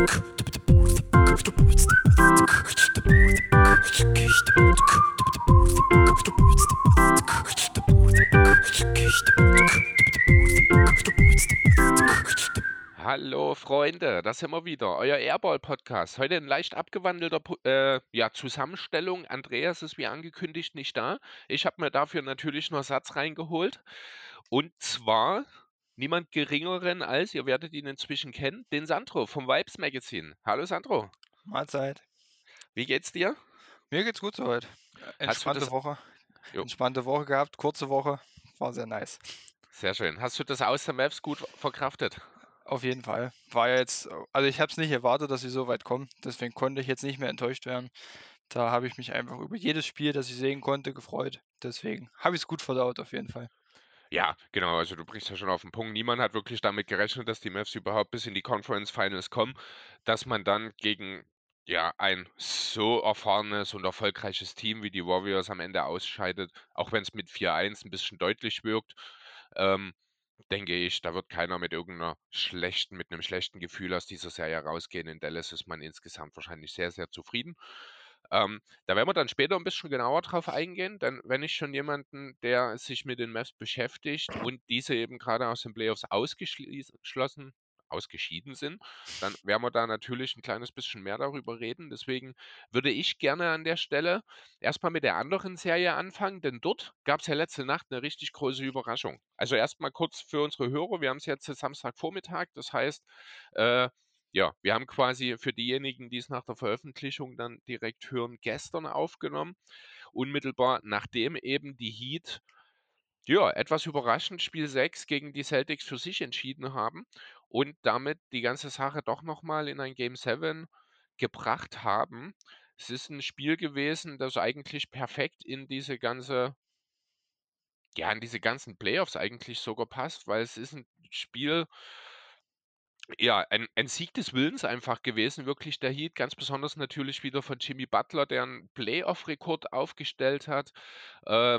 Hallo Freunde, das sind wir wieder, euer Airball-Podcast. Heute in leicht abgewandelter äh, ja, Zusammenstellung. Andreas ist wie angekündigt nicht da. Ich habe mir dafür natürlich nur Satz reingeholt. Und zwar niemand geringeren als, ihr werdet ihn inzwischen kennen, den Sandro vom Vibes Magazine. Hallo Sandro. Mahlzeit. Wie geht's dir? Mir geht's gut soweit. Entspannte Woche. Jo. Entspannte Woche gehabt, kurze Woche. War sehr nice. Sehr schön. Hast du das aus der Maps gut verkraftet? Auf jeden Fall. War ja jetzt, also ich habe es nicht erwartet, dass sie so weit kommen. Deswegen konnte ich jetzt nicht mehr enttäuscht werden. Da habe ich mich einfach über jedes Spiel, das ich sehen konnte, gefreut. Deswegen habe ich es gut verdaut, auf jeden Fall. Ja, genau. Also du brichst ja schon auf den Punkt. Niemand hat wirklich damit gerechnet, dass die Mavs überhaupt bis in die Conference Finals kommen, dass man dann gegen ja, ein so erfahrenes und erfolgreiches Team wie die Warriors am Ende ausscheidet, auch wenn es mit 4-1 ein bisschen deutlich wirkt. Ähm, denke ich, da wird keiner mit irgendeiner schlechten, mit einem schlechten Gefühl aus dieser Serie rausgehen. In Dallas ist man insgesamt wahrscheinlich sehr, sehr zufrieden. Ähm, da werden wir dann später ein bisschen genauer drauf eingehen, denn wenn ich schon jemanden, der sich mit den Mavs beschäftigt und diese eben gerade aus den Playoffs ausgeschlossen ausgeschieden sind, dann werden wir da natürlich ein kleines bisschen mehr darüber reden. Deswegen würde ich gerne an der Stelle erstmal mit der anderen Serie anfangen, denn dort gab es ja letzte Nacht eine richtig große Überraschung. Also erstmal kurz für unsere Hörer, wir haben es jetzt Samstagvormittag, das heißt, äh, ja, wir haben quasi für diejenigen, die es nach der Veröffentlichung dann direkt hören, gestern aufgenommen. Unmittelbar nachdem eben die Heat ja, etwas überraschend Spiel 6 gegen die Celtics für sich entschieden haben und damit die ganze Sache doch nochmal in ein Game 7 gebracht haben. Es ist ein Spiel gewesen, das eigentlich perfekt in diese ganze ja, in diese ganzen Playoffs eigentlich sogar passt, weil es ist ein Spiel ja, ein ein Sieg des Willens einfach gewesen, wirklich der Heat, ganz besonders natürlich wieder von Jimmy Butler, der einen Playoff-Rekord aufgestellt hat. Äh,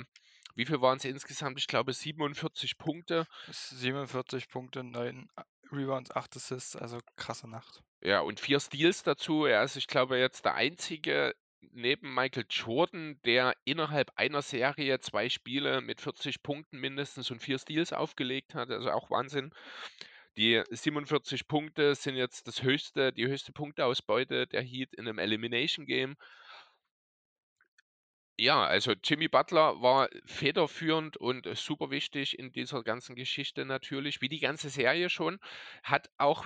wie viel waren es insgesamt? Ich glaube 47 Punkte. 47 Punkte, 9 Rebounds, 8 Assists, also krasse Nacht. Ja, und vier Steals dazu. Er ist, ich glaube, jetzt der einzige neben Michael Jordan, der innerhalb einer Serie zwei Spiele mit 40 Punkten mindestens und vier Steals aufgelegt hat. Also auch Wahnsinn. Die 47 Punkte sind jetzt das höchste, die höchste Punkteausbeute der Heat in einem Elimination Game. Ja, also Jimmy Butler war federführend und super wichtig in dieser ganzen Geschichte natürlich, wie die ganze Serie schon. Hat auch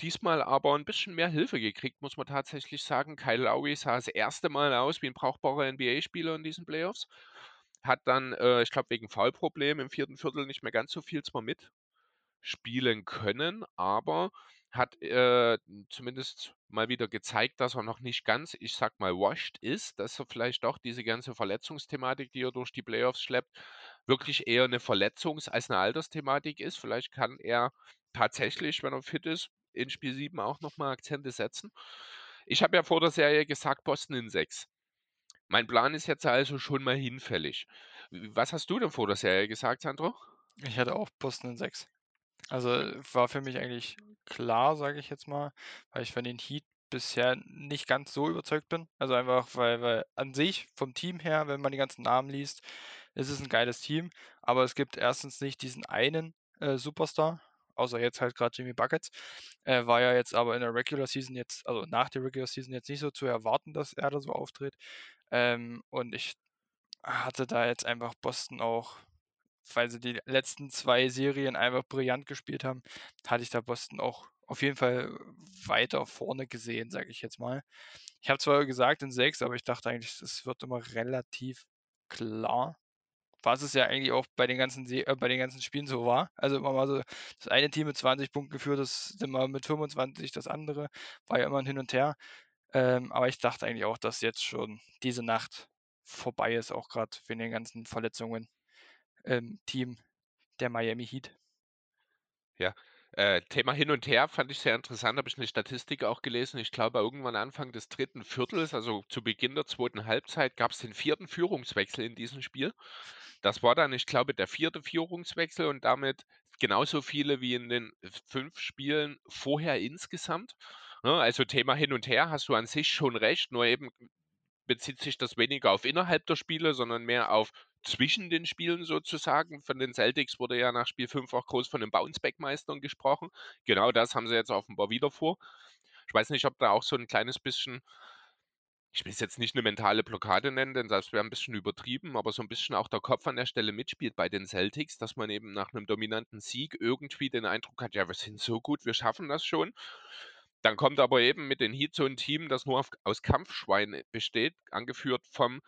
diesmal aber ein bisschen mehr Hilfe gekriegt, muss man tatsächlich sagen. Kyle Lowry sah das erste Mal aus wie ein brauchbarer NBA-Spieler in diesen Playoffs. Hat dann, äh, ich glaube, wegen Foulproblemen im vierten Viertel nicht mehr ganz so viel zwar mitspielen können, aber hat äh, zumindest mal wieder gezeigt, dass er noch nicht ganz, ich sag mal, washed ist, dass er vielleicht doch diese ganze Verletzungsthematik, die er durch die Playoffs schleppt, wirklich eher eine Verletzungs- als eine Altersthematik ist. Vielleicht kann er tatsächlich, wenn er fit ist, in Spiel 7 auch nochmal Akzente setzen. Ich habe ja vor der Serie gesagt, Boston in 6. Mein Plan ist jetzt also schon mal hinfällig. Was hast du denn vor der Serie gesagt, Sandro? Ich hatte auch Boston in 6. Also war für mich eigentlich klar, sage ich jetzt mal, weil ich von den Heat bisher nicht ganz so überzeugt bin. Also einfach, weil, weil an sich vom Team her, wenn man die ganzen Namen liest, ist es ein geiles Team. Aber es gibt erstens nicht diesen einen äh, Superstar, außer jetzt halt gerade Jimmy Buckets. Äh, war ja jetzt aber in der Regular Season jetzt, also nach der Regular Season jetzt nicht so zu erwarten, dass er da so auftritt. Ähm, und ich hatte da jetzt einfach Boston auch weil sie die letzten zwei Serien einfach brillant gespielt haben, hatte ich da Boston auch auf jeden Fall weiter vorne gesehen, sage ich jetzt mal. Ich habe zwar gesagt in sechs, aber ich dachte eigentlich, es wird immer relativ klar. Was es ja eigentlich auch bei den ganzen, äh, bei den ganzen Spielen so war. Also immer mal so, das eine Team mit 20 Punkten geführt, das immer mit 25, das andere war ja immer ein Hin und Her. Ähm, aber ich dachte eigentlich auch, dass jetzt schon diese Nacht vorbei ist, auch gerade wegen den ganzen Verletzungen ähm, Team der Miami Heat. Ja, äh, Thema hin und her fand ich sehr interessant, habe ich eine Statistik auch gelesen. Ich glaube, irgendwann Anfang des dritten Viertels, also zu Beginn der zweiten Halbzeit, gab es den vierten Führungswechsel in diesem Spiel. Das war dann, ich glaube, der vierte Führungswechsel und damit genauso viele wie in den fünf Spielen vorher insgesamt. Ne? Also Thema hin und her hast du an sich schon recht, nur eben bezieht sich das weniger auf innerhalb der Spiele, sondern mehr auf zwischen den Spielen sozusagen. Von den Celtics wurde ja nach Spiel 5 auch groß von den Bounceback-Meistern gesprochen. Genau das haben sie jetzt offenbar wieder vor. Ich weiß nicht, ob da auch so ein kleines bisschen, ich will es jetzt nicht eine mentale Blockade nennen, denn das wäre ein bisschen übertrieben, aber so ein bisschen auch der Kopf an der Stelle mitspielt bei den Celtics, dass man eben nach einem dominanten Sieg irgendwie den Eindruck hat, ja, wir sind so gut, wir schaffen das schon. Dann kommt aber eben mit den Heat so ein Team, das nur auf, aus Kampfschweinen besteht, angeführt vom,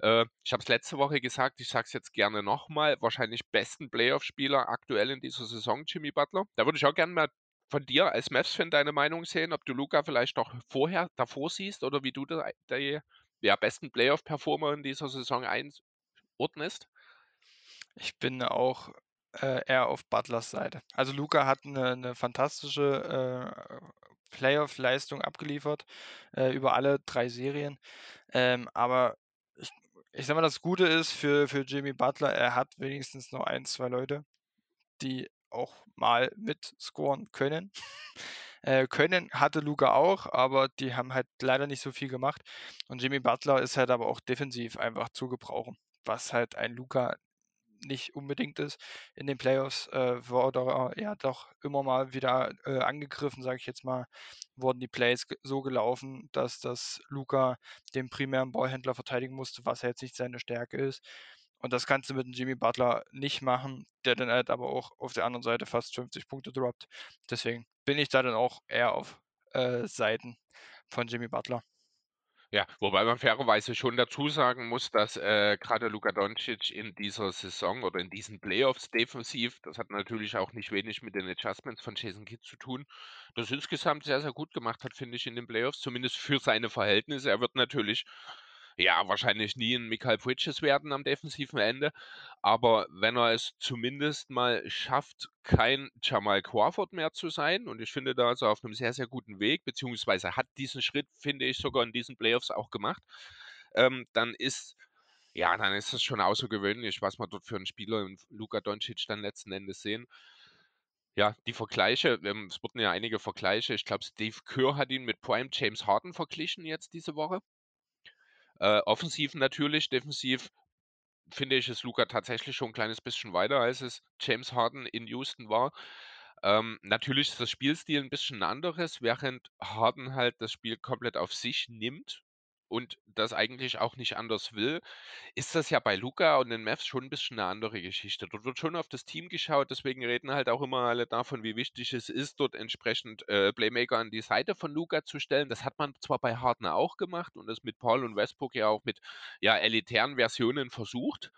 äh, ich habe es letzte Woche gesagt, ich sage es jetzt gerne nochmal, wahrscheinlich besten Playoff-Spieler aktuell in dieser Saison, Jimmy Butler. Da würde ich auch gerne mal von dir als Mavs-Fan deine Meinung sehen, ob du Luca vielleicht noch vorher davor siehst oder wie du die, ja, besten Playoff-Performer in dieser Saison einordnest. Ich bin auch äh, eher auf Butlers Seite. Also Luca hat eine, eine fantastische äh, Playoff-Leistung abgeliefert äh, über alle drei Serien. Ähm, aber ich, ich sag mal, das Gute ist für, für Jimmy Butler, er hat wenigstens noch ein, zwei Leute, die auch mal mitscoren können. äh, können hatte Luca auch, aber die haben halt leider nicht so viel gemacht. Und Jimmy Butler ist halt aber auch defensiv einfach zu gebrauchen, was halt ein Luca nicht unbedingt ist. In den Playoffs äh, wurde er ja doch immer mal wieder äh, angegriffen, sage ich jetzt mal, wurden die Plays so gelaufen, dass das Luca den primären Ballhändler verteidigen musste, was jetzt nicht seine Stärke ist. Und das kannst du mit dem Jimmy Butler nicht machen, der dann halt aber auch auf der anderen Seite fast 50 Punkte droppt. Deswegen bin ich da dann auch eher auf äh, Seiten von Jimmy Butler. Ja, wobei man fairerweise schon dazu sagen muss, dass äh, gerade Luka Doncic in dieser Saison oder in diesen Playoffs defensiv, das hat natürlich auch nicht wenig mit den Adjustments von Jason Kidd zu tun, das insgesamt sehr, sehr gut gemacht hat, finde ich, in den Playoffs, zumindest für seine Verhältnisse. Er wird natürlich ja, wahrscheinlich nie ein Michael Bridges werden am defensiven Ende. Aber wenn er es zumindest mal schafft, kein Jamal Crawford mehr zu sein, und ich finde, da ist er auf einem sehr, sehr guten Weg, beziehungsweise hat diesen Schritt, finde ich, sogar in diesen Playoffs auch gemacht, ähm, dann ist, ja, dann ist das schon außergewöhnlich, was man dort für einen Spieler in Luka Doncic dann letzten Endes sehen. Ja, die Vergleiche, ähm, es wurden ja einige Vergleiche. Ich glaube, Steve Kerr hat ihn mit Prime James Harden verglichen jetzt diese Woche. Äh, offensiv natürlich, defensiv finde ich, ist Luca tatsächlich schon ein kleines bisschen weiter, als es James Harden in Houston war. Ähm, natürlich ist das Spielstil ein bisschen anderes, während Harden halt das Spiel komplett auf sich nimmt und das eigentlich auch nicht anders will, ist das ja bei Luca und den Mavs schon ein bisschen eine andere Geschichte. Dort wird schon auf das Team geschaut, deswegen reden halt auch immer alle davon, wie wichtig es ist, dort entsprechend äh, Playmaker an die Seite von Luca zu stellen. Das hat man zwar bei Harden auch gemacht und das mit Paul und Westbrook ja auch mit ja, elitären Versionen versucht,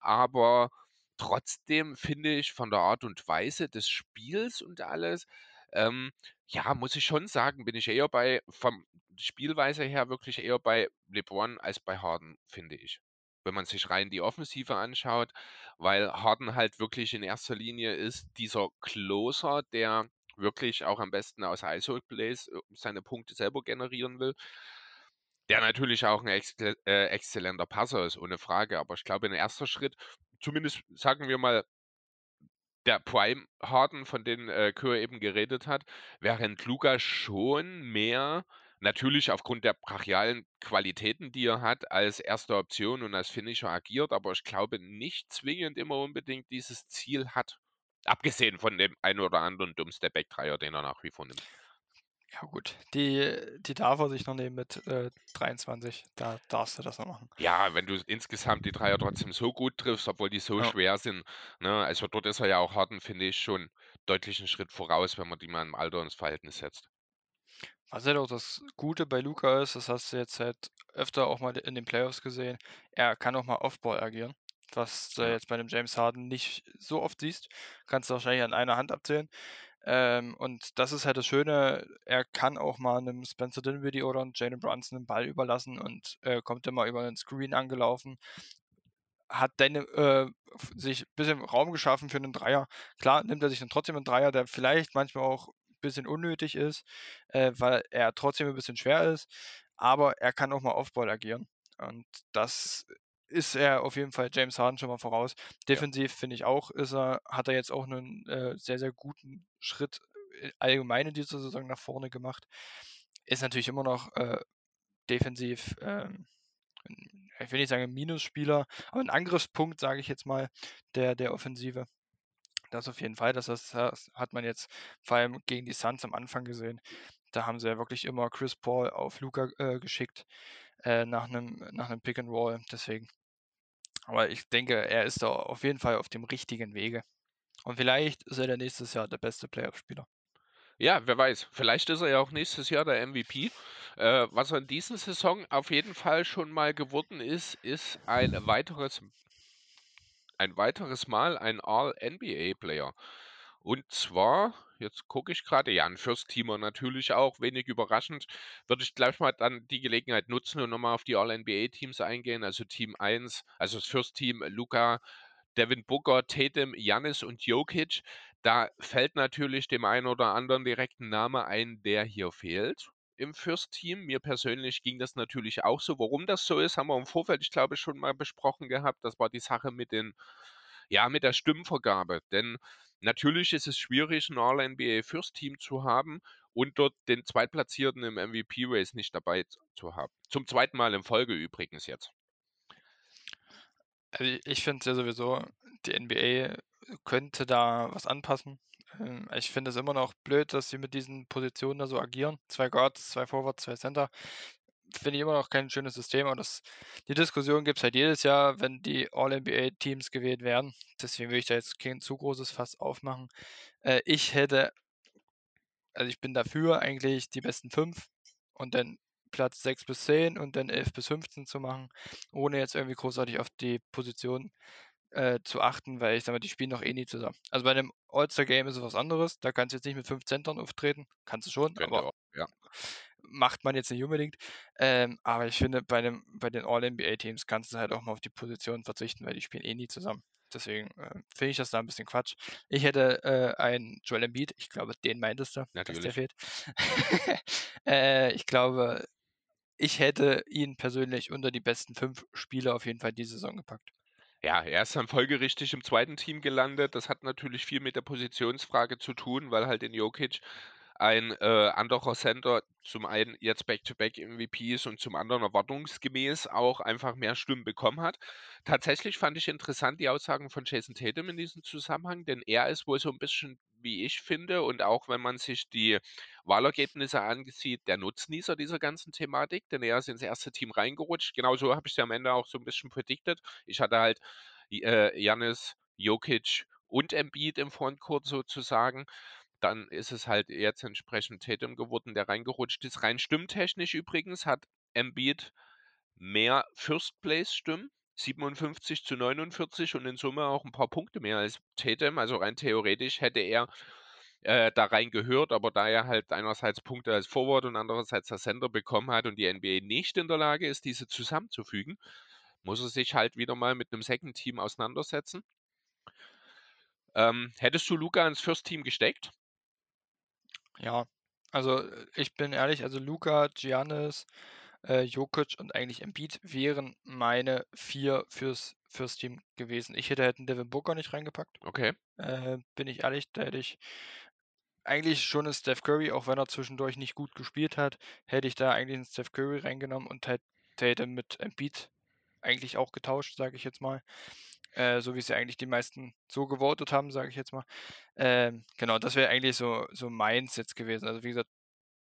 aber trotzdem finde ich von der Art und Weise des Spiels und alles, ähm, ja, muss ich schon sagen, bin ich eher bei vom Spielweise her wirklich eher bei LeBron als bei Harden, finde ich. Wenn man sich rein die Offensive anschaut, weil Harden halt wirklich in erster Linie ist dieser Closer, der wirklich auch am besten aus ISO-Plays äh, seine Punkte selber generieren will. Der natürlich auch ein äh, exzellenter Passer ist, ohne Frage. Aber ich glaube, ein erster Schritt, zumindest sagen wir mal, der Prime Harden, von dem äh, Kür eben geredet hat, während Luca schon mehr natürlich aufgrund der brachialen Qualitäten, die er hat, als erste Option und als Finisher agiert, aber ich glaube nicht zwingend immer unbedingt dieses Ziel hat. Abgesehen von dem einen oder anderen Dummstep-Back-Dreier, den er nach wie vor nimmt. Ja gut, die, die darf er sich noch nehmen mit äh, 23. Da darfst du das noch machen. Ja, wenn du insgesamt die Dreier trotzdem so gut triffst, obwohl die so Ja. schwer sind. Ne? Also dort ist er ja auch Harden, finde ich, schon deutlich einen Schritt voraus, wenn man die mal im Alter ins Verhältnis setzt. Was halt auch das Gute bei Luca ist, das hast du jetzt halt öfter auch mal in den Playoffs gesehen, er kann auch mal Offball agieren, was du jetzt bei dem James Harden nicht so oft siehst. Kannst du wahrscheinlich an einer Hand abzählen. Ähm, und das ist halt das Schöne, er kann auch mal einem Spencer Dinwiddie oder einem Jalen Brunson den Ball überlassen und äh, kommt immer über einen Screen angelaufen, hat dann äh, sich ein bisschen Raum geschaffen für einen Dreier. Klar nimmt er sich dann trotzdem einen Dreier, der vielleicht manchmal auch ein bisschen unnötig ist, äh, weil er trotzdem ein bisschen schwer ist, aber er kann auch mal Offball agieren. Und das ist er auf jeden Fall James Harden schon mal voraus. Defensiv finde ich auch, ist er, hat er jetzt auch einen äh, sehr, sehr guten Schritt äh, allgemein in dieser Saison nach vorne gemacht. Ist natürlich immer noch äh, defensiv, ähm, ich will nicht sagen ein Minusspieler, aber ein Angriffspunkt, sage ich jetzt mal, der, der Offensive. Das auf jeden Fall. Das, das hat man jetzt vor allem gegen die Suns am Anfang gesehen. Da haben sie ja wirklich immer Chris Paul auf Luca äh, geschickt äh, nach einem nach einem Pick and Roll. Deswegen. Aber ich denke, er ist da auf jeden Fall auf dem richtigen Wege. Und vielleicht ist er nächstes Jahr der beste Playoff-Spieler. Ja, wer weiß. Vielleicht ist er ja auch nächstes Jahr der MVP. Äh, was er in dieser Saison auf jeden Fall schon mal geworden ist, ist ein weiteres, ein weiteres Mal ein All-NBA-Player. Und zwar, jetzt gucke ich gerade, ja, ein First-Teamer natürlich auch, wenig überraschend. Würde ich gleich mal dann die Gelegenheit nutzen und nochmal auf die All-NBA-Teams eingehen. Also Team 1, also das First-Team, Luca, Devin Booker, Tatum, Janis und Jokic. Da fällt natürlich dem einen oder anderen direkt ein Name ein, der hier fehlt im First-Team. Mir persönlich ging das natürlich auch so. Warum das so ist, haben wir im Vorfeld, ich glaube, schon mal besprochen gehabt. Das war die Sache mit den, ja, mit der Stimmenvergabe. Denn natürlich ist es schwierig, ein All-NBA First-Team zu haben und dort den Zweitplatzierten im MVP-Race nicht dabei zu haben. Zum zweiten Mal in Folge übrigens jetzt. Also ich finde ja sowieso, die NBA könnte da was anpassen. Ähm, ich finde es immer noch blöd, dass sie mit diesen Positionen da so agieren. Zwei Guards, zwei Forwards, zwei Center. Finde ich immer noch kein schönes System. Und das, die Diskussion gibt es halt jedes Jahr, wenn die All-NBA-Teams gewählt werden. Deswegen will ich da jetzt kein zu großes Fass aufmachen. Äh, ich hätte, also ich bin dafür, eigentlich die besten fünf und dann Platz 6 bis 10 und dann 11 bis 15 zu machen, ohne jetzt irgendwie großartig auf die Position äh, zu achten, weil ich sage mal, die spielen doch eh nie zusammen. Also bei einem All-Star-Game ist es was anderes. Da kannst du jetzt nicht mit fünf Centern auftreten. Kannst du schon, Könnte aber auch, ja. Macht man jetzt nicht unbedingt. Ähm, aber ich finde, bei, dem, bei den All-NBA-Teams kannst du halt auch mal auf die Position verzichten, weil die spielen eh nie zusammen. Deswegen äh, finde ich das da ein bisschen Quatsch. Ich hätte äh, einen Joel Embiid, ich glaube, den meintest du, dass der fehlt. äh, ich glaube, ich hätte ihn persönlich unter die besten fünf Spieler auf jeden Fall diese Saison gepackt. Ja, er ist dann folgerichtig im zweiten Team gelandet. Das hat natürlich viel mit der Positionsfrage zu tun, weil halt in Jokic ein äh, anderer Center zum einen jetzt Back-to-Back MVP ist und zum anderen erwartungsgemäß auch einfach mehr Stimmen bekommen hat. Tatsächlich fand ich interessant die Aussagen von Jason Tatum in diesem Zusammenhang, denn er ist wohl so ein bisschen, wie ich finde, und auch wenn man sich die Wahlergebnisse ansieht, der Nutznießer dieser ganzen Thematik, denn er ist ins erste Team reingerutscht. Genauso habe ich sie am Ende auch so ein bisschen prediktet. Ich hatte halt äh, Janis, Jokic und Embiid im Frontcourt sozusagen dann ist es halt jetzt entsprechend Tatum geworden, der reingerutscht ist. Rein stimmtechnisch übrigens hat Embiid mehr First Place Stimmen, 57 zu 49 und in Summe auch ein paar Punkte mehr als Tatum. Also rein theoretisch hätte er äh, da rein gehört, aber da er halt einerseits Punkte als Forward und andererseits als Center bekommen hat und die NBA nicht in der Lage ist, diese zusammenzufügen, muss er sich halt wieder mal mit einem Second Team auseinandersetzen. Ähm, hättest du Luca ins First Team gesteckt? Ja, also äh, ich bin ehrlich, also Luca, Giannis, äh, Jokic und eigentlich Embiid wären meine vier fürs, fürs Team gewesen. Ich hätte halt einen Devin Booker nicht reingepackt. Okay. Äh, bin ich ehrlich, da hätte ich eigentlich schon einen Steph Curry, auch wenn er zwischendurch nicht gut gespielt hat, hätte ich da eigentlich einen Steph Curry reingenommen und halt Tatum mit Embiid eigentlich auch getauscht, sage ich jetzt mal. Äh, so wie sie eigentlich die meisten so gewotet haben, sage ich jetzt mal. Ähm, genau, das wäre eigentlich so, so meins jetzt gewesen. Also wie gesagt,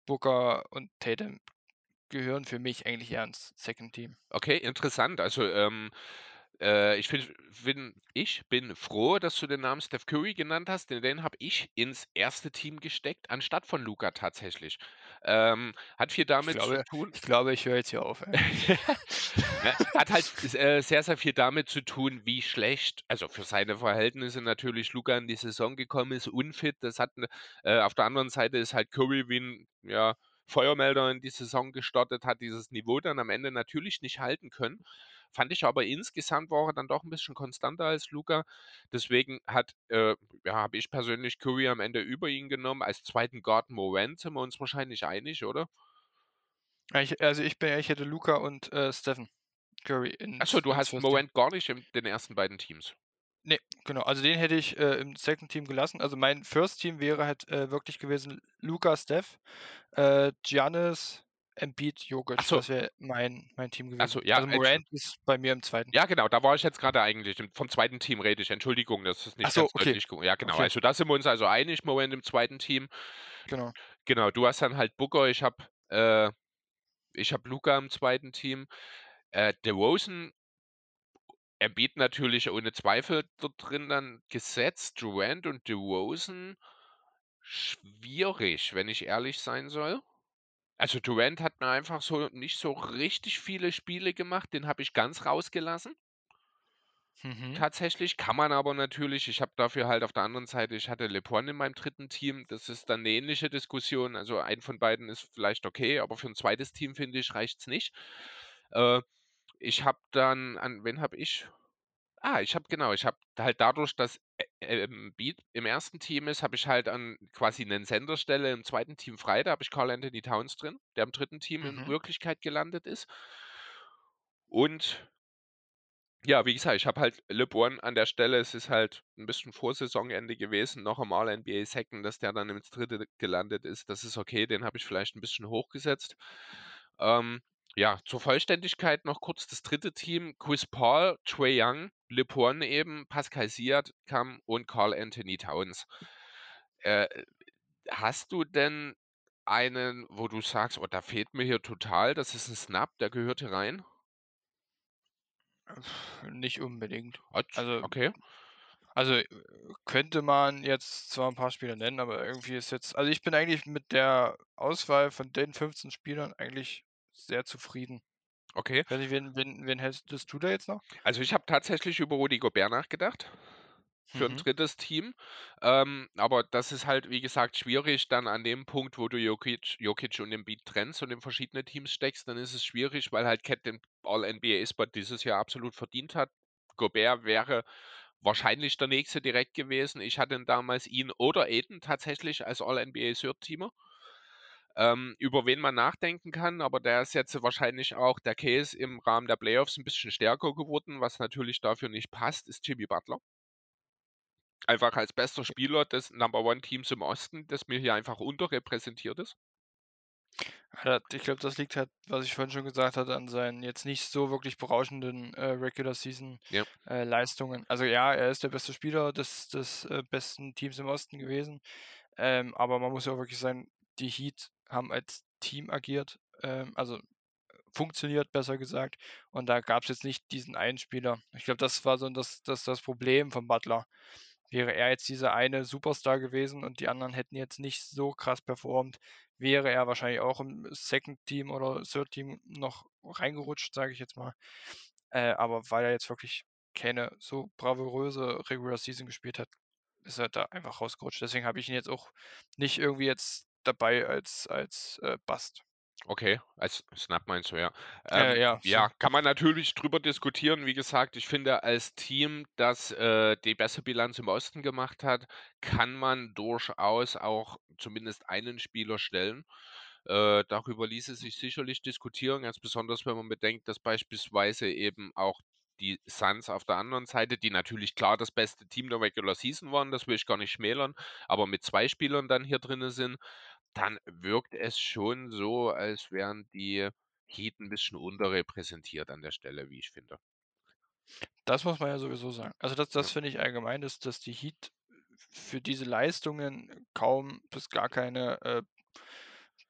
Booker und Tatum gehören für mich eigentlich eher ins Second Team. Okay, interessant. Also ähm, äh, ich, find, bin, ich bin froh, dass du den Namen Steph Curry genannt hast, denn den habe ich ins erste Team gesteckt, anstatt von Luca tatsächlich. Ähm, hat viel damit glaube, zu tun. Ich glaube, ich höre jetzt hier auf. hat halt äh, sehr, sehr viel damit zu tun, wie schlecht, also für seine Verhältnisse natürlich Luca in die Saison gekommen ist, unfit. Das hat äh, auf der anderen Seite ist halt Curry wie ein ja, Feuermelder in die Saison gestartet, hat dieses Niveau dann am Ende natürlich nicht halten können. Fand ich aber insgesamt war er dann doch ein bisschen konstanter als Luca. Deswegen hat, äh, ja, habe ich persönlich Curry am Ende über ihn genommen. Als zweiten Guard Morant sind wir uns wahrscheinlich einig, oder? Ich, also ich bin, ich hätte Luca und äh, Stephen Curry in. Achso, du hast Morant gar nicht in den ersten beiden Teams. Ne, genau. Also, den hätte ich, äh, im Second Team gelassen. Also, mein First Team wäre halt, äh, wirklich gewesen Luka, Steph, äh, Giannis, Embiid, Jokic. so. Das wäre mein mein Team Ach so, gewesen. ja, Also, Morant ist bei mir im 2. Ja, genau, da war ich jetzt grade eigentlich vom 2. Team rede ich. Entschuldigung, das ist nicht so, ganz okay. deutlich ja, genau. Okay. Also, da sind wir uns also einig, Morant im 2. Team. Genau. Genau, du hast dann halt Booker, ich habe äh, ich habe Luka im 2. Team. Äh, DeRozan Embiid natürlich ohne Zweifel dort drin dann gesetzt. Durant und DeRozan schwierig, wenn ich ehrlich sein soll. Also, Durant hat mir einfach so nicht so richtig viele Spiele gemacht, den habe ich ganz rausgelassen. Mhm. Tatsächlich kann man aber natürlich ich habe dafür halt auf der anderen Seite ich hatte LeBron in meinem 3. Team, das ist dann 'ne ähnliche Diskussion. Also, einen von beiden ist vielleicht okay, aber für 'n 2. Team, finde ich, reicht's nicht. Äh, ich habe dann an wen habe ich ah, ich habe genau, ich habe halt dadurch, dass E Embiid im 1. Team ist, habe ich halt an quasi 'nen Senderstelle im 2. Team frei. Da habe ich Karl Anthony Towns drin, der im 3. Team in Mhm. Wirklichkeit gelandet ist. Und ja, wie gesagt, ich habe halt LeBron an der Stelle es ist halt 'n bisschen vor Saisonende gewesen, noch am All-NBA Second, dass der dann ins 3. gelandet ist. Das ist okay, den habe ich vielleicht 'n bisschen hochgesetzt. Ähm, ja, zur Vollständigkeit noch kurz das 3. Team: Chris Paul, Trae Young, LeBron eben, Pascal Siakam und Karl Anthony Towns. Äh, hast du denn einen, wo du sagst: „Oh, da fehlt mir hier total, das ist 'n Snub, der gehört hier rein?“ Nicht unbedingt. Also okay. also, äh, könnte man jetzt zwar 'n paar Spieler nennen, aber irgendwie ist jetzt also, ich bin eigentlich mit der Auswahl von den 15 Spielern eigentlich sehr zufrieden. Okay. Nicht, wen wen wen hättest du da jetzt noch? Also, ich habe tatsächlich über Rudy Gobert nachgedacht für 'n Mhm. 3. Team. Ähm, aber das ist halt, wie gesagt, schwierig dann an dem Punkt, wo du Jokic Jokic und Embiid trennst und in verschiedene Teams steckst, dann ist es schwierig, weil halt Cat den All-NBA-Spot dieses Jahr absolut verdient hat. Gobert wäre wahrscheinlich der Nächste direkt gewesen. Ich hatte damals ihn oder Ayton tatsächlich als All-NBA Third Teamer. Ähm, über wen man nachdenken kann, aber der ist jetzt wahrscheinlich auch der Case im Rahmen der Playoffs 'n bisschen stärker geworden. Was natürlich dafür nicht passt, ist Jimmy Butler. Einfach als bester Spieler des Number One Teams im Osten, das mir hier einfach unterrepräsentiert ist. Ich glaube, das liegt halt, was ich vorhin schon gesagt hatte, an seinen jetzt nicht so wirklich berauschenden, äh, Regular Season, Ja. äh, Leistungen. Also, ja, er ist der beste Spieler des des, äh, besten Teams im Osten gewesen. Ähm, aber man muss ja auch wirklich sagen, die Heat haben als Team agiert, ähm, also, funktioniert, besser gesagt. Und da gab's jetzt nicht diesen einen Spieler. Ich glaube, das war so das das das Problem von Butler. Wäre er jetzt dieser eine Superstar gewesen und die anderen hätten jetzt nicht so krass performt, wäre er wahrscheinlich auch im Second Team oder Third Team noch reingerutscht, sage ich jetzt mal. Äh, aber weil er jetzt wirklich keine so bravouröse Regular Season gespielt hat, ist er da einfach rausgerutscht. Deswegen habe ich ihn jetzt auch nicht irgendwie jetzt dabei als als, äh, Bust. Okay, als Snub meinst du, ja. Äh, Ähm, ja, so. ja, kann man natürlich drüber diskutieren. Wie gesagt, ich finde, als Team, das, äh, die beste Bilanz im Osten gemacht hat, kann man durchaus auch zumindest einen Spieler stellen. Äh, darüber ließe sich sicherlich diskutieren, ganz besonders, wenn man bedenkt, dass beispielsweise eben auch die Suns auf der anderen Seite, die natürlich klar das beste Team der Regular Season waren, das will ich gar nicht schmälern, aber mit 2 Spielern dann hier drinnen sind, dann wirkt es schon so, als wären die Heat 'n bisschen unterrepräsentiert an der Stelle, wie ich finde. Das muss man ja sowieso sagen. Also, das Ja. das finde ich allgemein, dass dass die Heat für diese Leistungen kaum bis gar keine, äh,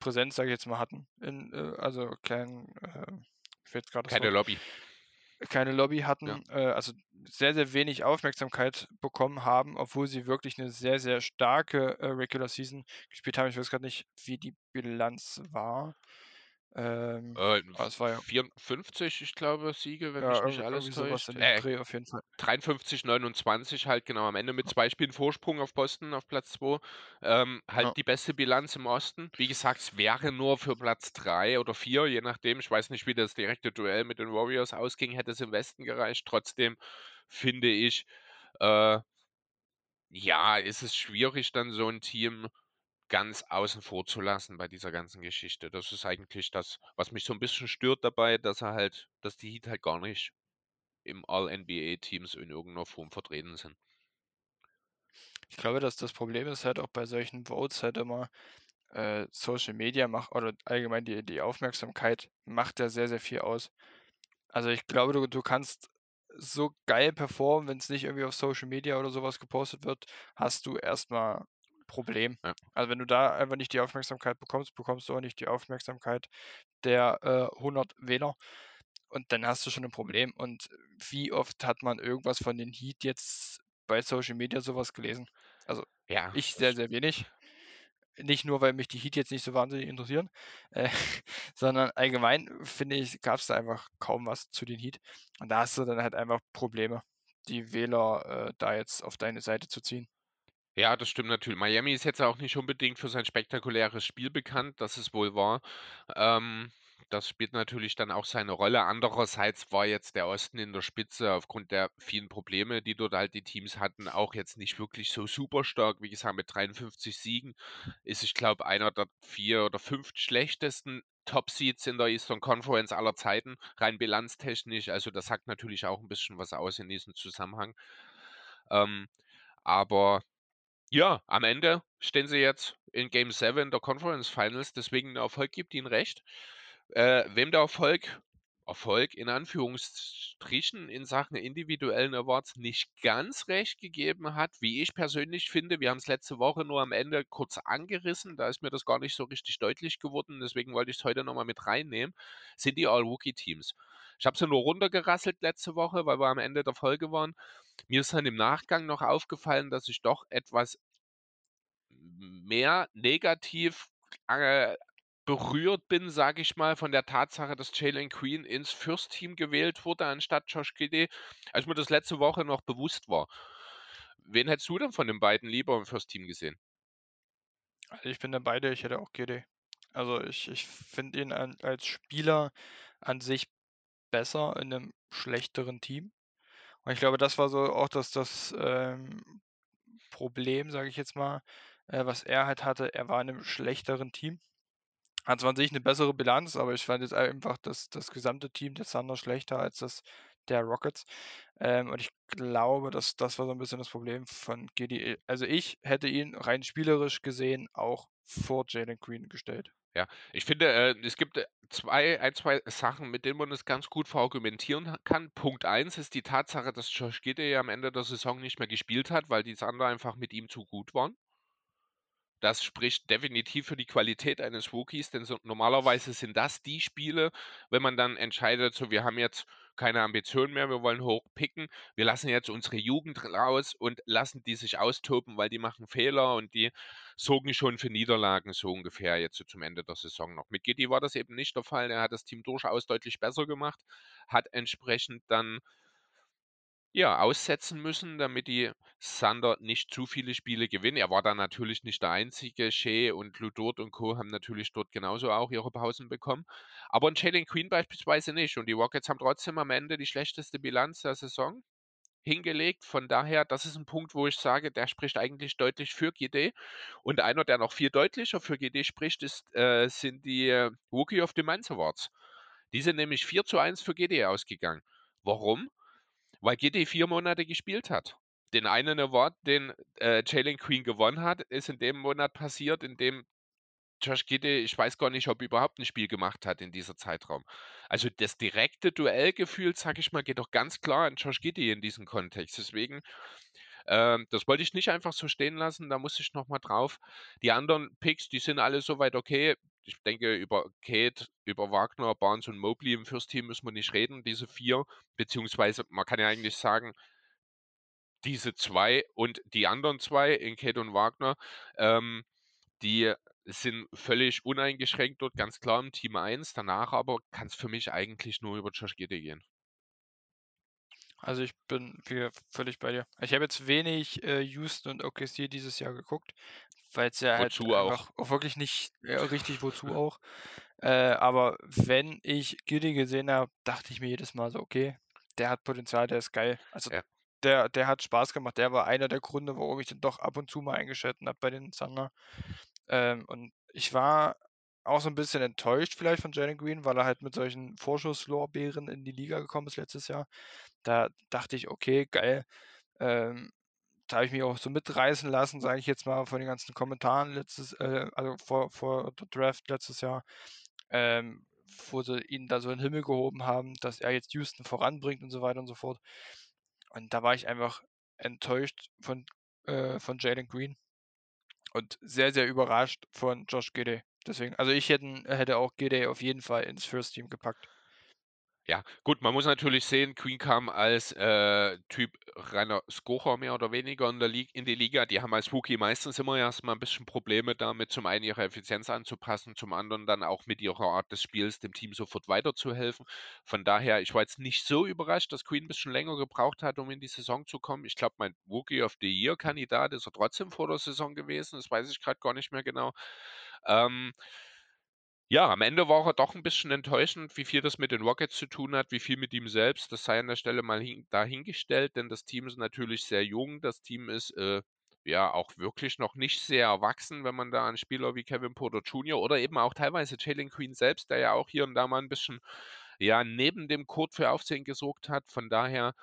Präsenz, sage ich jetzt mal, hatten in, äh also, kein, äh mir fehlt grad das Keine Wort Lobby. Keine Lobby Ja. hatten, äh, also, sehr, sehr wenig Aufmerksamkeit bekommen haben, obwohl sie wirklich 'ne sehr, sehr starke, äh, Regular Season gespielt haben. Ich weiß grad nicht, wie die Bilanz war. Ähm, Äh, es war ja 54, ich glaube, Siege, wenn Ja, mich nicht alles was täuscht. Äh, Dreh auf jeden Fall. 53, 29 halt genau am Ende mit 2 Spielen Vorsprung auf Boston auf Platz 2. Ähm, halt Ja. die beste Bilanz im Osten. Wie gesagt, es wäre nur für Platz 3 oder 4, je nachdem. Ich weiß nicht, wie das direkte Duell mit den Warriors ausging, hätte es im Westen gereicht. Trotzdem finde ich, äh ja, ist es schwierig, dann so 'n Team ganz außen vor zu lassen bei dieser ganzen Geschichte. Das ist eigentlich das, was mich so 'n bisschen stört dabei, dass er halt dass die Heat halt gar nicht im All-NBA-Teams in irgendeiner Form vertreten sind. Ich glaube, dass das Problem ist halt auch bei solchen Votes halt immer, äh, Social Media macht oder allgemein die die Aufmerksamkeit macht ja sehr, sehr viel aus. Also, ich glaube, du du kannst so geil performen, wenn es nicht irgendwie auf Social Media oder sowas gepostet wird, hast du erstmal Problem. Ja. Also, wenn du da einfach nicht die Aufmerksamkeit bekommst, bekommst du auch nicht die Aufmerksamkeit der, äh, 100 Wähler und dann hast du schon ein Problem. Und wie oft hat man irgendwas von den Heat jetzt bei Social Media sowas gelesen? Also, Ja, ich sehr, sehr wenig. Nicht nur, weil mich die Heat jetzt nicht so wahnsinnig interessieren, äh, sondern allgemein, finde ich, gab es da einfach kaum was zu den Heat. Und da hast du dann halt einfach Probleme, die Wähler, äh, da jetzt auf deine Seite zu ziehen. Ja, das stimmt natürlich. Miami ist jetzt auch nicht unbedingt für sein spektakuläres Spiel bekannt, das es wohl war. Ähm, das spielt natürlich dann auch seine Rolle. Andererseits war jetzt der Osten in der Spitze aufgrund der vielen Probleme, die dort halt die Teams hatten, auch jetzt nicht wirklich so super stark. Wie gesagt, mit 53 Siegen ist, ich glaube, einer der vier oder fünf schlechtesten Top-Seeds in der Eastern Conference aller Zeiten, rein bilanztechnisch. Also das sagt natürlich auch ein bisschen was aus in diesem Zusammenhang. Ähm, aber ja, am Ende stehen sie jetzt in Game 7 der Conference Finals, deswegen der Erfolg gibt ihnen recht. Äh, wem der Erfolg Erfolg in Anführungsstrichen in Sachen individuellen Awards nicht ganz recht gegeben hat, wie ich persönlich finde. Wir haben es letzte Woche nur am Ende kurz angerissen, da ist mir das gar nicht so richtig deutlich geworden, deswegen wollte ich es heute nochmal mit reinnehmen, sind die All-Rookie-Teams. Ich habe sie nur runtergerasselt letzte Woche, weil wir am Ende der Folge waren. Mir ist dann im Nachgang noch aufgefallen, dass ich doch etwas mehr negativ äh, berührt bin, sage ich mal, von der Tatsache, dass Jalen Queen ins First Team gewählt wurde anstatt Josh Giddey, als mir das letzte Woche noch bewusst war. Wen hättest du denn von den beiden lieber im First Team gesehen? Also, ich bin da beide, ich hätte auch Giddey. Also, ich ich finde ihn an als Spieler an sich besser in einem schlechteren Team. Und ich glaube, das war so auch das das, ähm, Problem, sage ich jetzt mal, äh, was er halt hatte. Er war in einem schlechteren Team. Hat zwar an sich 'ne bessere Bilanz, aber ich fand jetzt einfach das das gesamte Team der Thunder schlechter als das der Rockets. Ähm, und ich glaube, dass das war so 'n bisschen das Problem von Giddey. Also, ich hätte ihn rein spielerisch gesehen auch vor Jalen Green gestellt. Ja, ich finde, äh, es gibt, äh, 2 ein, 2 Sachen, mit denen man das ganz gut verargumentieren kann. Punkt 1 ist die Tatsache, dass Josh Giddey am Ende der Saison nicht mehr gespielt hat, weil die Thunder einfach mit ihm zu gut waren. Das spricht definitiv für die Qualität eines Rookies, denn so normalerweise sind das die Spiele, wenn man dann entscheidet, so wir haben jetzt keine Ambitionen mehr, wir wollen hoch picken, wir lassen jetzt unsere Jugend raus und lassen die sich austoben, weil die machen Fehler und die sorgen schon für Niederlagen so ungefähr jetzt so zum Ende der Saison noch. Mit Giddey war das eben nicht der Fall. Er hat das Team durchaus deutlich besser gemacht, hat entsprechend dann ja, aussetzen müssen, damit die Thunder nicht zu viele Spiele gewinnen. Er war da natürlich nicht der Einzige. Shea und Ludort und Co. haben natürlich dort genauso auch ihre Pausen bekommen. Aber ein Jalen Queen beispielsweise nicht. Und die Rockets haben trotzdem am Ende die schlechteste Bilanz der Saison hingelegt. Von daher, das ist ein Punkt, wo ich sage, der spricht eigentlich deutlich für GD. Und einer, der noch viel deutlicher für GD spricht, ist, äh, sind die äh, Rookie of the Month Awards. Die sind nämlich 4 zu 1 für GD ausgegangen. Warum? Weil GD vier Monate gespielt hat. Den einen Award, den äh, Jalen Queen gewonnen hat, ist in dem Monat passiert, in dem Josh Giddey, ich weiß gar nicht, ob er überhaupt ein Spiel gemacht hat in dieser Zeitraum. Also das direkte Duellgefühl, sag ich mal, geht doch ganz klar an Josh Giddey in diesem Kontext. Deswegen, ähm, das wollte ich nicht einfach so stehen lassen, da muss ich nochmal drauf. Die anderen Picks, die sind alle soweit okay. Ich denke, über Kate, über Wagner, Barnes und Mobley im First Team müssen wir nicht reden, diese vier. Beziehungsweise, man kann ja eigentlich sagen, diese zwei und die anderen zwei, in Kate und Wagner, ähm, die sind völlig uneingeschränkt dort, ganz klar im Team 1. Danach aber kann es für mich eigentlich nur über Josh Giddey gehen. Also, ich bin wieder völlig bei dir. Ich habe jetzt wenig, äh, Houston und OKC dieses Jahr geguckt, weil's ja halt auch? auch wirklich nicht ja, richtig, wozu auch. Äh, aber wenn ich Giddey gesehen habe, dachte ich mir jedes Mal so: „Okay, der hat Potenzial, der ist geil.“ Also, Ja. der der hat Spaß gemacht. Der war einer der Gründe, warum ich den doch ab und zu mal eingeschaltet habe bei den Thunder. Ähm, und ich war auch so 'n bisschen enttäuscht vielleicht von Jalen Green, weil er halt mit solchen Vorschusslorbeeren in die Liga gekommen ist letztes Jahr. Da dachte ich: „Okay, geil.“ Ähm, da habe ich mich auch so mitreißen lassen, sage ich jetzt mal, von den ganzen Kommentaren letztes äh, also vor vor der Draft letztes Jahr, ähm, wo sie ihn da so in 'n Himmel gehoben haben, dass er jetzt Houston voranbringt und so weiter und so fort. Und da war ich einfach enttäuscht von äh, von Jalen Green und sehr, sehr überrascht von Josh Giddey. Deswegen also ich hätten hätte auch Giddey auf jeden Fall ins First Team gepackt. Ja, gut, man muss natürlich sehen, Queen kam als, äh, Typ reiner Scorer mehr oder weniger in der in die Liga. Die haben als Rookie meistens immer erst mal 'n bisschen Probleme damit, zum einen ihre Effizienz anzupassen, zum anderen dann auch mit ihrer Art des Spiels dem Team sofort weiterzuhelfen. Von daher, ich war jetzt nicht so überrascht, dass Queen 'n bisschen länger gebraucht hat, um in die Saison zu kommen. Ich glaube, mein Rookie of the Year Kandidat ist er trotzdem vor der Saison gewesen, das weiß ich grad gar nicht mehr genau. Ähm ja, am Ende war er doch 'n bisschen enttäuschend, wie viel das mit den Rockets zu tun hat, wie viel mit ihm selbst. Das sei an der Stelle mal hin dahingestellt, denn das Team ist natürlich sehr jung. Das Team ist, äh, ja auch wirklich noch nicht sehr erwachsen, wenn man da an Spieler wie Kevin Porter Jr. oder eben auch teilweise Jalen Green selbst, der ja auch hier und da mal 'n bisschen, ja, neben dem Court für Aufsehen gesorgt hat. Von daher,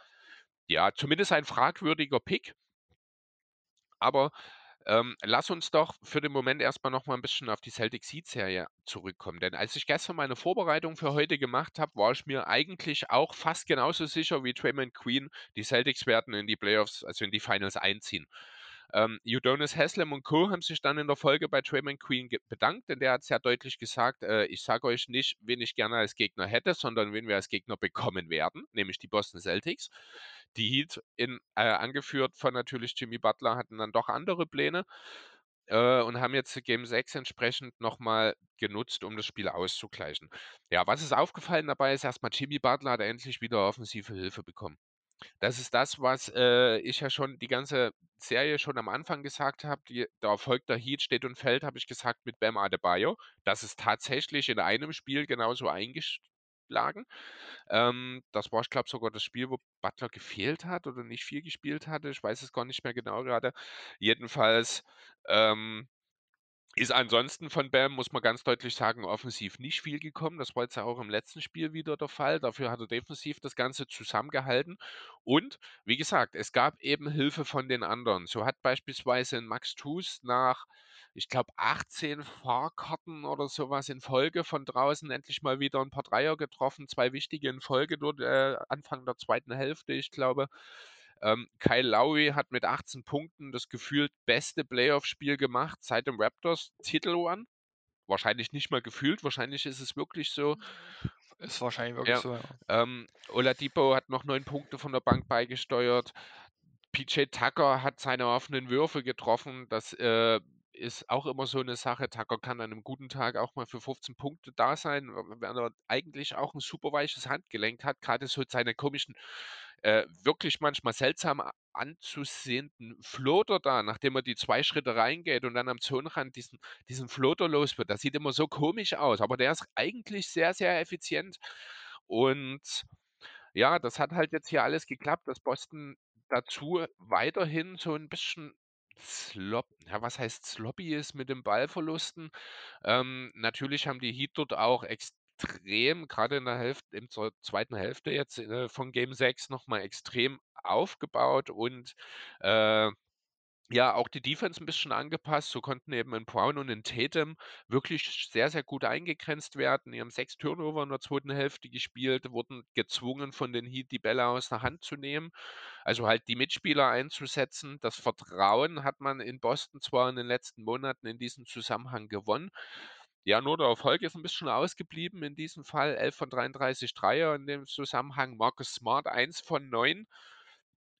ja, zumindest ein fragwürdiger Pick. Aber, ähm, lass uns doch für den Moment erst mal noch mal 'n bisschen auf die Celtics Heat-Serie zurückkommen. Denn als ich gestern meine Vorbereitung für heute gemacht habe, war ich mir eigentlich auch fast genauso sicher wie Draymond Green, die Celtics werden in die Playoffs, also in die Finals einziehen. Ähm, Udonis Haslem und Co. haben sich dann in der Folge bei Draymond Green ge bedankt, denn der hat sehr deutlich gesagt: „Äh, ich sage euch nicht, wen ich gerne als Gegner hätte, sondern wen wir als Gegner bekommen werden, nämlich die Boston Celtics.“ Die Heat in äh, angeführt von natürlich Jimmy Butler, hatten dann doch andere Pläne, äh, und haben jetzt Game 6 entsprechend noch mal genutzt, um das Spiel auszugleichen. Ja, was ist aufgefallen dabei, ist erst mal, Jimmy Butler hat endlich wieder offensive Hilfe bekommen. Das ist das, was, äh, ich ja schon die ganze Serie schon am Anfang gesagt habe, der Erfolg der Heat steht und fällt, habe ich gesagt, mit Bam Adebayo. Das ist tatsächlich in einem Spiel genauso eingeschlagen. Ähm, das war, ich glaube, sogar das Spiel, wo Butler gefehlt hat oder nicht viel gespielt hatte. Ich weiß es gar nicht mehr genau grade. Jedenfalls, ähm, ist ansonsten von Bam, muss man ganz deutlich sagen, offensiv nicht viel gekommen. Das war jetzt ja auch im letzten Spiel wieder der Fall. Dafür hat er defensiv das Ganze zusammengehalten. Und wie gesagt, es gab eben Hilfe von den anderen. So hat beispielsweise Max Strus nach, ich glaube, 18 Fahrkarten oder so was in Folge von draußen endlich mal wieder 'n paar Dreier getroffen, 2 wichtige in Folge dort, äh, Anfang der 2. Hälfte, ich glaube. Ähm, Kyle Lowry hat mit 18 Punkten das gefühlt beste Playoff-Spiel gemacht seit dem Raptors-Titelrun. Wahrscheinlich nicht mal gefühlt, wahrscheinlich ist es wirklich so. Ist wahrscheinlich wirklich Ja, so, ja. ähm, Oladipo hat noch 9 Punkte von der Bank beigesteuert. PJ Tucker hat seine offenen Würfe getroffen. Das, äh, ist auch immer so 'ne Sache. Tucker kann an 'nem guten Tag auch mal für 15 Punkte da sein, wenn er eigentlich auch 'n super weiches Handgelenk hat. Grade so seine komischen, äh, wirklich manchmal seltsam anzusehenden Floater da, nachdem er die 2 Schritte reingeht und dann am Zonenrand diesen diesen Floater los wird. Das sieht immer so komisch aus, aber der ist eigentlich sehr, sehr effizient. Und ja, das hat halt jetzt hier alles geklappt, dass Boston dazu weiterhin so 'n bisschen slop ja, was heißt sloppy ist mit den Ballverlusten. Ähm, natürlich haben die Heat dort auch extrem, grade in der Hälft in zur 2. Hälfte jetzt, äh, von Game 6 noch mal extrem aufgebaut und, äh, ja, auch die Defense 'n bisschen angepasst. So konnten eben 'n Brown und 'n Tatum wirklich sehr, sehr gut eingegrenzt werden. Die haben 6 Turnover in der 2. Hälfte gespielt, wurden gezwungen, von den Heat die Bälle aus der Hand zu nehmen, also halt die Mitspieler einzusetzen. Das Vertrauen hat man in Boston zwar in den letzten Monaten in diesem Zusammenhang gewonnen. Ja, nur der Erfolg ist 'n bisschen ausgeblieben in diesem Fall. 11 von 33 Dreier in dem Zusammenhang. Marcus Smart 1 von 9.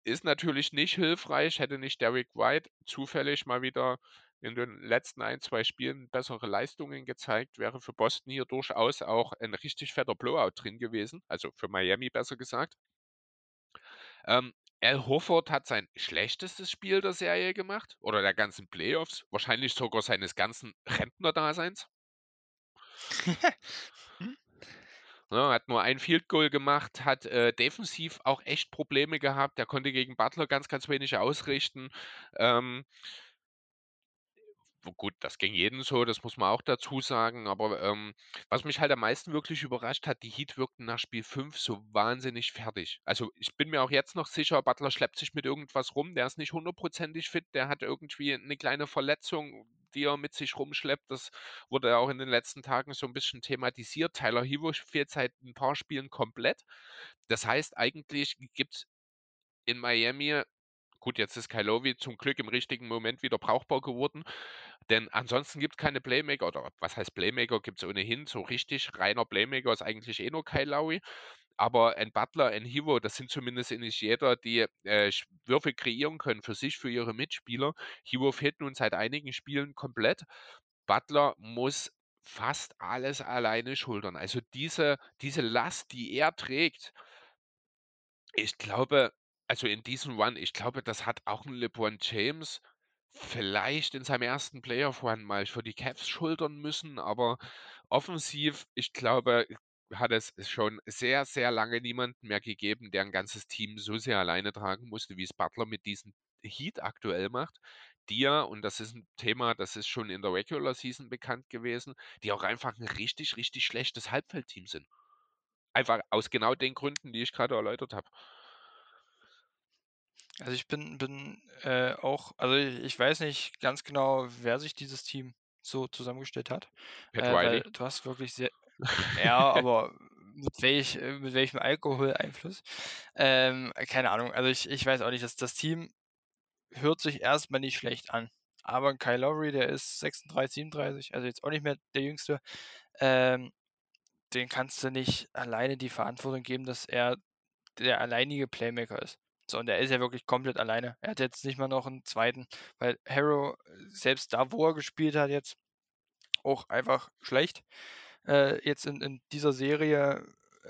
Ist natürlich nicht hilfreich. Hätte nicht Derrick White zufällig mal wieder in den letzten 1, 2 Spielen bessere Leistungen gezeigt, wäre für Boston hier durchaus auch ein richtig fetter Blowout drin gewesen, also für Miami besser gesagt. Ähm, Al Horford hat sein schlechtestes Spiel der Serie gemacht oder der ganzen Playoffs, wahrscheinlich sogar seines ganzen Rentnerdaseins. Hm. Ne, hat nur 1 Field Goal gemacht, hat, äh, defensiv auch echt Probleme gehabt. Der konnte gegen Butler ganz, ganz wenig ausrichten. Ähm gut, das ging jedem so, das muss man auch dazu sagen. Aber ähm, was mich halt am meisten wirklich überrascht hat, die Heat wirkten nach Spiel 5 so wahnsinnig fertig. Also ich bin mir auch jetzt noch sicher, Butler schleppt sich mit irgendwas rum, der ist nicht hundertprozentig fit, der hat irgendwie eine kleine Verletzung, die er mit sich rumschleppt. Das wurde auch in den letzten Tagen so ein bisschen thematisiert. Tyler Hivo fehlt seit ein paar Spielen komplett. Das heißt, eigentlich gibt es in Miami Gut, jetzt ist Kailovi zum Glück im richtigen Moment wieder brauchbar geworden, denn ansonsten gibt es keine Playmaker oder was heißt Playmaker, gibt es ohnehin. So richtig reiner Playmaker ist eigentlich eh nur Kailaui. Aber ein Butler, ein Hivo, das sind zumindest Initiator, die äh, Würfe kreieren können für sich, für ihre Mitspieler. Hivo fehlt nun seit einigen Spielen komplett. Butler muss fast alles alleine schultern. Also diese, diese Last, die er trägt, ich glaube, also in diesem Run, ich glaube, das hat auch 'n LeBron James vielleicht in seinem ersten Playoff-Run mal für die Cavs schultern müssen, aber offensiv, ich glaube, hat es schon sehr, sehr lange niemanden mehr gegeben, der ein ganzes Team so sehr alleine tragen musste, wie es Butler mit diesem Heat aktuell macht, die ja und das ist ein Thema, das ist schon in der Regular Season bekannt gewesen, die auch einfach ein richtig, richtig schlechtes Halbfeldteam sind. Einfach aus genau den Gründen, die ich gerade erläutert habe. Also ich bin, bin äh, auch, also ich, ich weiß nicht ganz genau, wer sich dieses Team so zusammengestellt hat, Pat äh, Riley. weil du hast wirklich sehr, ja, aber mit, welch, äh, mit welchem Alkoholeinfluss? Ähm, keine Ahnung, also ich, ich weiß auch nicht, dass das Team hört sich erstmal nicht schlecht an. Aber Kyle Lowry, der ist 36, 37, also jetzt auch nicht mehr der Jüngste. Ähm, den kannst du nicht alleine die Verantwortung geben, dass er der alleinige Playmaker ist. So, und er ist ja wirklich komplett alleine. Er hat jetzt nicht mal noch einen zweiten, weil Harrow, selbst da, wo er gespielt hat, jetzt auch einfach schlecht. Äh, jetzt in, in dieser Serie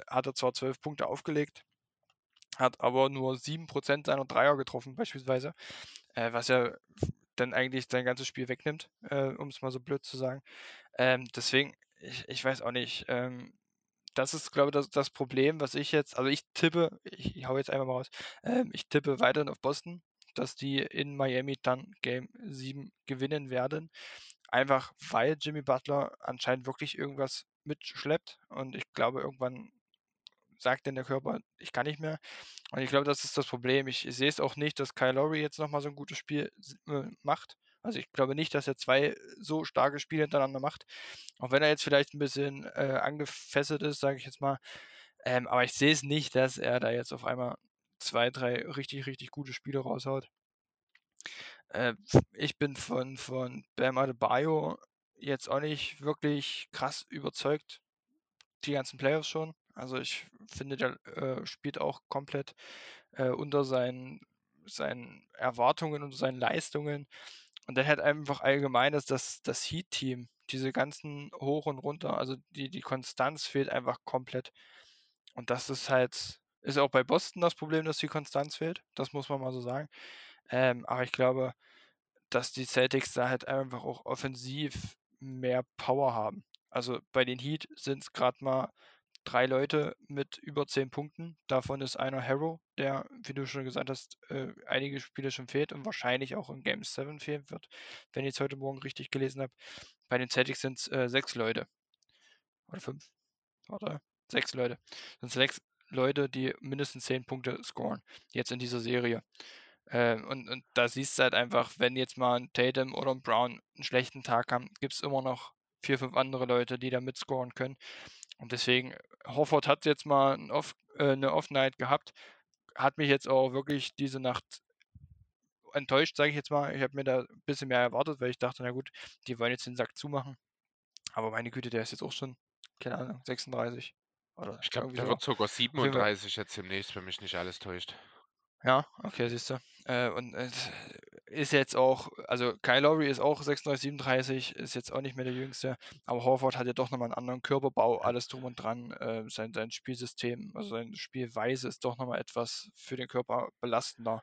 hat er zwar zwölf Punkte aufgelegt, hat aber nur 7% seiner Dreier getroffen, beispielsweise, äh, was ja dann eigentlich sein ganzes Spiel wegnimmt, äh, um es mal so blöd zu sagen. Ähm, deswegen, ich, ich weiß auch nicht. Ähm, das ist, glaube ich, das, das Problem, was ich jetzt, also ich tippe, ich, ich hau jetzt einfach mal raus, ähm, ich tippe weiterhin auf Boston, dass die in Miami dann Game 7 gewinnen werden. Einfach weil Jimmy Butler anscheinend wirklich irgendwas mitschleppt und ich glaube, irgendwann sagt denn der Körper, ich kann nicht mehr. Und ich glaube, das ist das Problem. Ich, ich sehe es auch nicht, dass Kyle Lowry jetzt nochmal so ein gutes Spiel äh, macht. Also ich glaube nicht, dass er zwei so starke Spiele hintereinander macht. Auch wenn er jetzt vielleicht ein bisschen äh, angefesselt ist, sage ich jetzt mal. Ähm, aber ich sehe es nicht, dass er da jetzt auf einmal zwei, drei richtig, richtig gute Spiele raushaut. Äh, ich bin von, von Bam Adebayo jetzt auch nicht wirklich krass überzeugt. Die ganzen Playoffs schon. Also ich finde, der äh, spielt auch komplett äh, unter seinen, seinen Erwartungen und seinen Leistungen. Und dann halt einfach allgemein ist das, das Heat-Team, diese ganzen Hoch und Runter, also die, die Konstanz fehlt einfach komplett. Und das ist halt, ist auch bei Boston das Problem, dass die Konstanz fehlt. Das muss man mal so sagen. Ähm, aber ich glaube, dass die Celtics da halt einfach auch offensiv mehr Power haben. Also bei den Heat sind es gerade mal drei Leute mit über zehn Punkten. Davon ist einer Harrow, der, wie du schon gesagt hast, äh, einige Spiele schon fehlt und wahrscheinlich auch in Game 7 fehlen wird, wenn ich es heute Morgen richtig gelesen habe. Bei den Celtics sind es äh, sechs Leute. Oder fünf. Warte. Sechs Leute. Sind sechs Leute, die mindestens zehn Punkte scoren. Jetzt in dieser Serie. Äh, und, und da siehst du halt einfach, wenn jetzt mal ein Tatum oder ein Brown einen schlechten Tag haben, gibt es immer noch vier, fünf andere Leute, die da mitscoren können. Und deswegen, Hofford hat jetzt mal ein Off, äh, eine Off-Night gehabt, hat mich jetzt auch wirklich diese Nacht enttäuscht, sage ich jetzt mal. Ich habe mir da ein bisschen mehr erwartet, weil ich dachte, na gut, die wollen jetzt den Sack zumachen. Aber meine Güte, der ist jetzt auch schon, keine Ahnung, 36. Oder ich glaube, der so. wird sogar 37 jetzt demnächst, wenn mich nicht alles täuscht. Ja, okay, siehst du. Äh, und äh, ist jetzt auch, also Kyle Lowry ist auch 36, 37, ist jetzt auch nicht mehr der Jüngste, aber Horford hat ja doch nochmal einen anderen Körperbau, alles drum und dran. Äh, sein, sein Spielsystem, also seine Spielweise ist doch nochmal etwas für den Körper belastender.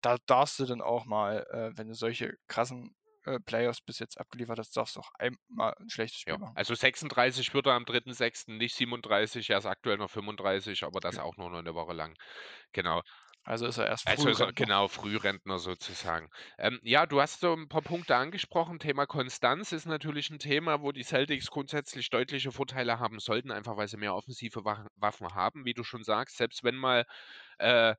Da darfst du dann auch mal, äh, wenn du solche krassen äh, Playoffs bis jetzt abgeliefert hast, darfst du auch einmal ein schlechtes Spiel ja. machen. Also 36 wird er am 3.6., nicht 37, er ist aktuell noch 35, aber das ja. auch nur noch eine Woche lang. Genau. Also ist er erst Also er Frührentner. genau, Frührentner sozusagen. Ähm, ja, du hast so ein paar Punkte angesprochen. Thema Konstanz ist natürlich ein Thema, wo die Celtics grundsätzlich deutliche Vorteile haben sollten, einfach weil sie mehr offensive Waffen haben, wie du schon sagst. Selbst wenn mal äh,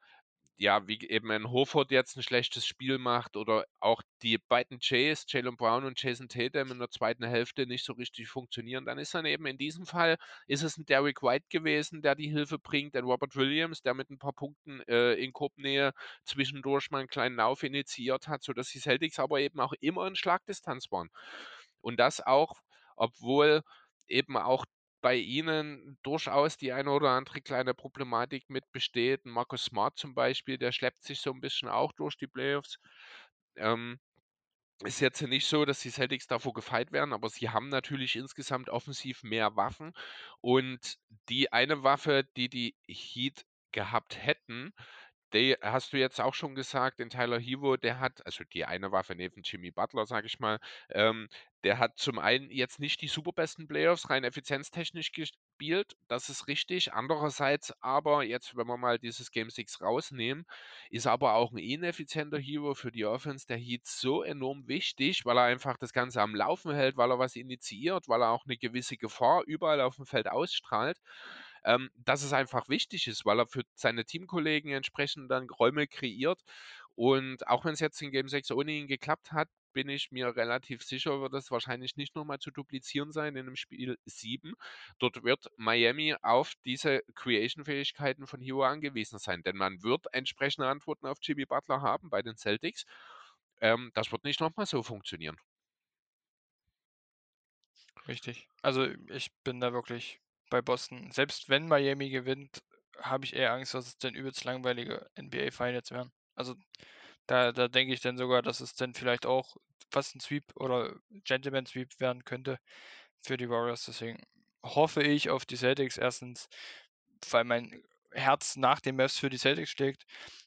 ja, wie eben ein Horford jetzt ein schlechtes Spiel macht oder auch die beiden Jays, Jalen Brown und Jason Tatum in der zweiten Hälfte nicht so richtig funktionieren, dann ist dann eben in diesem Fall ist es ein Derrick White gewesen, der die Hilfe bringt, ein Robert Williams, der mit ein paar Punkten äh, in Korbnähe zwischendurch mal einen kleinen Lauf initiiert hat, sodass die Celtics aber eben auch immer in Schlagdistanz waren. Und das auch, obwohl eben auch bei Ihnen durchaus die eine oder andere kleine Problematik mit besteht. Marcus Smart zum Beispiel, der schleppt sich so ein bisschen auch durch die Playoffs. Ähm, ist jetzt nicht so, dass die Celtics davor gefeit werden, aber sie haben natürlich insgesamt offensiv mehr Waffen. Und die eine Waffe, die die Heat gehabt hätten, die hast du jetzt auch schon gesagt, den Tyler Hero, der hat, also die eine Waffe neben Jimmy Butler, sage ich mal, ähm, der hat zum einen jetzt nicht die superbesten Playoffs rein effizienztechnisch gespielt, das ist richtig. Andererseits aber, jetzt, wenn wir mal dieses Game 6 rausnehmen, ist aber auch ein ineffizienter Hero für die Offense der Heat so enorm wichtig, weil er einfach das Ganze am Laufen hält, weil er was initiiert, weil er auch eine gewisse Gefahr überall auf dem Feld ausstrahlt ähm, dass es einfach wichtig ist, weil er für seine Teamkollegen entsprechend dann Räume kreiert. Und auch wenn es jetzt in Game 6 ohne ihn geklappt hat, bin ich mir relativ sicher, wird es wahrscheinlich nicht nochmal zu duplizieren sein in dem Spiel 7. Dort wird Miami auf diese Creation-Fähigkeiten von Hero angewiesen sein, denn man wird entsprechende Antworten auf Jimmy Butler haben bei den Celtics. Ähm, das wird nicht nochmal so funktionieren. Richtig. Also ich bin da wirklich bei Boston. Selbst wenn Miami gewinnt, habe ich eher Angst, dass es dann übelst langweilige NBA Finals werden. Also da, da denke ich dann sogar, dass es dann vielleicht auch fast ein Sweep oder Gentleman Sweep werden könnte für die Warriors. Deswegen hoffe ich auf die Celtics erstens, weil mein Herz nach den Mavs für die Celtics schlägt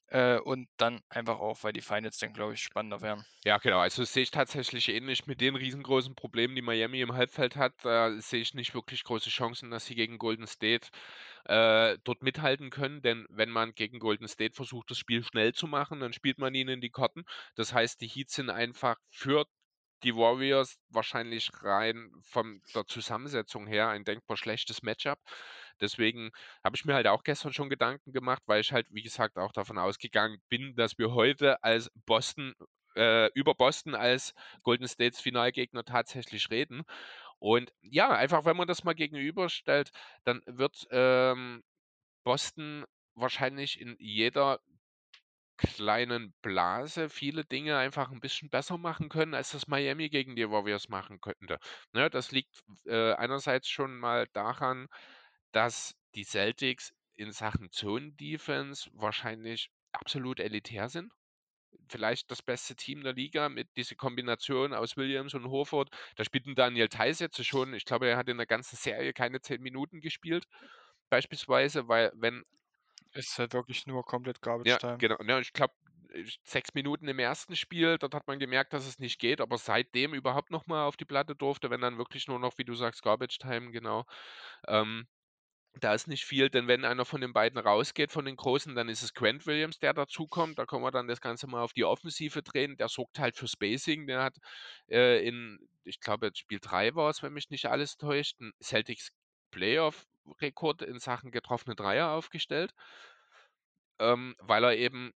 äh, und dann einfach auch, weil die Finals dann, glaube ich, spannender werden. Ja, genau. Also sehe ich tatsächlich ähnlich mit den riesengroßen Problemen, die Miami im Halbfeld hat. Da sehe ich nicht wirklich große Chancen, dass sie gegen Golden State äh, dort mithalten können. Denn wenn man gegen Golden State versucht, das Spiel schnell zu machen, dann spielt man ihnen in die Karten. Das heißt, die Heats sind einfach für die Warriors wahrscheinlich rein von der Zusammensetzung her ein denkbar schlechtes Matchup. Deswegen habe ich mir halt auch gestern schon Gedanken gemacht, weil ich halt, wie gesagt, auch davon ausgegangen bin, dass wir heute als Boston, äh, über Boston als Golden States Finalgegner tatsächlich reden. Und ja, einfach wenn man das mal gegenüberstellt, dann wird ähm, Boston wahrscheinlich in jeder kleinen Blase viele Dinge einfach ein bisschen besser machen können, als das Miami gegen die Warriors machen könnte. Ne, das liegt äh, einerseits schon mal daran, dass die Celtics in Sachen Zone Defense wahrscheinlich absolut elitär sind. Vielleicht das beste Team der Liga mit dieser Kombination aus Williams und Horford. Da spielt ein Daniel Theiss jetzt schon, ich glaube, er hat in der ganzen Serie keine zehn Minuten gespielt, beispielsweise, weil wenn ist halt wirklich nur komplett Garbage ja, Time. genau. Ja, ich glaube, sechs Minuten im ersten Spiel, dort hat man gemerkt, dass es nicht geht, aber seitdem überhaupt nochmal auf die Platte durfte, wenn dann wirklich nur noch, wie du sagst, Garbage Time, genau. Ähm, da ist nicht viel, denn wenn einer von den beiden rausgeht, von den Großen, dann ist es Grant Williams, der dazukommt. Da können wir dann das Ganze mal auf die Offensive drehen. Der sorgt halt für Spacing. Der hat äh, in, ich glaube, Spiel 3 war es, wenn mich nicht alles täuscht, ein Celtics Playoff-Rekord in Sachen getroffene Dreier aufgestellt ähm, weil er eben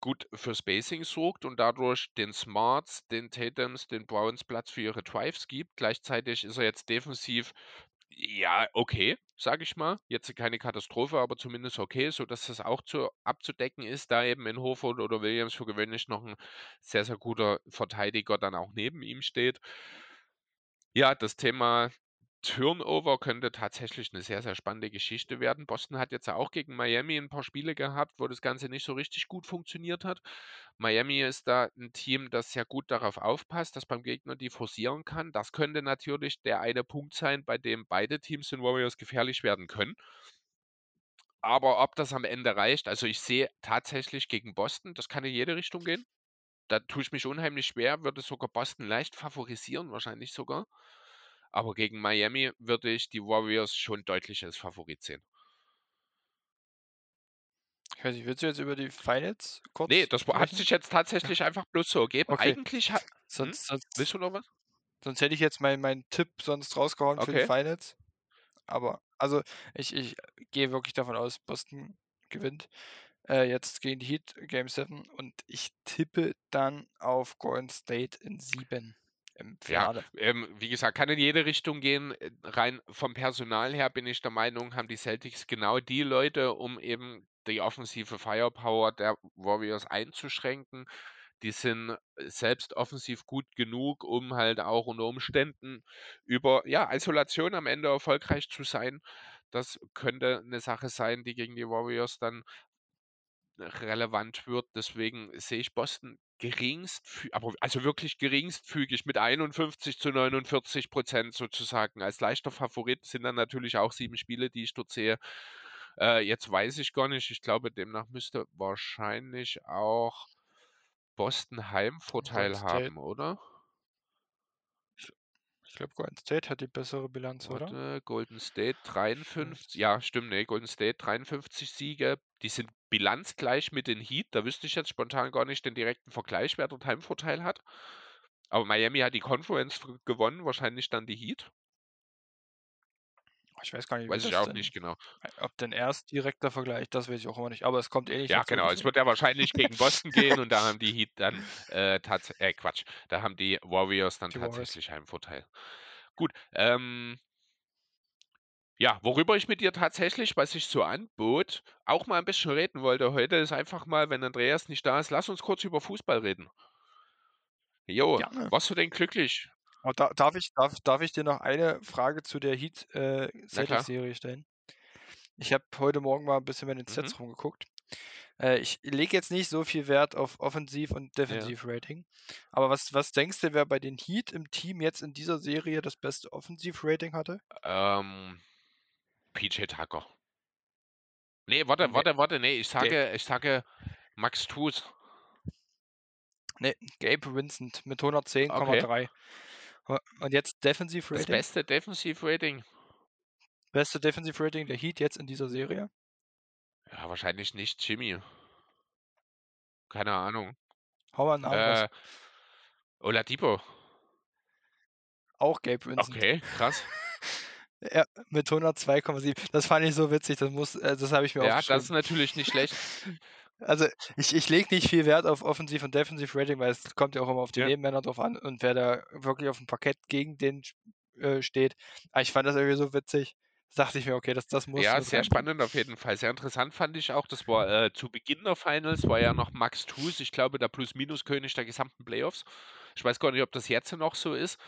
gut für Spacing sorgt und dadurch den Smarts, den Tatums, den Browns Platz für ihre Drives gibt. Gleichzeitig ist er jetzt defensiv, ja, okay, sage ich mal. Jetzt keine Katastrophe, aber zumindest okay, sodass das auch zu, abzudecken ist, da eben in Hoford oder Williams für gewöhnlich noch ein sehr, sehr guter Verteidiger dann auch neben ihm steht. Ja, das Thema Turnover könnte tatsächlich eine sehr, sehr spannende Geschichte werden. Boston hat jetzt auch gegen Miami ein paar Spiele gehabt, wo das Ganze nicht so richtig gut funktioniert hat. Miami ist da ein Team, das sehr gut darauf aufpasst, dass beim Gegner die forcieren kann. Das könnte natürlich der eine Punkt sein, bei dem beide Teams den Warriors gefährlich werden können. Aber ob das am Ende reicht, also ich sehe tatsächlich gegen Boston, das kann in jede Richtung gehen. Da tue ich mich unheimlich schwer, würde sogar Boston leicht favorisieren, wahrscheinlich sogar. Aber gegen Miami würde ich die Warriors schon deutlich als Favorit sehen. Ich weiß nicht, willst du jetzt über die Finals kurz Ne, das hat sprechen? sich jetzt tatsächlich einfach bloß so ergeben. Okay. Eigentlich ha hm? Sonst sonst Willst du noch was? sonst hätte ich jetzt meinen meinen Tipp sonst rausgehauen für die Okay. Finals. Aber also, ich ich gehe wirklich davon aus, Boston gewinnt, äh, jetzt gegen die Heat Game 7 und ich tippe dann auf Golden State in 7 im Ja, Finale. ähm, wie gesagt, kann in jede Richtung gehen. Äh, rein vom Personal her bin ich der Meinung, haben die Celtics genau die Leute, um eben die offensive Firepower der Warriors einzuschränken. Die sind äh, selbst offensiv gut genug, um halt auch unter Umständen über, ja, Isolation am Ende erfolgreich zu sein. Das könnte 'ne Sache sein, die gegen die Warriors dann relevant wird. Deswegen sehe ich Boston geringstfü aber also wirklich geringstfügig mit 51 zu 49% sozusagen als leichter Favorit. Sind dann natürlich auch 7 Spiele, die ich dort sehe. Äh, jetzt weiß ich gar nicht. Ich glaube, demnach müsste wahrscheinlich auch Boston Heimvorteil haben, oder? Ich glaube, Golden State hat die bessere Bilanz, oder? Warte, Golden State 53 50. ja, stimmt, ne, Golden State 53 Siege. Die sind bilanzgleich mit den Heat. Da wüsste ich jetzt spontan gar nicht den direkten Vergleich, wer dort Heimvorteil hat. Aber Miami hat die Conference gewonnen, wahrscheinlich dann die Heat. Ich weiß gar nicht, Weiß ich auch denn nicht genau. ob denn erst direkter Vergleich, das weiß ich auch immer nicht, aber es kommt eh nicht Ja, genau. Es wird ja wahrscheinlich gegen Boston gehen und da haben die Heat dann äh, tats äh, Quatsch, da haben die Warriors dann Die Warriors. tatsächlich Heimvorteil. Gut, ähm ja, worüber ich mit dir tatsächlich, was sich so anbot, auch mal 'n bisschen reden wollte heute, ist einfach mal, wenn Andreas nicht da ist, lass uns kurz über Fußball reden. Jo, Gerne. warst du denn glücklich? Da darf ich darf darf ich dir noch eine Frage zu der Heat, äh. Celtics-Serie stellen? Ich habe heute Morgen mal 'n bisschen bei den Mhm. Stats rumgeguckt. Äh, ich lege jetzt nicht so viel Wert auf Offensiv und Ja. Defensiv-Rating. Aber was was denkst du, wer bei den Heat im Team jetzt in dieser Serie das beste Offensiv-Rating hatte? Ähm, PJ Tucker. Ne, warte, Ne. warte, warte, ne, ich Gabe. sage ich sage Max Strus. Ne, Gabe Vincent mit Okay. 110,3. U und jetzt Das Defensiv-Rating? beste Defensiv-Rating? Beste Defensiv-Rating der Heat jetzt in dieser Serie? Ja, wahrscheinlich nicht Jimmy. Keine Ahnung. Hau mal 'n Namen raus. Äh Oladipo. Auch Gabe Vincent. Okay, krass. Ja, mit 102,7. Das fand ich so witzig, das muss äh, das habe ich mir Ja, das ist aufgeschrieben. natürlich nicht schlecht. Also, ich ich lege nicht viel Wert auf Offensiv und Defensiv-Rating, weil es kommt ja auch immer auf die Ja. Nebenmänner drauf an und wer da wirklich aufm Parkett gegen den äh, steht. Aber ich fand das irgendwie so witzig. Dachte ich mir: „Okay, das das musst du Ja, sehr reinbringen.“ spannend auf jeden Fall. Sehr interessant fand ich auch, das war, äh, zu Beginn der Finals war ja noch Max Strus, ich glaube, der Plus-Minus-König der gesamten Playoffs. Ich weiß gar nicht, ob das jetzt noch so ist.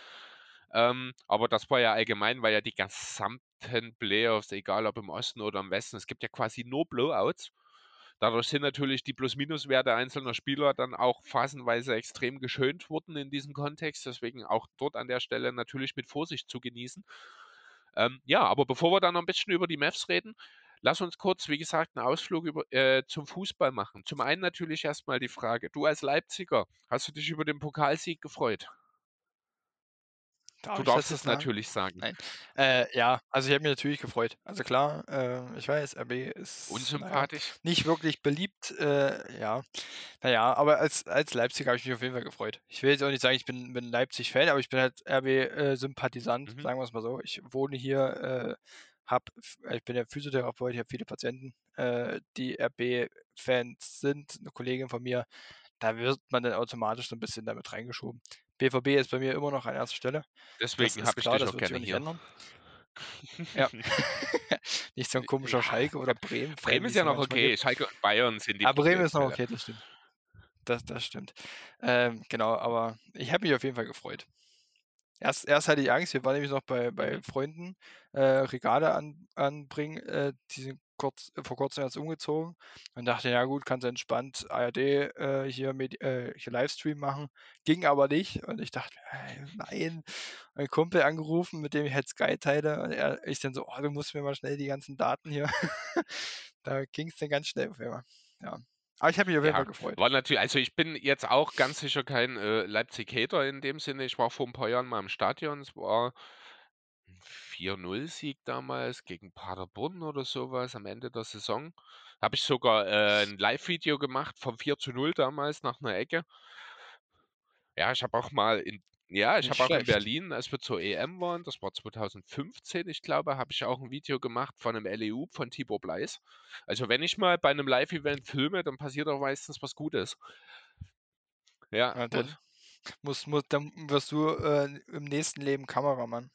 Ähm, aber das war ja allgemein war ja die gesamten Playoffs, egal ob im Osten oder im Westen, es gibt ja quasi nur Blowouts. Dadurch sind natürlich die Plus-Minus-Werte einzelner Spieler dann auch phasenweise extrem geschönt worden in diesem Kontext. Deswegen auch dort an der Stelle natürlich mit Vorsicht zu genießen. Ähm, ja, aber bevor wir dann noch 'n bisschen über die Mavs reden, lass uns kurz, wie gesagt, 'n Ausflug über äh, zum Fußball machen. Zum einen natürlich erst mal die Frage: Du als Leipziger, hast du dich über den Pokalsieg gefreut? Darf Du darfst es sagen? natürlich sagen. Nein. Äh, ja, also, ich habe mich natürlich gefreut. Also, klar, äh, ich weiß, RB ist, Unsympathisch? nicht wirklich beliebt, äh, ja. Na ja, aber als als Leipziger habe ich mich auf jeden Fall gefreut. Ich will jetzt auch nicht sagen, ich bin bin Leipzig-Fan, aber ich bin halt RB, äh, Mhm. sagen wir's mal so. Ich wohne hier, äh, habe f ich bin ja Physiotherapeut, ich habe viele Patienten, äh, die RB-Fans sind. 'Ne Kollegin von mir, da wird man dann automatisch so 'n bisschen da mit reingeschoben. BVB ist bei mir immer noch an 1. Stelle. Deswegen habe ich klar, dich das auch gerne hier. ändern. Ja. Nicht so 'n komischer Ja, Schalke oder Bremen wie ist ja noch okay. gibt. Schalke und Bayern sind die Ah, Bremen ist noch okay, das stimmt. Das das stimmt. Ähm, genau, aber ich habe mich auf jeden Fall gefreut. Erst erst hatte ich Angst, wir waren nämlich noch bei bei Mhm. Freunden, äh, Regale an anbringen, äh, die sind kurz vor Kurzem erst umgezogen und dachte: „Ja gut, kannst du entspannt ARD, äh, hier Medi äh, hier Livestream machen.“ Ging aber nicht und ich dachte „Ey, nein.“ Mein Kumpel angerufen, mit dem ich halt Sky teile und er ich dann so: „Oh, du musst mir mal schnell die ganzen Daten hier“ Da ging's dann ganz schnell auf einmal. Ja. Aber ich habe mich auf jeden Ja, Fall gefreut. war natür also, ich bin jetzt auch ganz sicher kein, äh, Leipzig-Hater in dem Sinne. Ich war vor 'n paar Jahren mal im Stadion. Es war 4-0-Sieg damals gegen Paderborn oder sowas am Ende der Saison. Habe ich sogar äh, ein Live-Video gemacht vom 4-0 damals nach einer Ecke. Ja, ich habe auch mal in ja, ich habe auch in. Berlin, als wir zur EM waren, das war 2015, ich glaube, habe ich auch ein Video gemacht von einem LEU von Tibor Bleis. Also wenn ich mal bei einem Live-Event filme, dann passiert auch meistens was Gutes. Ja, Ja, dann muss, muss, dann wirst du äh, im nächsten Leben Kameramann.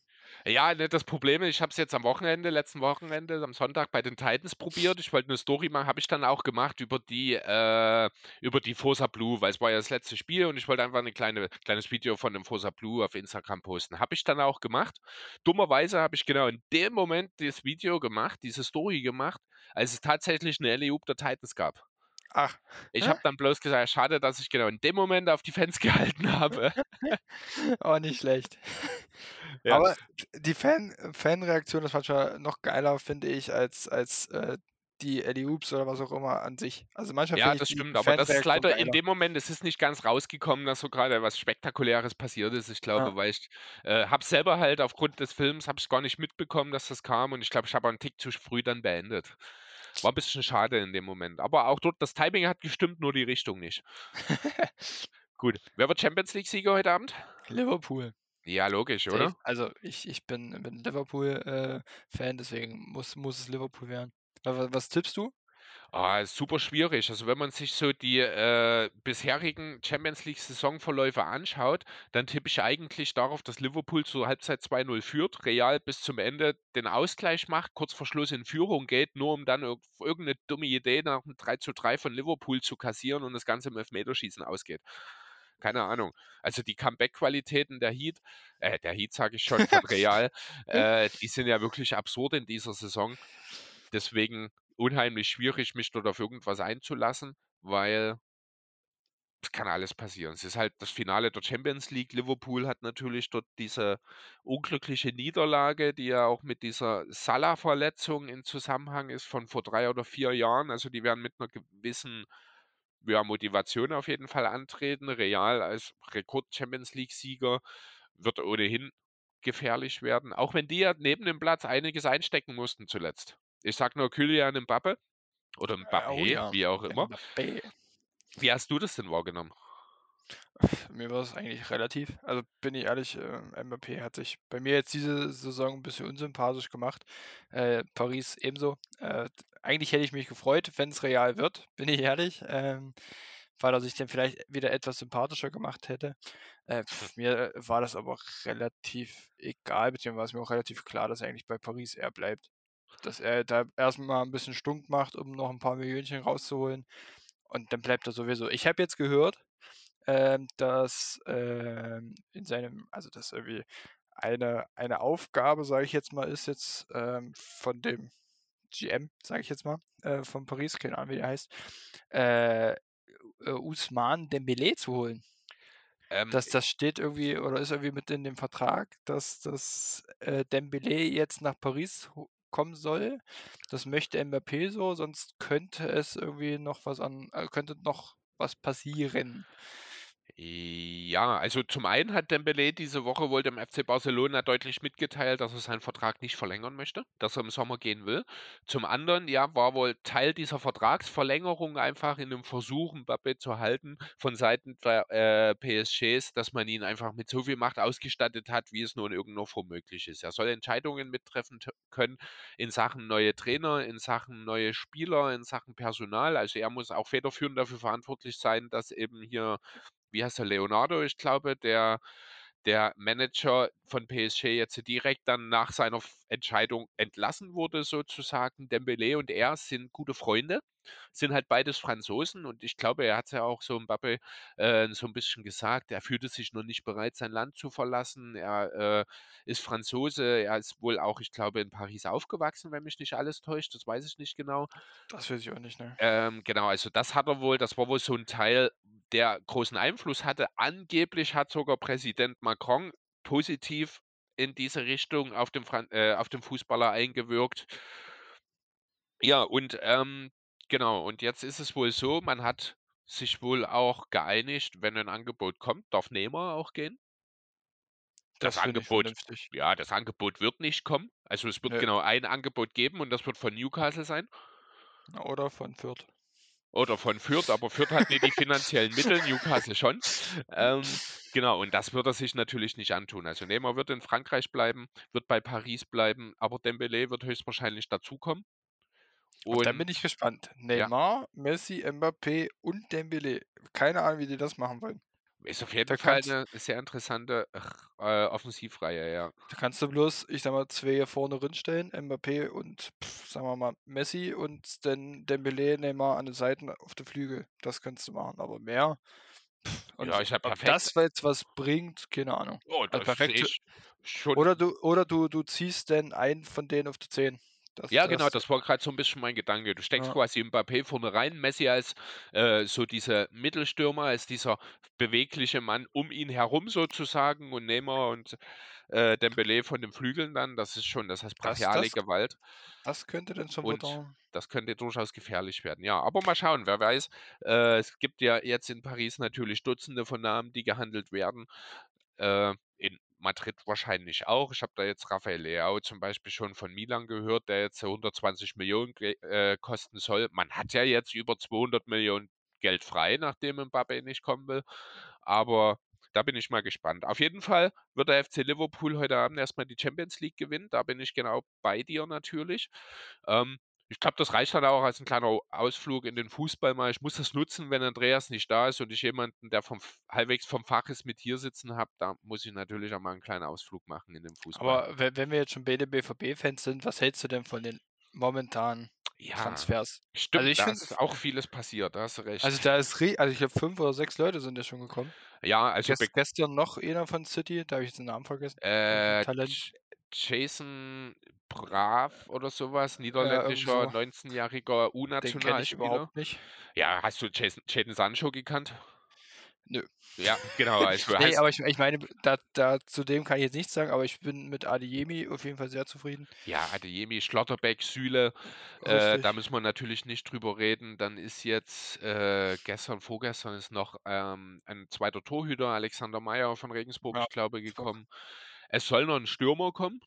Ja, ne, das Problem ist, ich habe es jetzt am Wochenende, letzten Wochenende, am Sonntag bei den Titans probiert. Ich wollte eine Story machen, habe ich dann auch gemacht über die, äh, über die Forza Blue, weil es war ja das letzte Spiel und ich wollte einfach ein kleine, kleines Video von dem Forza Blue auf Instagram posten. Habe ich dann auch gemacht. Dummerweise habe ich genau in dem Moment das Video gemacht, diese Story gemacht, als es tatsächlich eine LEU der Titans gab. Ach. Ich habe dann bloß gesagt, schade, dass ich genau in dem Moment auf die Fans gehalten habe. Oh, nicht schlecht. Ja. Aber die Fan, Fanreaktion ist manchmal noch geiler, finde ich, als, als äh, die Eddie Hoops oder was auch immer an sich. Also manchmal Ja, das stimmt, aber das ist leider in geiler. dem Moment, es ist nicht ganz rausgekommen, dass so gerade was Spektakuläres passiert ist. Ich glaube, Ja. weil ich äh, habe selber halt aufgrund des Films habe ich gar nicht mitbekommen, dass das kam und ich glaube, ich habe einen Tick zu früh dann beendet. War ein bisschen schade in dem Moment. Aber auch dort, das Timing hat gestimmt, nur die Richtung nicht. Gut. Wer wird Champions League-Sieger heute Abend? Liverpool. Ja, logisch, Safe. oder? Also ich, ich bin, bin Liverpool-Fan, deswegen muss, muss es Liverpool werden. Was, was tippst du? Ah, ist super schwierig. Also wenn man sich so die äh, bisherigen Champions League-Saisonverläufe anschaut, dann tippe ich eigentlich darauf, dass Liverpool zur Halbzeit 2-0 führt, Real bis zum Ende den Ausgleich macht, kurz vor Schluss in Führung geht, nur um dann irg irgendeine dumme Idee nach einem 3-3 von Liverpool zu kassieren und das Ganze im Elfmeterschießen ausgeht. Keine Ahnung. Also die Comeback-Qualitäten der Heat, äh, der Heat sage ich schon, von Real, äh, die sind ja wirklich absurd in dieser Saison. Deswegen unheimlich schwierig, mich dort auf irgendwas einzulassen, weil es kann alles passieren. Es ist halt das Finale der Champions League. Liverpool hat natürlich dort diese unglückliche Niederlage, die ja auch mit dieser Salah-Verletzung in Zusammenhang ist von vor drei oder vier Jahren. Also die werden mit einer gewissen ja, Motivation auf jeden Fall antreten. Real als Rekord-Champions League-Sieger wird ohnehin gefährlich werden, auch wenn die ja neben dem Platz einiges einstecken mussten zuletzt. Ich sag nur Kylian Mbappe oder Mbappé, oh ja, wie auch immer. Mbappé. Wie hast du das denn wahrgenommen? Mir war es eigentlich relativ. Also bin ich ehrlich, äh, Mbappé hat sich bei mir jetzt diese Saison ein bisschen unsympathisch gemacht. Äh, Paris ebenso. Äh, eigentlich hätte ich mich gefreut, wenn es real wird, bin ich ehrlich. Ähm, weil er sich dann vielleicht wieder etwas sympathischer gemacht hätte. Äh, pf, mir war das aber relativ egal, beziehungsweise war es mir auch relativ klar, dass er eigentlich bei Paris eher bleibt. Dass er da erstmal ein bisschen stunk macht, um noch ein paar Millionchen rauszuholen. Und dann bleibt er sowieso. Ich habe jetzt gehört, ähm, dass ähm, in seinem, also dass irgendwie eine, eine Aufgabe, sage ich jetzt mal, ist jetzt ähm, von dem GM, sage ich jetzt mal, äh, von Paris, keine Ahnung, wie der heißt, äh, äh, Usman Dembele zu holen. Ähm, Dass das steht irgendwie oder ist irgendwie mit in dem Vertrag, dass das äh, Dembele jetzt nach Paris kommen soll. Das möchte Mbappé so, sonst könnte es irgendwie noch was an, äh, könnte noch was passieren. Ja, also zum einen hat Dembélé diese Woche wohl dem FC Barcelona deutlich mitgeteilt, dass er seinen Vertrag nicht verlängern möchte, dass er im Sommer gehen will. Zum anderen, ja, war wohl Teil dieser Vertragsverlängerung einfach in dem Versuch, Mbappé zu halten von Seiten der äh, PSGs, dass man ihn einfach mit so viel Macht ausgestattet hat, wie es nur in irgendeiner Form möglich ist. Er soll Entscheidungen mittreffen können in Sachen neue Trainer, in Sachen neue Spieler, in Sachen Personal. Also er muss auch federführend dafür verantwortlich sein, dass eben hier wie heißt er, Leonardo, ich glaube, der, der Manager von PSG jetzt direkt dann nach seiner Entscheidung entlassen wurde, sozusagen. Dembélé und er sind gute Freunde, sind halt beides Franzosen und ich glaube, er hat ja auch so Mbappé äh, so ein bisschen gesagt, er fühlte sich noch nicht bereit, sein Land zu verlassen. Er äh, ist Franzose, er ist wohl auch, ich glaube, in Paris aufgewachsen, wenn mich nicht alles täuscht, das weiß ich nicht genau. Das weiß ich auch nicht, ne? Ähm, genau, also das hat er wohl, das war wohl so ein Teil, der großen Einfluss hatte. Angeblich hat sogar Präsident Macron positiv in diese Richtung auf den, Fran äh, auf den Fußballer eingewirkt. Ja, und ähm, genau, und jetzt ist es wohl so, man hat sich wohl auch geeinigt, wenn ein Angebot kommt, darf Neymar auch gehen. Das Das Angebot ja, das Angebot wird nicht kommen. Also, es wird Ne. genau ein Angebot geben und das wird von Newcastle sein. Oder von Fürth. Oder von Fürth, aber Fürth hat nicht die finanziellen Mittel, Newcastle schon. Ähm, genau, und das wird er sich natürlich nicht antun. Also, Neymar wird in Frankreich bleiben, wird bei Paris bleiben, aber Dembélé wird höchstwahrscheinlich dazukommen. Und dann bin ich Und gespannt. ja. Neymar, Messi, Mbappé und Dembélé. Keine Ahnung, wie die das machen wollen. Ist auf jeden Da Fall kannst 'ne sehr interessante, ach, äh, Offensivreihe, ja. da kannst du bloß, ich sage mal, 2 hier vorne drinstellen, Mbappé und, pf, sagen wir mal, Messi und dann Dembélé, Neymar an den Seiten auf den Flügel. Das kannst du machen, aber mehr pf, und Ja, ist ja ob perfekt. das jetzt was bringt, keine Ahnung. Oh, Also, das perfekt sehe für ich schon oder du oder du du ziehst dann einen von denen auf die 10. Das Ja, genau, das das war grad so 'n bisschen mein Gedanke. Du steckst Ja. quasi Mbappé vorne rein, Messi als, äh, so dieser Mittelstürmer, als dieser bewegliche Mann um ihn herum sozusagen und Neymar und, äh, Dembélé von den Flügeln dann. Das ist schon das heißt Das brachiale das Gewalt. das könnte dann schon Und wieder das könnte durchaus gefährlich werden. Ja, aber mal schauen, wer weiß. Äh, es gibt ja jetzt in Paris natürlich Dutzende von Namen, die gehandelt werden. Äh, in Madrid wahrscheinlich auch. Ich habe da jetzt Rafael Leao zum Beispiel schon von Milan gehört, der jetzt 120.000.000 ge äh, kosten soll. Man hat ja jetzt über 200.000.000 Geld frei, nachdem Mbappé nicht kommen will. Aber da bin ich mal gespannt. Auf jeden Fall wird der FC Liverpool heute Abend erst mal die Champions League gewinnen. Da bin ich genau bei dir natürlich. Ähm, ich glaube, das reicht dann auch als 'n kleiner Ausflug in den Fußball mal. Ich muss das nutzen, wenn Andreas nicht da ist und ich jemanden, der vom halbwegs vom Fach ist, mit hier sitzen habe. Da muss ich natürlich auch mal 'n kleinen Ausflug machen in den Fußball. Aber we wenn wir jetzt schon beide BVB-Fans sind, was hältst du denn von den momentanen Ja, Transfers? stimmt, Also, ich da finde ist auch vieles passiert, da hast du recht. Also, da ist also, ich glaube 5 oder 6 Leute sind ja schon gekommen. Ja, also Gest gestern noch einer von City, da habe ich jetzt den Namen vergessen. Äh, Talent. Jason Braaf oder so was, Ja, niederländischer, so. 19-jähriger Den kenne ich U-Nationalspieler. überhaupt nicht. Ja, hast du Jason Jadon Sancho gekannt? Nö. Ja, genau, also Ne, heißt aber ich ich meine, da da zu dem kann ich jetzt nichts sagen, aber ich bin mit Adeyemi auf jeden Fall sehr zufrieden. Ja, Adeyemi, Schlotterbeck, Süle, äh, da müssen wir natürlich nicht drüber reden. Dann ist jetzt, äh, gestern, vorgestern ist noch, ähm, ein 2. Torhüter, Alexander Meyer von Regensburg, Ja, ich glaube, gekommen. Es soll noch 'n Stürmer kommen.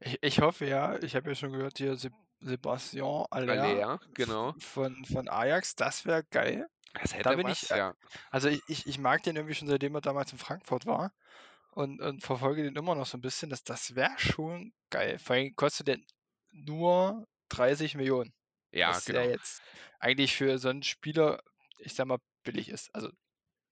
Ich ich hoffe ja, ich habe ja schon gehört hier Seb Sebastian v genau. von von Ajax, das wäre geil. Das Da hätte bin was, ich äh, ja. also, ich ich ich mag den irgendwie schon, seitdem er damals in Frankfurt war und und verfolge den immer noch so 'n bisschen. Das das wäre schon geil. Vor allem kostet der nur 30.000.000, Ja, was ja genau. jetzt eigentlich für so 'n Spieler, ich sage mal, billig ist. Also,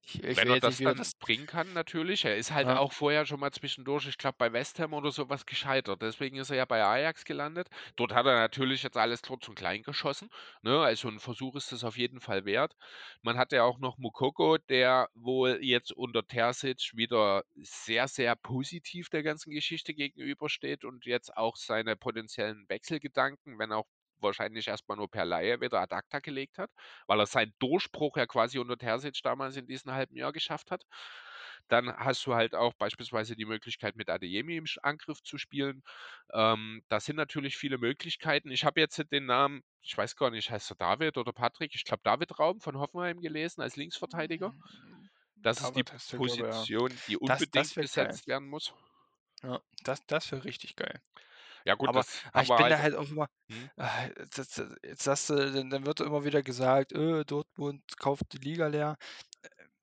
ich ich Wenn er das dann das bringen kann, natürlich. Er ist halt Ja. auch vorher schon mal zwischendurch, ich glaube, bei West Ham oder so was gescheitert. Deswegen ist er ja bei Ajax gelandet. Dort hat er natürlich jetzt alles kurz und klein geschossen, ne? Also, 'n Versuch ist es auf jeden Fall wert. Man hat ja auch noch Moukoko, der wohl jetzt unter Terzic wieder sehr, sehr positiv der ganzen Geschichte gegenübersteht und jetzt auch seine potenziellen Wechselgedanken, wenn auch wahrscheinlich erst mal nur per Leihe wieder ad acta gelegt hat, weil er seinen Durchbruch ja quasi unter Terzic damals in diesem halben Jahr geschafft hat. Dann hast du halt auch beispielsweise die Möglichkeit, mit Adeyemi im Angriff zu spielen. Ähm, da sind natürlich viele Möglichkeiten. Ich habe jetzt den Namen, ich weiß gar nicht, heißt er David oder Patrick? Ich glaube, David Raum von Hoffenheim gelesen als Linksverteidiger. Hm, Das ist die. Position, die Das unbedingt das geil. besetzt werden muss. Ja, das das wäre richtig geil. Ja gut, Aber das aber haben ich wir bin da halt halt auch immer mhm. ah, das das jetzt sagst du dann dann wird immer wieder gesagt: „Äh, Dortmund kauft die Liga leer.“ Äh,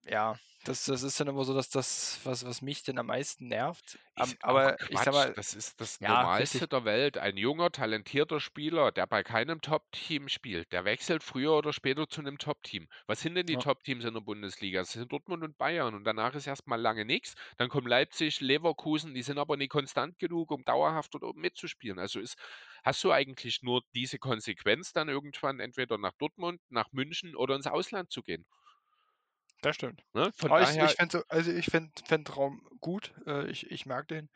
ja, das das ist dann immer so, dass das, was was mich denn am meisten nervt. Am aber ich sage Quatsch. mal Das ist das ja, Normalste richtig. der Welt. Ein junger, talentierter Spieler, der bei keinem Top-Team spielt, der wechselt früher oder später zu 'nem Top-Team. Was sind denn die Ja. Top-Teams in der Bundesliga? Das sind Dortmund und Bayern und danach ist erst mal lange nix. Dann kommen Leipzig, Leverkusen, die sind aber nicht konstant genug, um dauerhaft dort oben mitzuspielen. Also, ist hast du eigentlich nur diese Konsequenz dann irgendwann entweder nach Dortmund, nach München oder ins Ausland zu gehen. Das stimmt. Ne? Von Aber ich daher ich fände so also, ich fände fände Raum gut. Äh, ich ich mag den.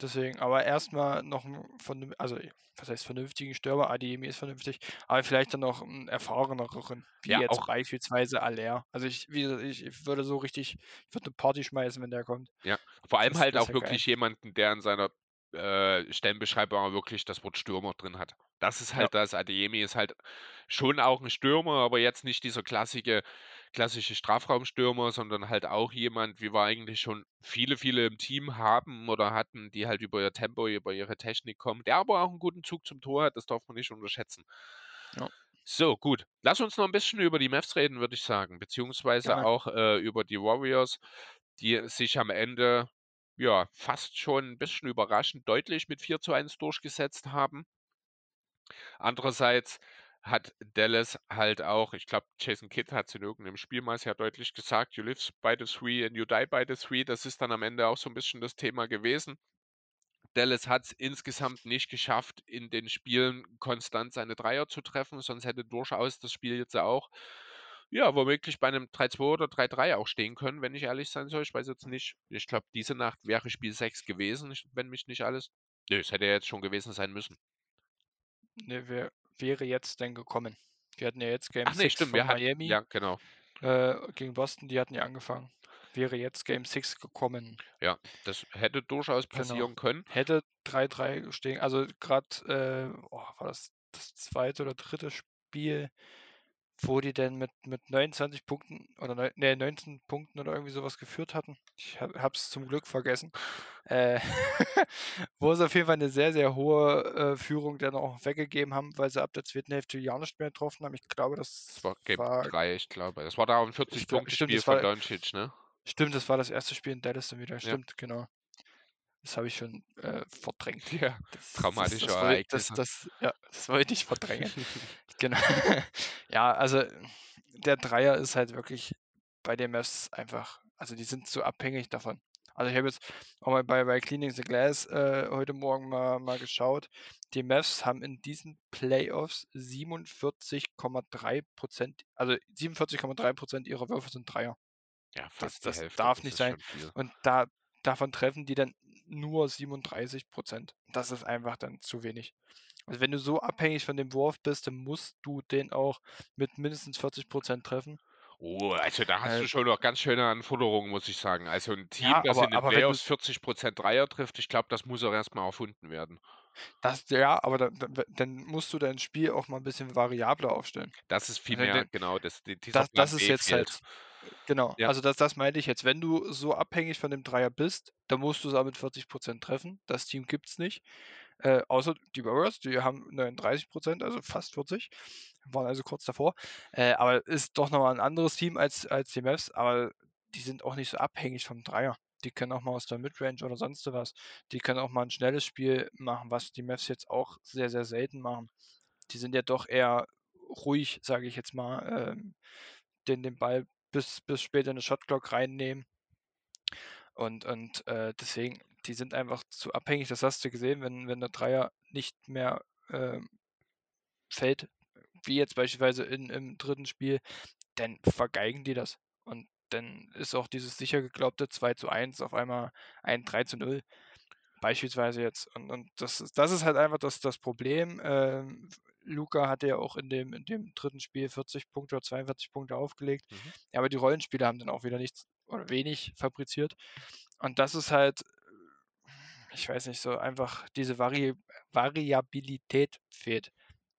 Deswegen aber erst mal noch 'n vernünf also, was heißt vernünftigen Stürmer? Adeyemi ist vernünftig, aber vielleicht dann noch 'n erfahreneren, wie Ja, jetzt auch beispielsweise Haller. Also, ich wie gesagt, ich ich würde so richtig ich würde 'ne Party schmeißen, wenn der kommt. Ja, vor allem Das halt das auch wäre geil. wirklich jemanden, der in seiner, äh, Stellenbeschreibung wirklich das Wort Stürmer drin hat. Das ist Ja. halt das. Adeyemi ist halt schon auch 'n Stürmer, aber jetzt nicht dieser klassische klassische Strafraumstürmer, sondern halt auch jemand, wie wir eigentlich schon viele, viele im Team haben oder hatten, die halt über ihr Tempo, über ihre Technik kommen, der aber auch einen guten Zug zum Tor hat, das darf man nicht unterschätzen. Ja. So, gut. Lass uns noch ein bisschen über die Mavs reden, würde ich sagen, beziehungsweise Gerne. auch äh, über die Warriors, die sich am Ende ja fast schon ein bisschen überraschend deutlich mit 4 zu 1 durchgesetzt haben. Andererseits hat Dallas halt auch, ich glaube, Jason Kidd hat es in irgendeinem Spiel mal sehr deutlich gesagt, you live by the three and you die by the three. Das ist dann am Ende auch so ein bisschen das Thema gewesen. Dallas hat es insgesamt nicht geschafft, in den Spielen konstant seine Dreier zu treffen, sonst hätte durchaus das Spiel jetzt auch, ja, womöglich bei einem 3-2 oder 3-3 auch stehen können, wenn ich ehrlich sein soll. Ich weiß jetzt nicht. Ich glaube, diese Nacht wäre Spiel 6 gewesen, wenn mich nicht alles. Nö, es hätte ja jetzt schon gewesen sein müssen. Ne, wer wäre jetzt denn gekommen? Wir hatten ja jetzt Game Ach nee, 6 stimmt, von wir hatten, Miami ja, genau. äh, gegen Boston, die hatten ja angefangen. Wäre jetzt Game 6 gekommen. Ja, das hätte durchaus Genau. passieren können. Hätte 3-3 stehen. Also gerade, äh, oh, war das das zweite oder dritte Spiel, wo die denn mit, mit 29 Punkten oder nee, 19 Punkten oder irgendwie sowas geführt hatten. Ich hab, hab's zum Glück vergessen. Äh, wo sie auf jeden Fall eine sehr, sehr hohe äh, Führung dann auch weggegeben haben, weil sie ab der zweiten Hälfte ja nicht mehr getroffen haben. Ich glaube, das, Das war Game war 3, ich glaube. Das war da ein Ich glaub- stimmt, 40-Punkte-Spiel das von Doncic, ne? Stimmt, das war das erste Spiel in Dallas dann wieder. Stimmt, genau. Das habe ich schon äh, verdrängt. Ja, Das, Traumatische das, das, wollte- das, Ereignisse. das, ja, das wollte ich verdrängen. genau. ja, also der Dreier ist halt wirklich bei den Mavs einfach, also die sind so abhängig davon. Also ich habe jetzt auch mal bei, bei Cleaning the Glass äh, heute Morgen mal, mal geschaut. Die Mavs haben in diesen Playoffs 47,3 Prozent, also 47,3 Prozent ihrer Würfe sind Dreier. Ja, fast das die Hälfte. darf das nicht sein. Und da, davon treffen die dann nur 37 Prozent. Das ist einfach dann zu wenig. Also wenn du so abhängig von dem Wurf bist, dann musst du den auch mit mindestens 40 Prozent treffen. Oh, also da hast Äh, du schon noch ganz schöne Anforderungen, muss ich sagen. Also ein Team, Ja, das aber- in den Playoffs 40% Dreier trifft, ich glaube, das muss auch erstmal erfunden werden. Das, ja, aber dann, dann, dann musst du dein Spiel auch mal ein bisschen variabler aufstellen. Das ist viel Also mehr, den- genau, das, Das, das ist jetzt fehlt. halt. Genau, Ja. also das, das meinte ich jetzt. Wenn du so abhängig von dem Dreier bist, dann musst du es auch mit 40% treffen. Das Team gibt es nicht. Äh, außer die Warriors, die haben 39%, also fast 40. Waren also kurz davor. Äh, aber ist doch nochmal ein anderes Team als, als die Mavs, aber die sind auch nicht so abhängig vom Dreier. Die können auch mal aus der Midrange oder sonst was. Die können auch mal ein schnelles Spiel machen, was die Mavs jetzt auch sehr, sehr selten machen. Die sind ja doch eher ruhig, sage ich jetzt mal, ähm, den, den Ball bis, bis später in eine Shotclock reinnehmen. Und, und äh, deswegen, die sind einfach zu abhängig. Das hast du gesehen, wenn, wenn der Dreier nicht mehr ähm, fällt, wie jetzt beispielsweise in, im dritten Spiel, dann vergeigen die das. Und dann ist auch dieses sicher geglaubte 2 zu 1 auf einmal ein 3 zu 0. Beispielsweise jetzt. Und, und das, ist, das ist halt einfach das, das Problem. Ähm, Luca hatte ja auch in dem, in dem dritten Spiel 40 Punkte oder 42 Punkte aufgelegt. Mhm. Ja, aber die Rollenspieler haben dann auch wieder nichts oder wenig fabriziert. Und das ist halt, ich weiß nicht, so einfach diese Vari Variabilität fehlt.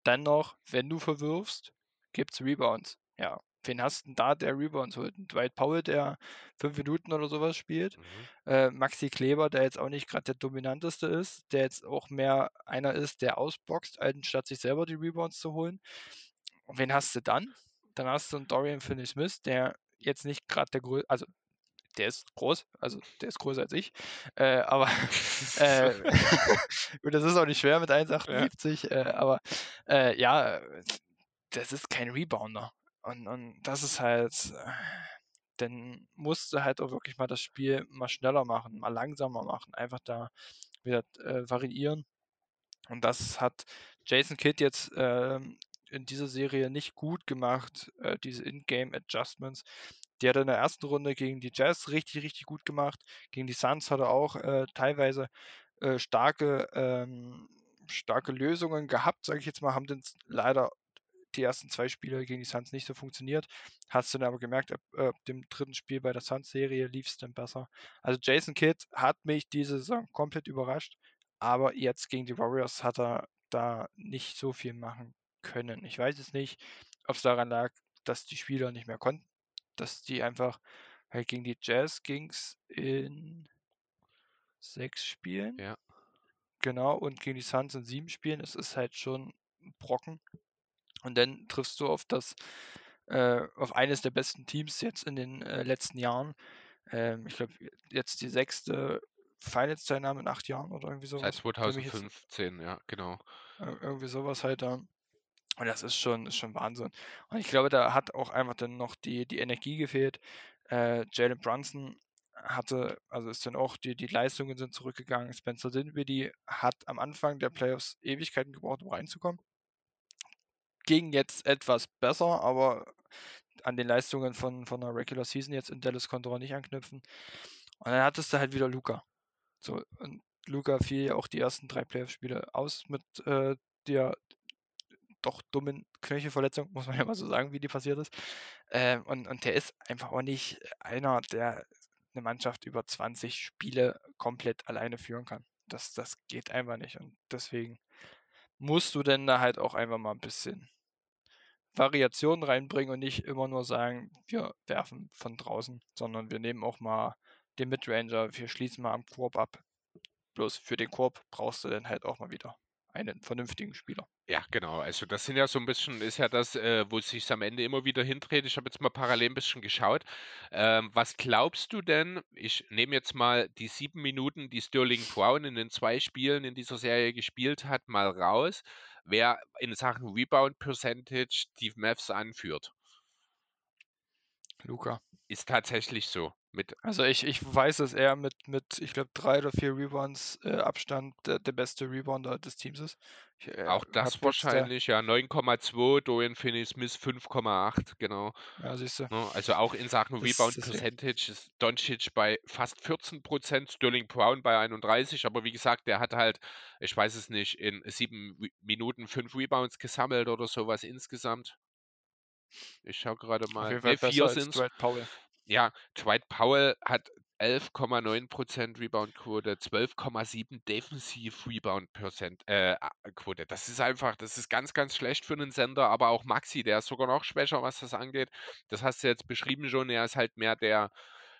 Dann noch, wenn du verwirfst, gibt es Rebounds. Ja, wen hast du denn da, der Rebounds holt? Dwight Powell, der fünf Minuten oder sowas spielt. Mhm. Äh, Maxi Kleber, der jetzt auch nicht gerade der dominanteste ist, der jetzt auch mehr einer ist, der ausboxt, anstatt sich selber die Rebounds zu holen. Und wen hast du dann? Dann hast du einen Dorian Finney-Smith, der jetzt nicht gerade der größte, also der ist groß, also der ist größer als ich, äh, aber äh, das ist auch nicht schwer mit 1,78, äh, aber äh, ja, das ist kein Rebounder. Und, und das ist halt, äh, dann musst du halt auch wirklich mal das Spiel mal schneller machen, mal langsamer machen, einfach da wieder äh, variieren. Und das hat Jason Kidd jetzt ähm, in dieser Serie nicht gut gemacht, äh, diese In-Game Adjustments. Die hat er in der ersten Runde gegen die Jazz richtig, richtig gut gemacht. Gegen die Suns hat er auch äh, teilweise äh, starke, ähm, starke Lösungen gehabt, sage ich jetzt mal, haben dann leider die ersten zwei Spiele gegen die Suns nicht so funktioniert. Hast du dann aber gemerkt, ab, äh, ab dem dritten Spiel bei der Suns-Serie lief es dann besser. Also Jason Kidd hat mich diese Saison komplett überrascht, aber jetzt gegen die Warriors hat er da nicht so viel machen können. Ich weiß es nicht, ob es daran lag, dass die Spieler nicht mehr konnten dass die einfach, halt gegen die Jazz ging es in sechs Spielen. Ja. Genau, und gegen die Suns in sieben Spielen. Es ist halt schon ein Brocken. Und dann triffst du auf das, äh, auf eines der besten Teams jetzt in den äh, letzten Jahren. Ähm, ich glaube, jetzt die sechste Finals-Teilnahme in acht Jahren oder irgendwie sowas. Seit 2015, ja, genau. Irgendwie sowas halt da. Und das ist schon, ist schon Wahnsinn. Und ich glaube, da hat auch einfach dann noch die, die Energie gefehlt. Äh, Jalen Brunson hatte, also ist dann auch, die, die Leistungen sind zurückgegangen. Spencer Dinwiddie hat am Anfang der Playoffs Ewigkeiten gebraucht, um reinzukommen. Ging jetzt etwas besser, aber an den Leistungen von, von der Regular Season jetzt in Dallas konnte er nicht anknüpfen. Und dann hattest du halt wieder Luca. So, und Luca fiel ja auch die ersten drei Playoff-Spiele aus mit äh, der doch dummen Knöchelverletzung, muss man ja mal so sagen, wie die passiert ist. Ähm, und, und der ist einfach auch nicht einer, der eine Mannschaft über 20 Spiele komplett alleine führen kann. Das, das geht einfach nicht. Und deswegen musst du denn da halt auch einfach mal ein bisschen Variationen reinbringen und nicht immer nur sagen, wir werfen von draußen, sondern wir nehmen auch mal den Midranger, wir schließen mal am Korb ab. Bloß für den Korb brauchst du dann halt auch mal wieder einen vernünftigen Spieler. Ja, genau. Also das sind ja so ein bisschen, ist ja das, äh, wo es am Ende immer wieder hindreht. Ich habe jetzt mal parallel ein bisschen geschaut. Ähm, was glaubst du denn? Ich nehme jetzt mal die sieben Minuten, die Sterling Brown in den zwei Spielen in dieser Serie gespielt hat, mal raus. Wer in Sachen Rebound Percentage die Mavs anführt. Luca. Ist tatsächlich so. Mit Also ich, ich weiß, dass er mit, mit ich glaube, drei oder vier Rebounds äh, Abstand der, der beste Rebounder des Teams ist. Ich, äh, auch hab das jetzt wahrscheinlich, ja, 9,2, Dorian Finney-Smith 5,8, genau. Ja, siehst du. Ne, also auch in Sachen Das- Rebound deswegen. Percentage ist Doncic bei fast 14 Prozent, Sterling Brown bei 31, aber wie gesagt, der hat halt, ich weiß es nicht, in sieben Re- Minuten fünf Rebounds gesammelt oder sowas insgesamt. Ich schaue gerade Auf mal. jeden Fall Nee, besser vier als sind's. Dwight Powell. Ja, Dwight Powell hat 11,9% Rebound-Quote, 12,7 Defensiv-Rebound-Quote. Äh, Quote. das ist einfach, das ist ganz, ganz schlecht für einen Sender, aber auch Maxi, der ist sogar noch schwächer, was das angeht. Das hast du jetzt beschrieben schon, er ist halt mehr der,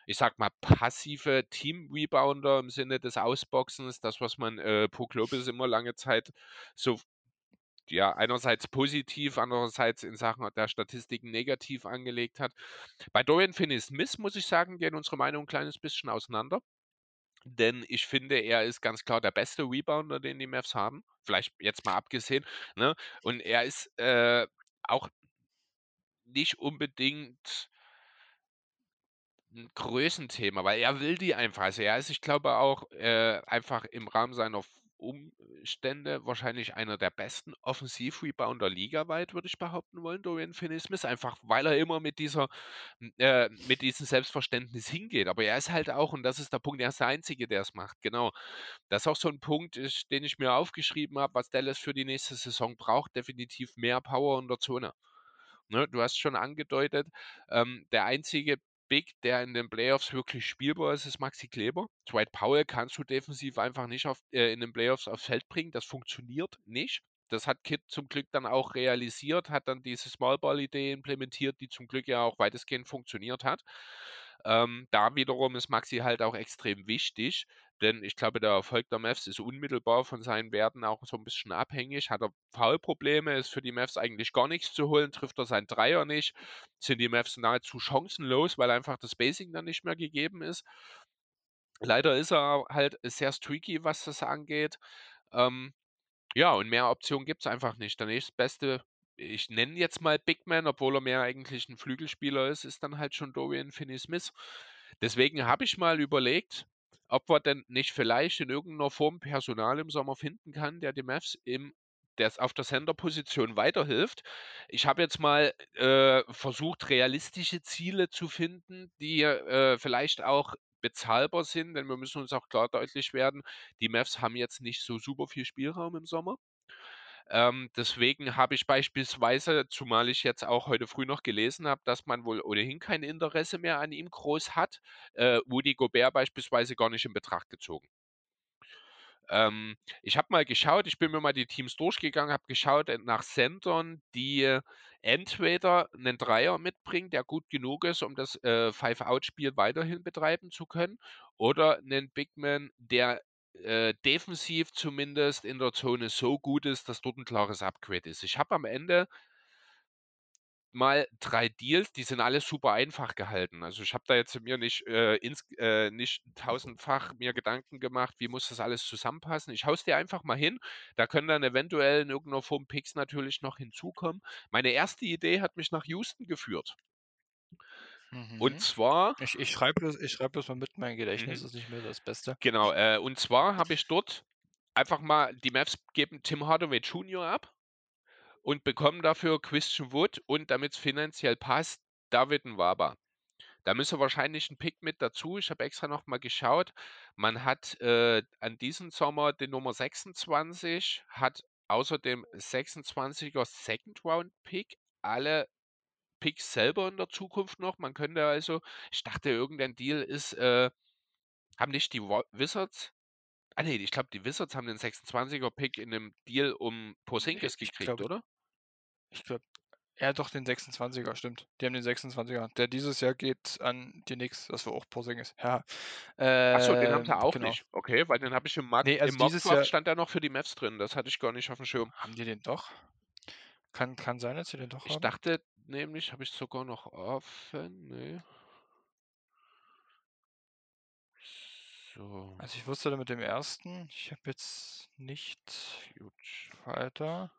ich sag mal, passive Team-Rebounder im Sinne des Ausboxens, das, was man äh, Globus immer lange Zeit so ja, einerseits positiv, andererseits in Sachen der Statistiken negativ angelegt hat. Bei Dorian Finney-Smith, muss ich sagen, gehen unsere Meinungen ein kleines bisschen auseinander. Denn ich finde, er ist ganz klar der beste Rebounder, den die Mavs haben. Vielleicht jetzt mal abgesehen. Ne? Und er ist äh, auch nicht unbedingt ein Größenthema, weil er will die einfach. Also er ist, ich glaube, auch äh, einfach im Rahmen seiner Umstände wahrscheinlich einer der besten Offensiv-Rebounder ligaweit, würde ich behaupten wollen, Dorian Finney-Smith, einfach weil er immer mit dieser, äh, mit diesem Selbstverständnis hingeht. Aber er ist halt auch, und das ist der Punkt, er ist der Einzige, der es macht. Genau. Das ist auch so ein Punkt, ist, den ich mir aufgeschrieben habe, was Dallas für die nächste Saison braucht. Definitiv mehr Power in der Zone. Ne, du hast schon angedeutet, ähm, der einzige Big, der in den Playoffs wirklich spielbar ist, ist Maxi Kleber. Dwight Powell kannst du defensiv einfach nicht auf, äh, in den Playoffs aufs Feld bringen. Das funktioniert nicht. Das hat Kit zum Glück dann auch realisiert, hat dann diese Smallball-Idee implementiert, die zum Glück ja auch weitestgehend funktioniert hat. Ähm, da wiederum ist Maxi halt auch extrem wichtig, denn ich glaube, der Erfolg der Mavs ist unmittelbar von seinen Werten auch so ein bisschen abhängig. Hat er Foulprobleme, ist für die Mavs eigentlich gar nichts zu holen, trifft er seinen Dreier nicht, sind die Mavs nahezu chancenlos, weil einfach das Basing dann nicht mehr gegeben ist. Leider ist er halt sehr streaky, was das angeht. Ähm, ja, und mehr Optionen gibt es einfach nicht. Der nächstbeste, ich nenne jetzt mal Big Man, obwohl er mehr eigentlich ein Flügelspieler ist, ist dann halt schon Dorian Finney-Smith. Deswegen habe ich mal überlegt, ob wir denn nicht vielleicht in irgendeiner Form Personal im Sommer finden kann, der die Mavs im der auf der Center-Position weiterhilft. Ich habe jetzt mal äh, versucht, realistische Ziele zu finden, die äh, vielleicht auch bezahlbar sind, denn wir müssen uns auch klar deutlich werden, die Mavs haben jetzt nicht so super viel Spielraum im Sommer. Ähm, deswegen habe ich beispielsweise, zumal ich jetzt auch heute früh noch gelesen habe, dass man wohl ohnehin kein Interesse mehr an ihm groß hat, äh, Woody Gobert beispielsweise gar nicht in Betracht gezogen. Ähm, ich habe mal geschaut, ich bin mir mal die Teams durchgegangen, habe geschaut äh, nach Centern, die entweder einen Dreier mitbringen, der gut genug ist, um das äh, Five-Out-Spiel weiterhin betreiben zu können, oder einen Bigman, der äh, defensiv zumindest in der Zone so gut ist, dass dort ein klares Upgrade ist. Ich habe am Ende mal drei Deals, die sind alle super einfach gehalten. Also ich habe da jetzt mir nicht, äh, ins, äh, nicht tausendfach mir Gedanken gemacht, wie muss das alles zusammenpassen. Ich haus dir einfach mal hin. Da können dann eventuell in irgendeiner Form Picks natürlich noch hinzukommen. Meine erste Idee hat mich nach Houston geführt. Und Mhm. zwar, Ich, ich schreibe das, ich schreib das mal mit, mein Gedächtnis Mhm. ist nicht mehr das Beste. genau, äh, und zwar habe ich dort einfach mal, die Mavs geben Tim Hardaway Jr. ab und bekommen dafür Christian Wood und damit es finanziell passt, David Nwaba. Da müsste wahrscheinlich ein Pick mit dazu. Ich habe extra noch mal geschaut. Man hat äh, an diesem Sommer den Nummer 26, hat außer dem 26er Second Round Pick alle Picks selber in der Zukunft noch. Man könnte also, ich dachte, irgendein Deal ist, äh, haben nicht die Wizards, ah nee, ich glaube, die Wizards haben den 26er Pick in einem Deal um Porzingis Ich gekriegt, glaube, oder? ich glaube, er hat doch den 26er, stimmt. Die haben den 26er. Der dieses Jahr geht an die Knicks, das war auch Porzingis. Ja. Ach so, den haben sie Ähm, auch genau. nicht. Okay, weil den habe ich im Mock, Nee, also im dieses Jahr stand er noch für die Mavs drin. Das hatte ich gar nicht auf dem Schirm. haben die den doch. Kann, kann sein, dass sie den doch Ich haben. dachte nämlich, habe ich sogar noch offen. Nee. So, Also ich wusste da mit dem ersten, ich habe jetzt nicht huge. weiter.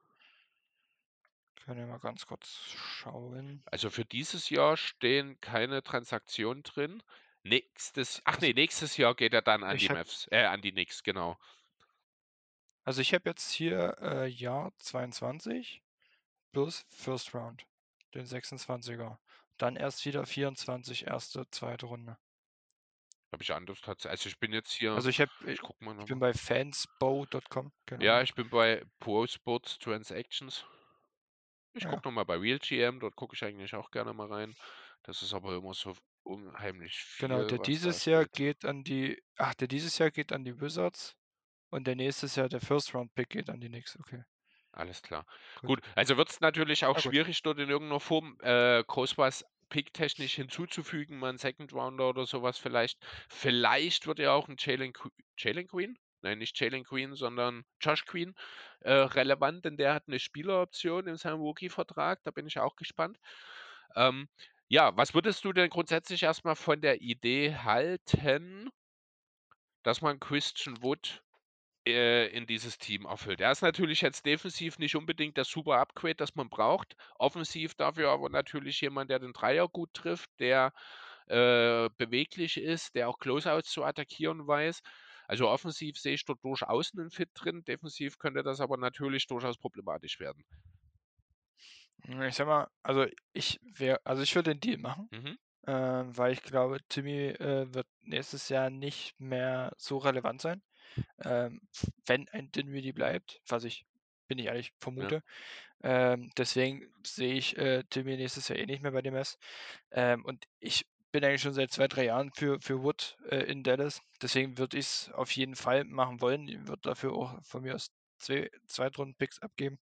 Können wir mal ganz kurz schauen. Also für dieses Jahr stehen keine Transaktionen drin. Nächstes, ach Also nee, nächstes Jahr geht er dann an ich die hab- Mavs, äh, an die Knicks, genau. Also ich habe jetzt hier äh, Jahr 22 plus First Round, den 26er. Dann erst wieder 24, erste, zweite Runde. Habe ich anders tatsächlich. Also ich bin jetzt hier, Also ich habe, ich guck mal ich bin bei fansbow.com. Genau. Ja, ich bin bei Pro Sports Transactions. Ich Ja. gucke nochmal bei RealGM, dort gucke ich eigentlich auch gerne mal rein. Das ist aber immer so unheimlich viel. Genau, der dieses Jahr steht. geht an die, ach, der dieses Jahr geht an die Wizards und der nächstes Jahr der First Round Pick geht an die Knicks. Okay. Alles klar. Gut. Gut, also wird es natürlich auch gut. schwierig, dort in irgendeiner Form äh, groß was picktechnisch hinzuzufügen, mal einen Second Rounder oder sowas vielleicht. Vielleicht wird ja auch ein Jalen, Jalen Queen, nein, nicht Jalen Queen, sondern Josh Queen äh, relevant, denn der hat eine Spieleroption in seinem Rookie-Vertrag. Da bin ich auch gespannt. Ähm, ja, was würdest du denn grundsätzlich erstmal von der Idee halten, dass man Christian Wood äh, in dieses Team erfüllt. Er ist natürlich jetzt defensiv nicht unbedingt das super Upgrade, das man braucht. Offensiv dafür aber natürlich jemand, der den Dreier gut trifft, der äh, beweglich ist, der auch Closeouts zu attackieren weiß. Also offensiv sehe ich dort durchaus einen Fit drin. Defensiv könnte das aber natürlich durchaus problematisch werden. Ich sag mal, also ich wäre, also ich würde den Deal machen, Mhm. ähm, weil ich glaube, Timmy äh, wird nächstes Jahr nicht mehr so relevant sein. Ähm, wenn ein Dinwiddie bleibt, was ich, bin ich ehrlich, vermute. Ähm, deswegen sehe ich äh, Timmy nächstes Jahr eh nicht mehr bei dem S. Ähm, und ich bin eigentlich schon seit zwei, drei Jahren für, für Wood äh, in Dallas. Deswegen würde ich es auf jeden Fall machen wollen. Ich würde dafür auch von mir aus zwei Zweitrunden-Picks abgeben.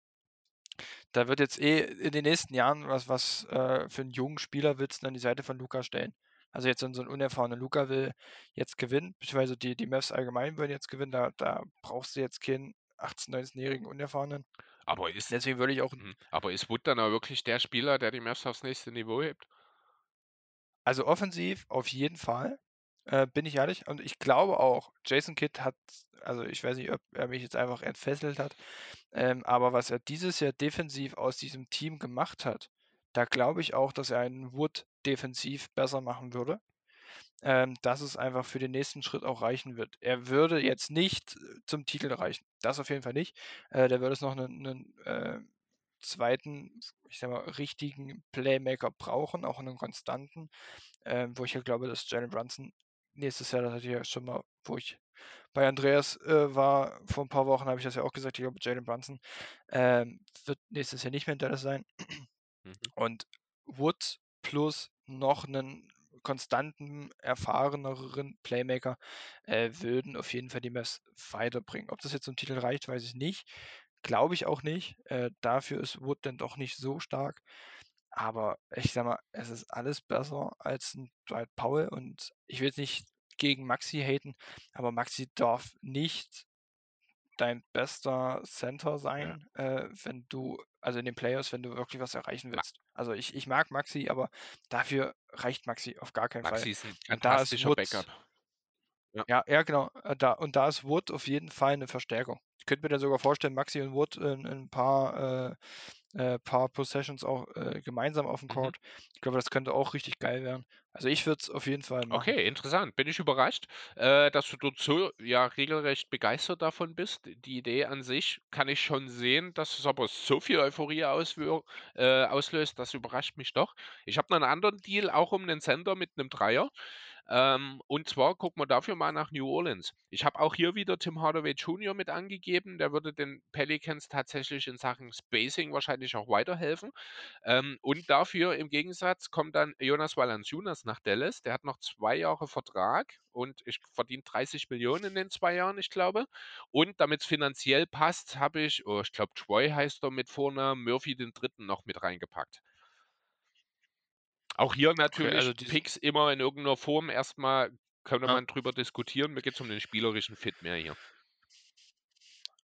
Da wird jetzt eh in den nächsten Jahren was, was äh, für einen jungen Spieler willst du an die Seite von Luca stellen. Also jetzt so ein unerfahrener Luca will jetzt gewinnen, beziehungsweise die, die Mavs allgemein wollen jetzt gewinnen, da, da brauchst du jetzt keinen 18-, 19-jährigen Unerfahrenen. Aber ist, Deswegen würde ich auch, mhm. aber ist Wood dann auch wirklich der Spieler, der die Mavs aufs nächste Niveau hebt? also offensiv auf jeden Fall, äh, bin ich ehrlich. Und ich glaube auch, Jason Kidd hat, also ich weiß nicht, ob er mich jetzt einfach entfesselt hat, ähm, aber was er dieses Jahr defensiv aus diesem Team gemacht hat, da glaube ich auch, dass er einen Wood defensiv besser machen würde. Ähm, dass es einfach für den nächsten Schritt auch reichen wird. Er würde jetzt nicht äh, zum Titel reichen. Das auf jeden Fall nicht. Äh, der würde es noch einen, einen äh, zweiten, ich sag mal, richtigen Playmaker brauchen, auch einen konstanten, ähm, wo ich ja glaube, dass Jalen Brunson nächstes Jahr, das hatte ich ja schon mal, wo ich bei Andreas äh, war, vor ein paar Wochen habe ich das ja auch gesagt, ich glaube, Jalen Brunson ähm, wird nächstes Jahr nicht mehr in Dallas sein. Mhm. Und Wood plus noch einen konstanten, erfahreneren Playmaker äh, würden auf jeden Fall die Mavs weiterbringen. Ob das jetzt zum Titel reicht, weiß ich nicht. Glaube ich auch nicht. Äh, dafür ist Wood dann doch nicht so stark. Aber ich sag mal, es ist alles besser als ein Dwight Powell und ich will jetzt nicht gegen Maxi haten, aber Maxi darf nicht dein bester Center sein, äh, wenn du, also in den Playoffs, wenn du wirklich was erreichen willst. Also ich, ich mag Maxi, aber dafür reicht Maxi auf gar keinen Maxi Fall. ist ein Und da ist fantastischer Wood, Backup. Ja. ja, ja, genau. äh, Da, und da ist Wood auf jeden Fall eine Verstärkung. Ich könnte mir dann sogar vorstellen, Maxi und Wood in, in ein paar, äh, äh, paar Possessions auch äh, gemeinsam auf dem Mhm. Court. Ich glaube, das könnte auch richtig geil werden. Also ich würde es auf jeden Fall machen. Okay, interessant. Bin ich überrascht, äh, dass du dort so ja regelrecht begeistert davon bist. Die Idee an sich kann ich schon sehen, dass es aber so viel Euphorie äh, auslöst, das überrascht mich doch. Ich habe noch einen anderen Deal, auch um einen Sender mit einem Dreier. Ähm, und zwar gucken wir dafür mal nach New Orleans. Ich habe auch hier wieder Tim Hardaway Jr. mit angegeben. Der würde den Pelicans tatsächlich in Sachen Spacing wahrscheinlich auch weiterhelfen. Ähm, und dafür im Gegensatz kommt dann Jonas Valanciunas nach Dallas. Der hat noch zwei Jahre Vertrag und ich verdient 30 Millionen in den zwei Jahren, ich glaube. Und damit es finanziell passt, habe ich, oh, ich glaube, Troy heißt er mit Vornamen, Murphy den dritten noch mit reingepackt. Auch hier natürlich also diesen- Picks immer in irgendeiner Form. Erstmal könnte Ja. man drüber diskutieren. Mir geht es um den spielerischen Fit mehr hier.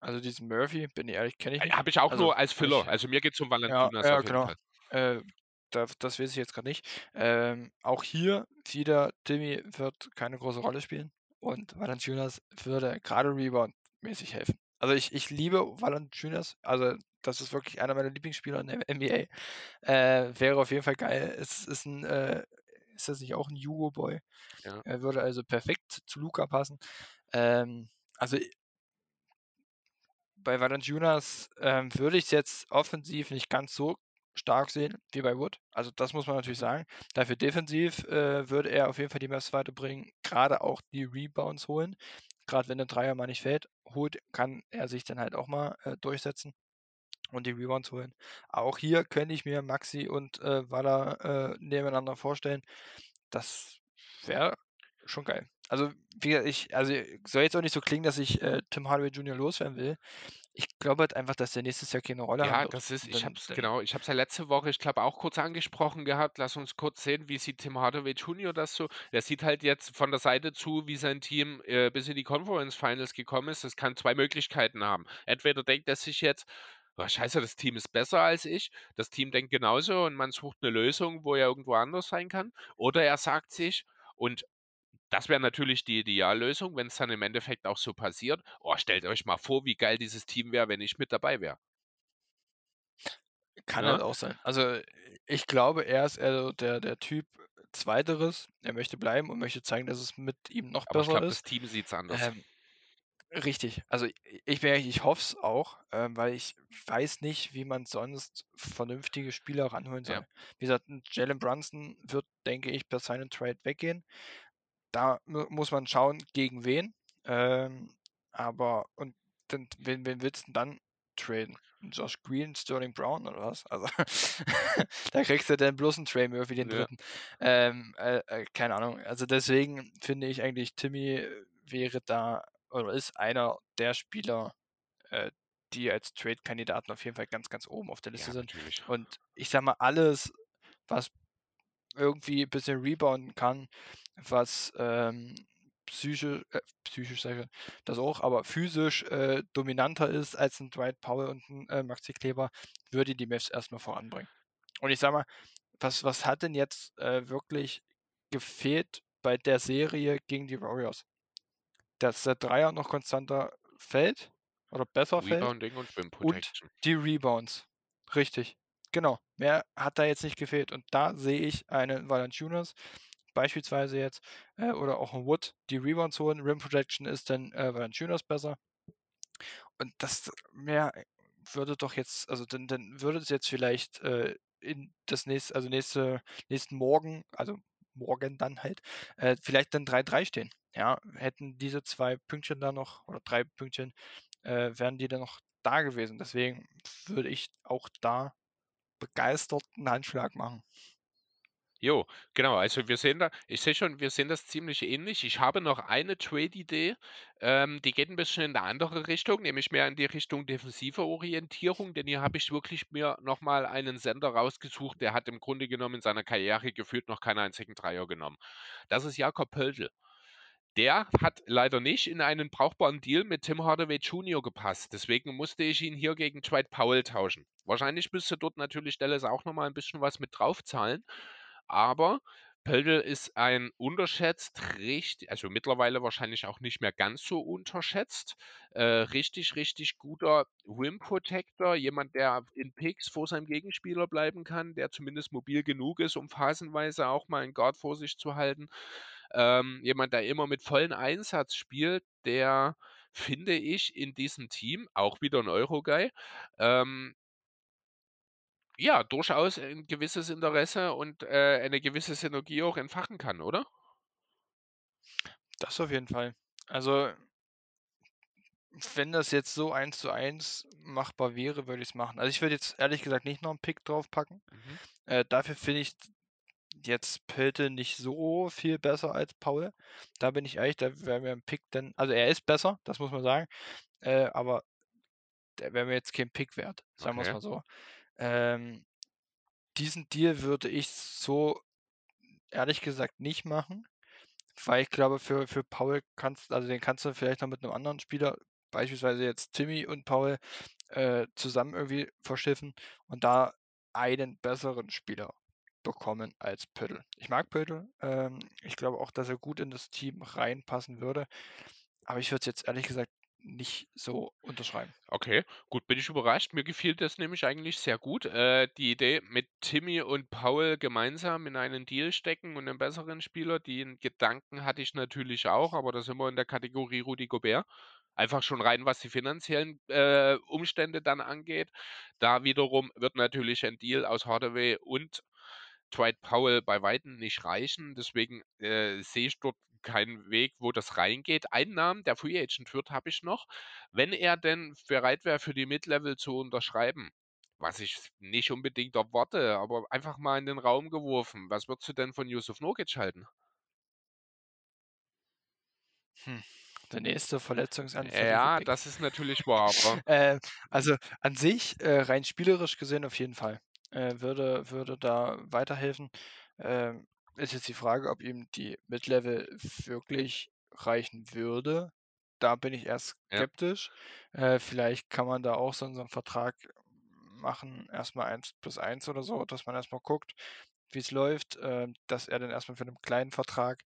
Also diesen Murphy, bin ich ehrlich, kenne ich nicht. Habe ich auch Also, nur als Filler. ich- Also mir geht es um Ja, Valentinas ja jeden genau. Äh, da, das weiß ich jetzt gerade nicht. Ähm, auch hier wieder, Timmy wird keine große Rolle spielen und Valanciunas würde gerade Rebound-mäßig helfen. Also ich, ich liebe Valanciunas, also das ist wirklich einer meiner Lieblingsspieler in der NBA. Äh, wäre auf jeden Fall geil. Es ist ein, äh, ist das nicht auch ein Jugo-Boy? Ja. Er würde also perfekt zu Luca passen. Ähm, also bei Valanciunas ähm, würde ich es jetzt offensiv nicht ganz so stark sehen wie bei Wood. Also das muss man natürlich Mhm. sagen. Dafür defensiv äh, würde er auf jeden Fall die Mavs weiterbringen, gerade auch die Rebounds holen. Gerade wenn der Dreier mal nicht fällt, holt, kann er sich dann halt auch mal äh, durchsetzen und die Rebounds holen. Auch hier könnte ich mir Maxi und äh, Walla äh, nebeneinander vorstellen. Das wäre schon geil. Also, wie gesagt, ich, also soll jetzt auch nicht so klingen, dass ich äh, Tim Hardaway Jr. loswerden will. Ich glaube halt einfach, dass der nächstes Jahr keine Rolle Ja, haben wird. das ist, ich dann- genau, ich habe es ja letzte Woche, ich glaube auch kurz angesprochen gehabt. Lass uns kurz sehen, wie sieht Tim Hardaway Jr. das so. Der sieht halt jetzt von der Seite zu, wie sein Team äh, bis in die Conference Finals gekommen ist. Das kann zwei Möglichkeiten haben. Entweder denkt er sich jetzt, oh, scheiße, das Team ist besser als ich. Das Team denkt genauso und man sucht eine Lösung, wo er irgendwo anders sein kann. Oder er sagt sich, und das wäre natürlich die Ideallösung, wenn es dann im Endeffekt auch so passiert. Oh, stellt euch mal vor, wie geil dieses Team wäre, wenn ich mit dabei wäre. Kann Ja. halt auch sein. Also ich glaube, er ist eher der, der Typ Zweiteres. Er möchte bleiben und möchte zeigen, dass es mit ihm noch Aber ich besser glaube, das ist. Team sieht es anders. Ähm, richtig. Also ich ehrlich, ich hoffe es auch, ähm, weil ich weiß nicht, wie man sonst vernünftige Spieler ranholen Ja. soll. Wie gesagt, Jalen Brunson wird, denke ich, per Sign and Trade weggehen. Da mu- muss man schauen, gegen wen. Ähm, aber und dann, wen, wen willst du denn dann traden? Josh Green, Sterling Brown oder was? Also da kriegst du dann bloß einen Trey Murphy, den Ja. dritten. Ähm, äh, äh, keine Ahnung. Also deswegen finde ich eigentlich, Timmy wäre da oder ist einer der Spieler, äh, die als Trade-Kandidaten auf jeden Fall ganz, ganz oben auf der Liste Ja, sind. natürlich. Und ich sag mal, alles, was irgendwie ein bisschen rebounden kann, was ähm, psychisch, äh, psychisch sage ich, das auch, aber physisch äh, dominanter ist als ein Dwight Powell und ein äh, Maxi Kleber, würde die Mavs erstmal voranbringen. Und ich sag mal, was, was hat denn jetzt äh, wirklich gefehlt bei der Serie gegen die Warriors? Dass der Dreier noch konstanter fällt oder besser fällt Rebounding und Rim Protection. die Rebounds. Richtig. Genau. Mehr hat da jetzt nicht gefehlt. Und da sehe ich einen Valanciunas beispielsweise jetzt äh, oder auch ein Wood, die Rebounds holen. Rim Protection ist dann äh, Valanciunas besser. Und das mehr würde doch jetzt, also dann, dann würde es jetzt vielleicht äh, in das nächste, also nächste, nächsten Morgen, also morgen dann halt, äh, vielleicht dann 3-3 stehen. Ja, hätten diese zwei Pünktchen da noch, oder drei Pünktchen, äh, wären die dann noch da gewesen. Deswegen würde ich auch da begeistert einen Handschlag machen. Jo, genau. Also wir sehen da ich sehe schon, wir sehen das ziemlich ähnlich. Ich habe noch eine Trade-Idee, ähm, die geht ein bisschen in 'ne andere Richtung, nämlich mehr in die Richtung defensive Orientierung, denn hier habe ich wirklich mir noch mal einen Sender rausgesucht, der hat im Grunde genommen in seiner Karriere gefühlt noch keinen einzigen Dreier genommen. Das ist Jakob Poeltl. Der hat leider nicht in einen brauchbaren Deal mit Tim Hardaway Jr. gepasst. Deswegen musste ich ihn hier gegen Dwight Powell tauschen. Wahrscheinlich müsste dort natürlich Dallas auch noch mal 'n bisschen was mit draufzahlen, aber Poeltl ist ein unterschätzt richt also mittlerweile wahrscheinlich auch nicht mehr ganz so unterschätzt, äh, richtig, richtig guter Rim Protector, jemand, der in Picks vor seinem Gegenspieler bleiben kann, der zumindest mobil genug ist, um phasenweise auch mal 'n Guard vor sich zu halten. Ähm, jemand, der immer mit vollem Einsatz spielt, der, finde ich, in diesem Team, auch wieder 'n Euro-Guy, ähm ja, durchaus ein gewisses Interesse und, äh, eine gewisse Synergie auch entfachen kann, oder? Das auf jeden Fall. Also wenn das jetzt so 1:1 machbar wäre, würde ich's machen. Also, ich würde jetzt ehrlich gesagt nicht noch 'n Pick draufpacken. Mhm. Äh, dafür finde ich jetzt Poeltl nicht so viel besser als Powell. Da bin ich ehrlich, da wäre mir 'n Pick dann also, er ist besser, das muss man sagen, äh, aber der wäre mir jetzt kein Pick wert, sagen Okay. mal so. Ähm, diesen Deal würde ich so ehrlich gesagt nicht machen, weil ich glaube, für für Powell kannst also, den kannst du vielleicht noch mit 'nem anderen Spieler, beispielsweise jetzt Timmy und Powell, äh, zusammen irgendwie verschiffen und da einen besseren Spieler bekommen als Poeltl. Ich mag Poeltl, ähm, ich glaube auch, dass er gut in das Team reinpassen würde, aber ich würde es jetzt ehrlich gesagt nicht so unterschreiben. Okay, gut, bin ich überrascht. Mir gefiel das nämlich eigentlich sehr gut, äh, die Idee mit Timmy und Powell gemeinsam in einen Deal stecken und 'nen besseren Spieler. Den Gedanken hatte ich natürlich auch, aber da sind wir in der Kategorie Rudy Gobert. Einfach schon rein, was die finanziellen, äh, Umstände dann angeht. Da wiederum wird natürlich ein Deal aus Hardaway und Dwight Powell bei Weitem nicht reichen. Deswegen, äh, sehe ich dort keinen Weg, wo das reingeht. Einen Namen, der Free Agent wird, habe ich noch. Wenn er denn bereit wäre, für die Mid-Level zu unterschreiben, was ich nicht unbedingt erwarte, aber einfach mal in den Raum geworfen. Was würdest du denn von Jusuf Nurkic halten? Hm, der nächste verletzungsanfällige Ja, das ist natürlich wahr, Äh, also, an sich, äh, rein spielerisch gesehen auf jeden Fall, äh, würde würde da weiterhelfen. Ähm, ist jetzt die Frage, ob ihm die Mid-Level wirklich reichen würde. Da bin ich Ja. skeptisch. Äh, vielleicht kann man da auch so so 'n Vertrag machen, erst mal 1 + 1 oder so, dass man erst mal guckt, wie's läuft, ähm, dass er dann erst mal für 'nen kleinen Vertrag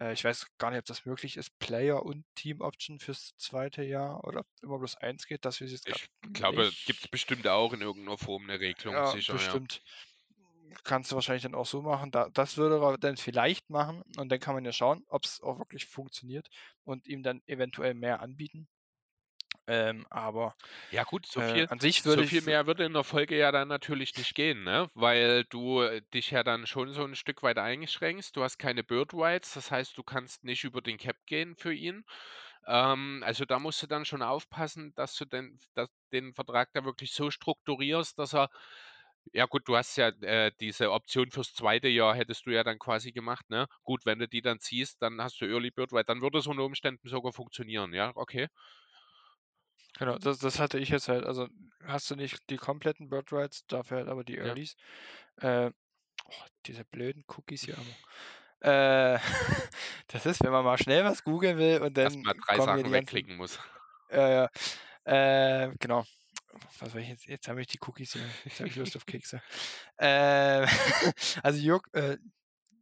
äh, ich weiß gar nicht, ob das möglich ist, Player und Team Option fürs 2. Jahr oder ob immer bloß 1 geht, das weiß ich jetzt Ich glaube, gibt's nicht. bestimmt auch in irgend 'ner Form 'ne Regelung, Ja, sicher, ja. bestimmt. Kannst du wahrscheinlich dann auch so machen. Da das würde er dann vielleicht machen und dann kann man ja schauen, ob's auch wirklich funktioniert und ihm dann eventuell mehr anbieten. Ähm, aber, Ja gut, so äh, viel an sich so würde viel ich w mehr würde in der Folge ja dann natürlich nicht gehen, ne? Weil du, äh, dich ja dann schon so 'n Stück weit einschränkst. Du hast keine Bird Rights, das heißt, du kannst nicht über den Cap gehen für ihn. Ähm, also, da musst du dann schon aufpassen, dass du den dass den Vertrag da wirklich so strukturierst, dass er ja gut, du hast ja, äh, diese Option fürs 2. Jahr hättest du ja dann quasi gemacht, ne? Gut, wenn du die dann ziehst, dann hast du Early Bird Right, dann würde es unter Umständen sogar funktionieren, ja, okay. Genau, das das hatte ich jetzt halt. Also, hast du nicht die kompletten Bird Rights, dafür halt aber die Ja. Earlys. Äh, oh, diese blöden Cookies hier. Äh, das ist, wenn man mal schnell was googeln will und dann 3 kommen hier Sachen wegklicken muss. ja, ja. Äh, genau. Was soll ich jetzt jetzt habe ich die Cookies hier. Jetzt habe ich Lust auf Kekse. Äh, also, Jurk äh,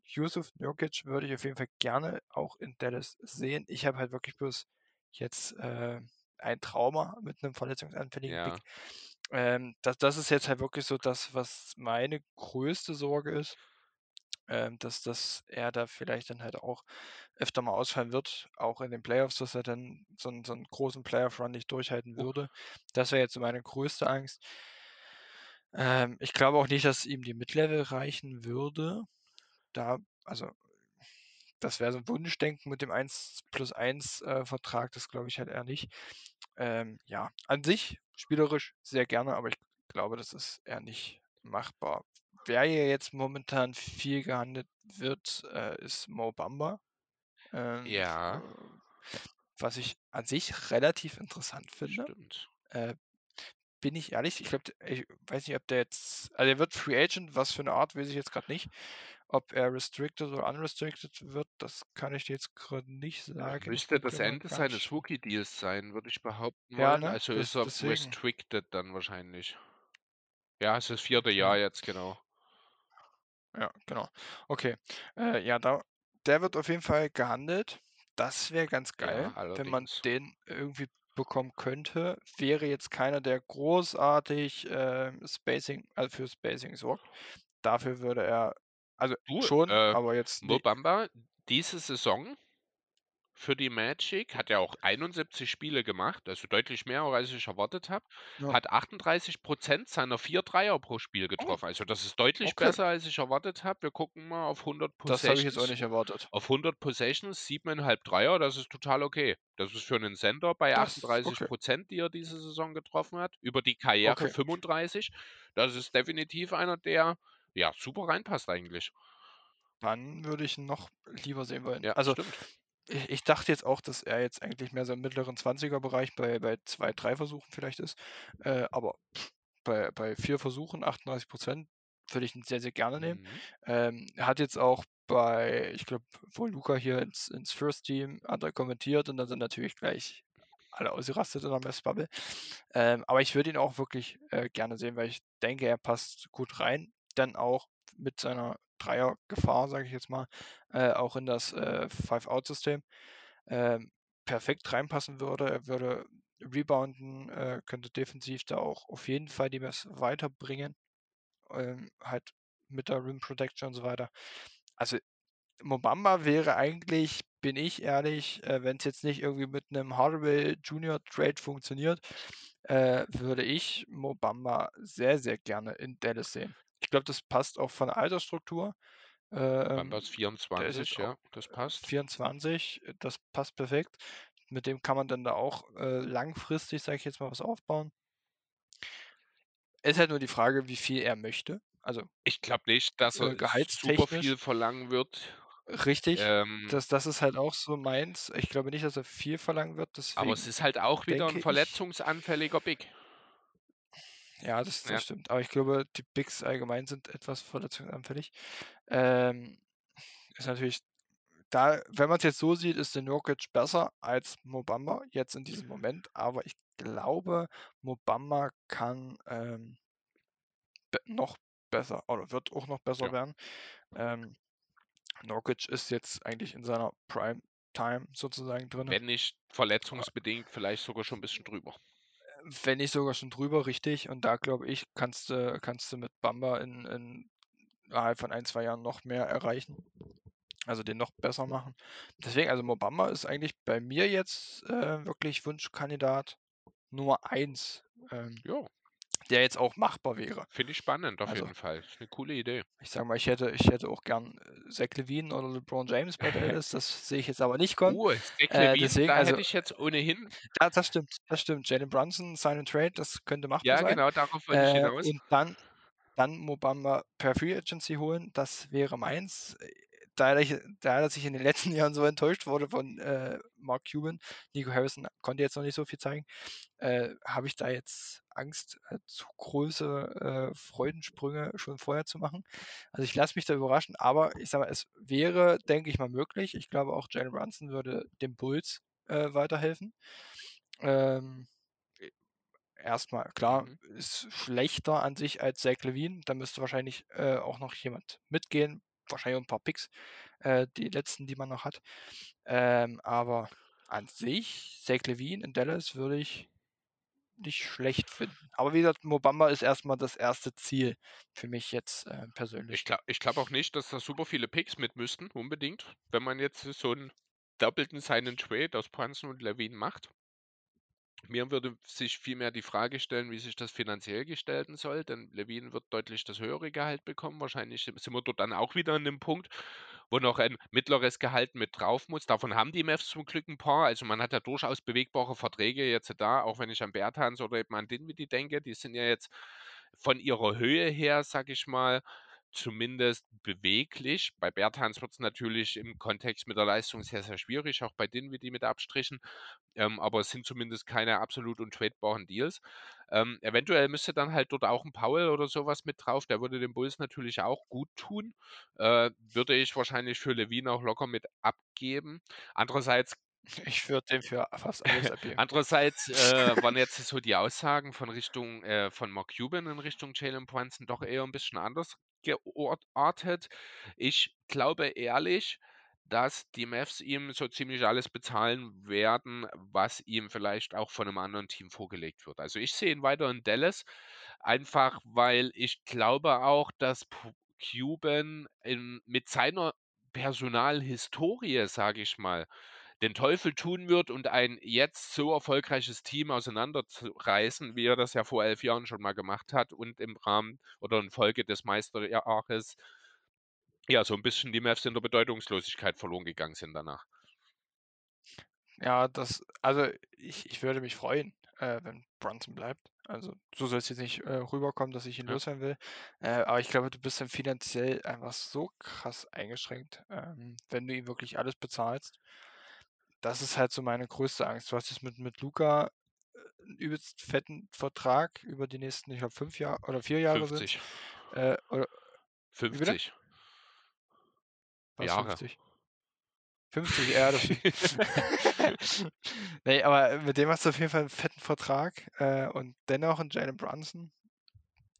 Jusuf Nurkic würde ich auf jeden Fall gerne auch in Dallas sehen. Ich habe halt wirklich bloß jetzt, äh, ein Trauma mit 'nem verletzungsanfälligen. Ja. Ähm, das das ist jetzt halt wirklich so das, was meine größte Sorge ist, ähm, dass dass er da vielleicht dann halt auch öfter mal ausfallen wird, auch in den Playoffs, dass er dann so 'n so 'n großen Playoff Run nicht durchhalten Oh. würde. Das wäre jetzt so meine größte Angst. Ähm, ich glaube auch nicht, dass ihm die Mid-Level reichen würde. Da also, das wäre so 'n Wunschdenken mit dem 1 + 1, äh, Vertrag, das glaube ich halt eher nicht. Ähm, ja, an sich spielerisch sehr gerne, aber ich glaube, das ist eher nicht machbar. wer hier jetzt momentan viel gehandelt wird, äh, ist Mo Bamba. Ähm, Ja. was ich an sich relativ interessant finde. Stimmt. Äh, bin ich ehrlich, ich glaube, ich weiß nicht, ob der jetzt, also er wird Free Agent, was für eine Art, weiß ich jetzt gerade nicht. Ob er restricted oder unrestricted wird, das kann ich dir jetzt gerade nicht sagen. Müsste das Ende seines Rookie-Deals sein, würde ich behaupten ja, ne? Also das, ist er deswegen. restricted dann wahrscheinlich. Ja, es ist das vierte. Jahr jetzt, genau. Ja, genau. Okay. Äh, ja, da, der wird auf jeden Fall gehandelt. Das wäre ganz geil, Ja, wenn man den irgendwie bekommen könnte. Wäre jetzt keiner, der großartig äh, Spacing, also für Spacing sorgt. Dafür würde er, also Du, schon, äh, aber jetzt Mo nicht. Bamba, diese Saison für die Magic hat er auch 71 Spiele gemacht, also deutlich mehr, als ich erwartet habe. Ja. Hat 38 Prozent seiner vier Dreier pro Spiel getroffen. Also das ist deutlich Okay. besser, als ich erwartet habe. Wir gucken mal auf 100 Das habe ich jetzt auch Possessions. nicht erwartet. Auf 100 Possessions, 7,5 Dreier, das ist total okay. Das ist für einen Sender bei Das, 38 okay. Prozent, die er diese Saison getroffen hat. Über die Karriere Okay. 35. Das ist definitiv einer, der ja super reinpasst eigentlich. Dann würde ich ihn noch lieber sehen wollen. Ja, Also stimmt. ich, ich dachte jetzt auch, dass er jetzt eigentlich mehr so im mittleren 20er-Bereich bei, bei zwei, drei Versuchen vielleicht ist. Äh, aber bei, bei vier Versuchen, 38 Prozent, würde ich ihn sehr, sehr gerne nehmen. Mhm. Ähm, er hat jetzt auch bei, ich glaube, wo Luca hier ins, ins First Team hat er kommentiert und dann sind natürlich gleich alle ausgerastet in der Messbubble. Ähm, aber ich würde ihn auch wirklich äh, gerne sehen, weil ich denke, er passt gut rein. Dann auch mit seiner Dreiergefahr, sage ich jetzt mal, äh, auch in das äh, Five-Out-System ähm, perfekt reinpassen würde. Er würde rebounden, äh, könnte defensiv da auch auf jeden Fall die Mess weiterbringen. Ähm, halt mit der Rim Protection und so weiter. Also Mobamba wäre eigentlich, bin ich ehrlich, äh, wenn es jetzt nicht irgendwie mit einem Hardaway Junior Trade funktioniert, äh, würde ich Mobamba sehr, sehr gerne in Dallas sehen. Ich glaube, das passt auch von der Altersstruktur. Ähm, ist 24, jetzt ja, das passt. 24, das passt perfekt. Mit dem kann man dann da auch äh, langfristig, sage ich jetzt mal, was aufbauen. Ist halt nur die Frage, wie viel er möchte. Also Ich glaube nicht, dass äh, er super viel verlangen wird. Richtig. Ähm, Das, das ist halt auch so meins. Ich glaube nicht, dass er viel verlangen wird. aber es ist halt auch wieder ein verletzungsanfälliger Big. Ja, das, das Ja. stimmt. Aber ich glaube, die Bigs allgemein sind etwas verletzungsanfällig. Ähm, ist natürlich da, wenn man es jetzt so sieht, ist der Nurkic besser als Mobamba jetzt in diesem Moment. Aber ich glaube, Mobamba kann ähm, be noch besser oder wird auch noch besser Ja. werden. Ähm, Nurkic ist jetzt eigentlich in seiner Prime Time sozusagen drin. Wenn nicht verletzungsbedingt, vielleicht sogar schon ein bisschen drüber. Wenn nicht sogar schon drüber, richtig. Und da glaube ich, kannst du kannst du mit Bamba in, in innerhalb von ein, zwei Jahren noch mehr erreichen. Also den noch besser machen. Deswegen, also Mobamba ist eigentlich bei mir jetzt äh, wirklich Wunschkandidat Nummer eins, ähm, Ja, der jetzt auch machbar wäre. finde ich spannend auf Also jeden Fall. Ist eine coole Idee. ich sage mal, ich hätte, ich hätte auch gern äh, Zach Levine oder LeBron James bei Dallas. Das sehe ich jetzt aber nicht kommen. Oh, Zach Äh, Levine, deswegen, da also hätte ich jetzt ohnehin. ja, das stimmt, das stimmt. Jalen Brunson, Sign and Trade, das könnte machbar Ja, sein. genau, darauf wollte ich Äh, hinaus. und dann, dann Mobamba per Free Agency holen, das wäre meins. Da da dass ich in den letzten Jahren so enttäuscht wurde von äh, Mark Cuban, Nico Harrison konnte jetzt noch nicht so viel zeigen, äh, habe ich da jetzt Angst, äh, zu große äh, Freudensprünge schon vorher zu machen. Also ich lasse mich da überraschen, aber ich sage mal, es wäre, denke ich mal, möglich. Ich glaube auch Jalen Brunson würde dem Bulls äh, weiterhelfen. Ähm, erstmal, klar, Mhm. ist schlechter an sich als Zach Levine. Da müsste wahrscheinlich äh, auch noch jemand mitgehen. Wahrscheinlich ein paar Picks, äh, die letzten, die man noch hat. Ähm, aber an sich, Zach Levine in Dallas würde ich nicht schlecht finden. Aber wie gesagt, Mobamba ist erstmal das erste Ziel für mich jetzt äh, persönlich. Ich glaube ich glaub auch nicht, dass da super viele Picks mit müssten, unbedingt. Wenn man jetzt so einen doppelten seinen Trade aus Brunson und Levine macht. Mir würde sich vielmehr die Frage stellen, wie sich das finanziell gestalten soll, denn Levine wird deutlich das höhere Gehalt bekommen. Wahrscheinlich sind wir dort dann auch wieder an dem Punkt, wo noch ein mittleres Gehalt mit drauf muss. Davon haben die Mavs zum Glück ein paar. Also man hat ja durchaus bewegbare Verträge jetzt da, auch wenn ich an Bertans oder eben an Dinwiddie denke. Die sind ja jetzt von ihrer Höhe her, sag ich mal, zumindest beweglich. Bei Bertans wird es natürlich im Kontext mit der Leistung sehr, sehr schwierig, auch bei Dinwiddie mit Abstrichen. Ähm, aber es sind zumindest keine absolut untradebaren Deals. Ähm, eventuell müsste dann halt dort auch ein Powell oder sowas mit drauf. Der würde den Bulls natürlich auch gut tun. Äh, würde ich wahrscheinlich für Levine auch locker mit abgeben. Andererseits ich würde dem für fast alles abgeben. Andererseits äh, waren jetzt so die Aussagen von Richtung äh, von Mark Cuban in Richtung Jalen Brunson doch eher ein bisschen anders geartet. Ich glaube ehrlich, dass die Mavs ihm so ziemlich alles bezahlen werden, was ihm vielleicht auch von einem anderen Team vorgelegt wird. Also ich sehe ihn weiter in Dallas, einfach weil ich glaube auch, dass Cuban in, mit seiner Personalhistorie, sage ich mal, den Teufel tun wird und ein jetzt so erfolgreiches Team auseinanderzureißen, wie er das ja vor elf Jahren schon mal gemacht hat und im Rahmen oder in Folge des Meisterjahres ja so ein bisschen die Mavs in der Bedeutungslosigkeit verloren gegangen sind danach. Ja, das, also ich, ich würde mich freuen, äh, wenn Brunson bleibt. Also so soll es jetzt nicht äh, rüberkommen, dass ich ihn Ja. loswerden will. Äh, aber ich glaube, du bist dann finanziell einfach so krass eingeschränkt, ähm, wenn du ihm wirklich alles bezahlst. Das ist halt so meine größte Angst. Du hast jetzt mit, mit Luca äh, einen übelst fetten Vertrag über die nächsten, ich glaube, fünf Jahre oder vier Jahre sind. 50. Äh, oder bitte? 50 was Jahre. 50? 50, ja, das nee, aber mit dem hast du auf jeden Fall einen fetten Vertrag äh, und dennoch ein Jalen Brunson,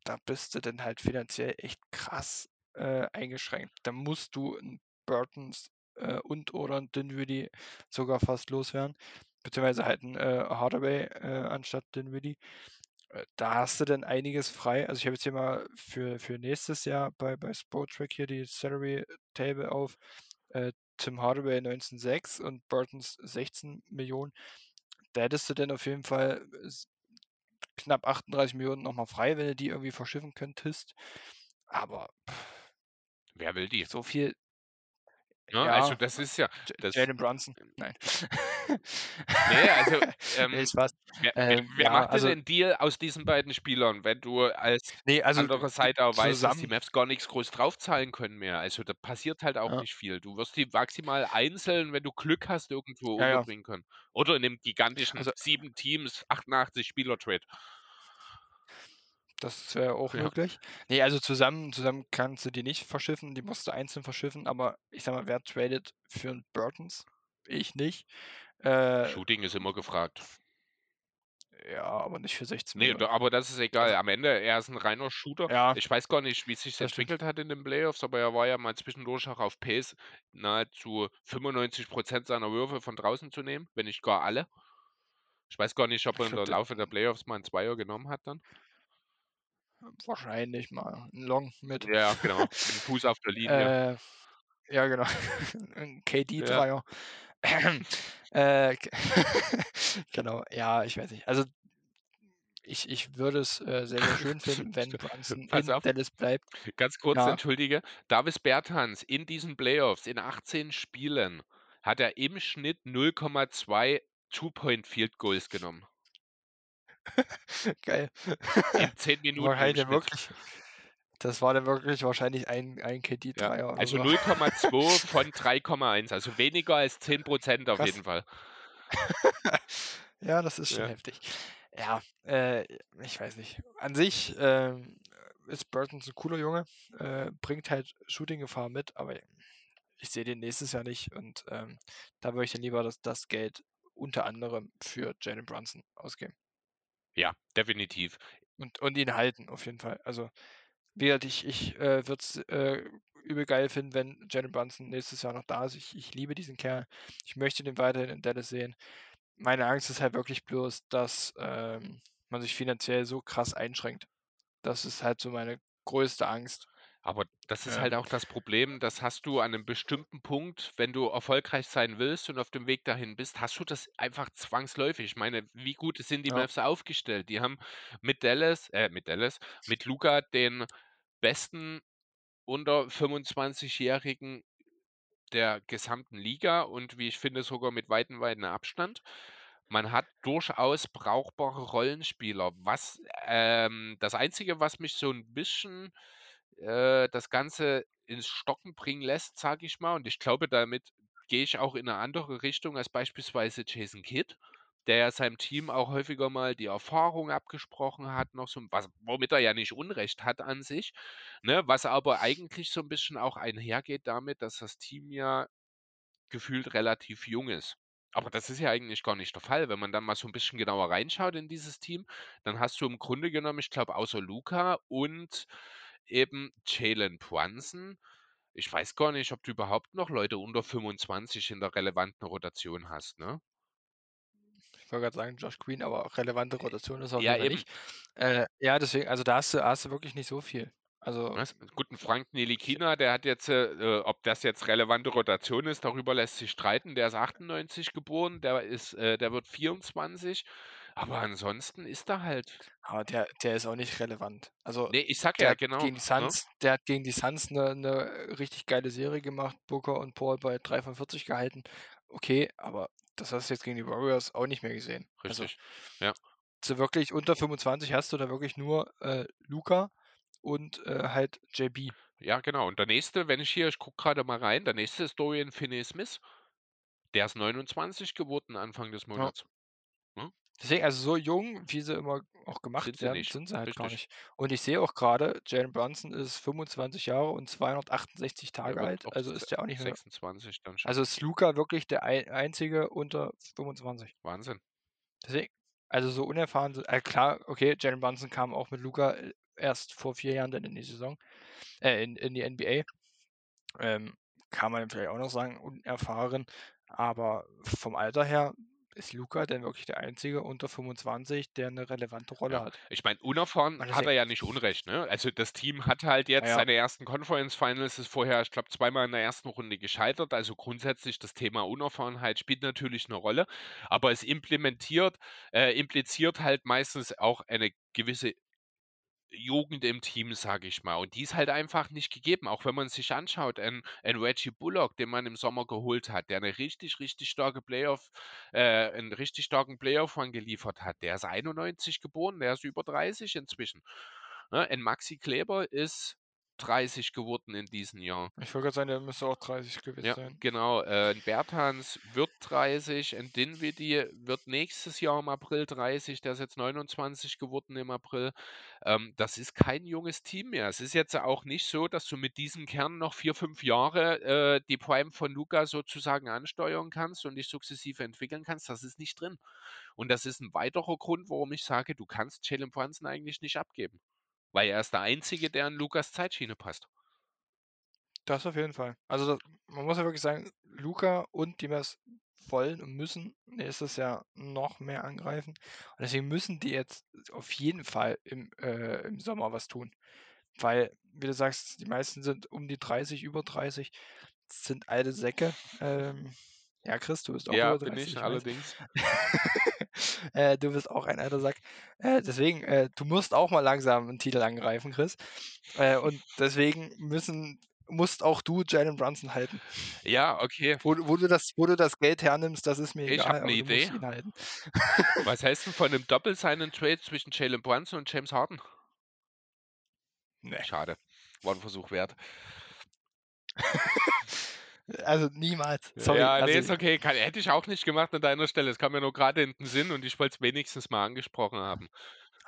da bist du dann halt finanziell echt krass äh, eingeschränkt. Da musst du einen Burtons äh, und oder einen Dinwiddie sogar fast loswerden, beziehungsweise halt einen äh, Hardaway äh, anstatt Dinwiddie. Äh, Da hast du dann einiges frei. Also ich habe jetzt hier mal für, für nächstes Jahr bei, bei Sportrack hier die Salary Table auf. Äh, Tim Hardaway 19,6 und Burtons 16 Millionen. Da hättest du dann auf jeden Fall s- knapp 38 Millionen nochmal frei, wenn du die irgendwie verschiffen könntest. Aber Wer will die? so viel. Ja, Ja, also das ist ja, das, Jalen Brunson. Nein. nee, also nee, ähm, Spaß. wer, Äh, wer, ja, macht denn also, den Deal aus diesen beiden Spielern, wenn du als nee, also andere Seite auch weißt, dass die. Mavs gar nichts groß draufzahlen können mehr. Also da passiert halt auch Ja, nicht viel. Du wirst die maximal einzeln, wenn du Glück hast, irgendwo ja, unterbringen können. Oder in dem gigantischen Also sieben Teams, 88 Spieler Trade. Das wäre auch Ja. möglich. Nee, also zusammen, zusammen kannst du die nicht verschiffen, die musst du einzeln verschiffen, aber ich sag mal, wer tradet für einen Burtons? Ich nicht. Äh, Shooting ist immer gefragt. ja, aber nicht für 16 Nee, Millionen. aber das ist egal. Also, Am Ende, er ist ein reiner Shooter. ja, Ich weiß gar nicht, wie es sich das stimmt. entwickelt hat in den Playoffs, aber er war ja mal zwischendurch auch auf Pace, nahezu 95% seiner Würfe von draußen zu nehmen, wenn nicht gar alle. Ich weiß gar nicht, ob er Ich in der glaube, Laufe der Playoffs mal einen Zweier genommen hat dann. Wahrscheinlich mal ein Long mit. Ja, genau. Mit dem Fuß auf der Linie. Äh, ja, genau. Ein Ja. KD-Dreier. äh, genau, ja, ich weiß nicht. Also ich, ich würde es äh, sehr, sehr schön finden, wenn Brunson Pass in auf, Dallas bleibt. ganz kurz, Ja, entschuldige. Davis Bertans in diesen Playoffs in 18 Spielen hat er im Schnitt 0,2 Two-Point-Field-Goals genommen. geil. In 10 Minuten Wahrscheinlich Schnitt. wirklich. Das war dann wirklich wahrscheinlich ein, ein Ja, KD-Dreier oder also so. 0,2 von 3,1, also weniger als 10% auf Krass. jeden Fall. ja, das ist schon Ja. heftig. Ja, äh, ich weiß nicht. An sich ähm, ist Burton ein cooler Junge, äh, bringt halt Shooting-Gefahr mit, aber ich sehe den nächstes Jahr nicht und ähm, da würde ich dann lieber das, das Geld unter anderem für Jalen Brunson ausgeben Ja, definitiv. und, und ihn halten, auf jeden Fall. Also, wie gesagt, ich, ich äh, würde es äh, übel geil finden, wenn Jalen Brunson nächstes Jahr noch da ist. Ich, ich liebe diesen Kerl. Ich möchte den weiterhin in Dallas sehen. Meine Angst ist halt wirklich bloß, dass ähm, man sich finanziell so krass einschränkt. Das ist halt so meine größte Angst. Aber das ist halt Ähm, auch das Problem, das hast du an einem bestimmten Punkt, wenn du erfolgreich sein willst und auf dem Weg dahin bist, hast du das einfach zwangsläufig. Ich meine, wie gut sind die ja, Mavs aufgestellt? Die haben mit Dallas, äh, mit Dallas, mit Luca den besten unter 25-Jährigen der gesamten Liga und wie ich finde, sogar mit weitem, weitem Abstand. Man hat durchaus brauchbare Rollenspieler. Was ähm, das Einzige, was mich so ein bisschen äh, das Ganze ins Stocken bringen lässt, sage ich mal. Und ich glaube, damit gehe ich auch in eine andere Richtung als beispielsweise Jason Kidd, der ja seinem Team auch häufiger mal die Erfahrung abgesprochen hat, noch so was womit er ja nicht Unrecht hat an sich, ne? Was aber eigentlich so ein bisschen auch einhergeht damit, dass das Team ja gefühlt relativ jung ist. Aber das ist ja eigentlich gar nicht der Fall. Wenn man dann mal so ein bisschen genauer reinschaut in dieses Team, dann hast du im Grunde genommen, ich glaube, außer Luka und eben Jalen Brunson ich weiß gar nicht, ob du überhaupt noch Leute unter 25 in der relevanten Rotation hast, ne? Ich wollte gerade sagen, Josh Green, aber relevante Rotation ist auf Ja, eben. nicht. Äh, ja, deswegen, also da hast du, hast du wirklich nicht so viel. Also, Was? Gut, 'n Frank ich, Ntilikina, der hat jetzt, äh, ob das jetzt relevante Rotation ist, darüber lässt sich streiten. Der ist 98 geboren, der ist, äh, der wird 24. Aber ansonsten ist er halt aber der, der ist auch nicht relevant. Also, ne, ich sage der ja, hat genau, gegen die ne? Suns, der hat gegen die Suns eine, eine richtig geile Serie gemacht, Booker und Paul bei 3 von 40 gehalten. Okay, aber das hast du jetzt gegen die Warriors auch nicht mehr gesehen. Also, Richtig. Ja. so wirklich unter 25 hast du da wirklich nur äh, Luca und äh, halt JB. Ja, genau. Und der nächste, wenn ich hier ich gucke gerade mal rein, der nächste ist Dorian Finney-Smith. Der ist 29 geworden Anfang des Ja. Monats. Ne? Deswegen, also so jung, wie sie immer auch Sind gemacht sie werden, nicht. sind sie halt gar Richtig. nicht. Und ich sehe auch gerade, Jalen Brunson ist 25 Jahre und 268 Der Tage wird alt, also ist der auch nicht mehr. 26 dann schon. Also ist Luca wirklich der ei einzige unter 25. Wahnsinn. Deswegen, also so unerfahren sind, äh, klar, okay, Jalen Brunson kam auch mit Luca äh, erst vor vier Jahren dann in die Saison, äh, in, in die NBA. Ähm, kann man vielleicht auch noch sagen, unerfahren, aber vom Alter her ist Luca denn wirklich der einzige unter 25, der eine relevante Rolle Ja. hat. Ich meine, unerfahren Und hat er ja nicht Unrecht, ne? Also, das Team hat halt jetzt ja, seine ersten Conference Finals ist vorher, ich glaube, zweimal in der ersten Runde gescheitert. Also, grundsätzlich das Thema Unerfahrenheit spielt natürlich eine Rolle, aber es implementiert äh, impliziert halt meistens auch eine gewisse Jugend im Team, sage ich mal. Und die ist halt einfach nicht gegeben. Auch wenn man sich anschaut, ein, ein Reggie Bullock, den man im Sommer geholt hat, der eine richtig, richtig starke Playoff, äh, einen richtig starken Playoff-Run geliefert hat, der ist 91 geboren, der ist über 30 inzwischen. Ne? Ein Maxi Kleber ist 30 geworden in diesem Jahr. ich wollte gerade sagen, der müsste auch 30 gewesen Ja, sein. genau. Äh, Bertans wird 30, ein Dinwiddie wird nächstes Jahr im April 30, der ist jetzt 29 geworden im April. Ähm, das ist kein junges Team mehr. Es ist jetzt auch nicht so, dass du mit diesem Kern noch vier, fünf Jahre äh, die Prime von Luca sozusagen ansteuern kannst und dich sukzessive entwickeln kannst. Das ist nicht drin. Und das ist ein weiterer Grund, warum ich sage, du kannst Jalen Brunson eigentlich nicht abgeben. Weil er ist der Einzige, der in Lukas Zeitschiene passt. Das auf jeden Fall. Also das, man muss ja wirklich sagen, Luca und die Mavs wollen und müssen nächstes Jahr noch mehr angreifen. Und deswegen müssen die jetzt auf jeden Fall im, äh, im Sommer was tun. Weil, wie du sagst, die meisten sind um die 30, über 30, sind alte Säcke. Ähm, ja, Chris, du bist auch Ja, über bin 30, ich ich weiß. allerdings. äh, du bist auch ein alter Sack. Äh, deswegen, äh, du musst auch mal langsam einen Titel angreifen, Chris. Äh, und deswegen müssen, musst auch du Jalen Brunson halten. Ja, okay. Wo, du- wo, du das, wo du das Geld hernimmst, das ist mir Ich egal, hab aber ne du musst Idee. ihn halten. Was hältst du von einem Doppel-Sign-and-Trade zwischen Jalen Brunson und James Harden? Nee. Schade. War ein Versuch wert. Also niemals. Sorry. ja, also, nee, ist okay. Kann, hätte ich auch nicht gemacht an deiner Stelle. Es kam mir nur gerade in den Sinn und ich wollte es wenigstens mal angesprochen haben.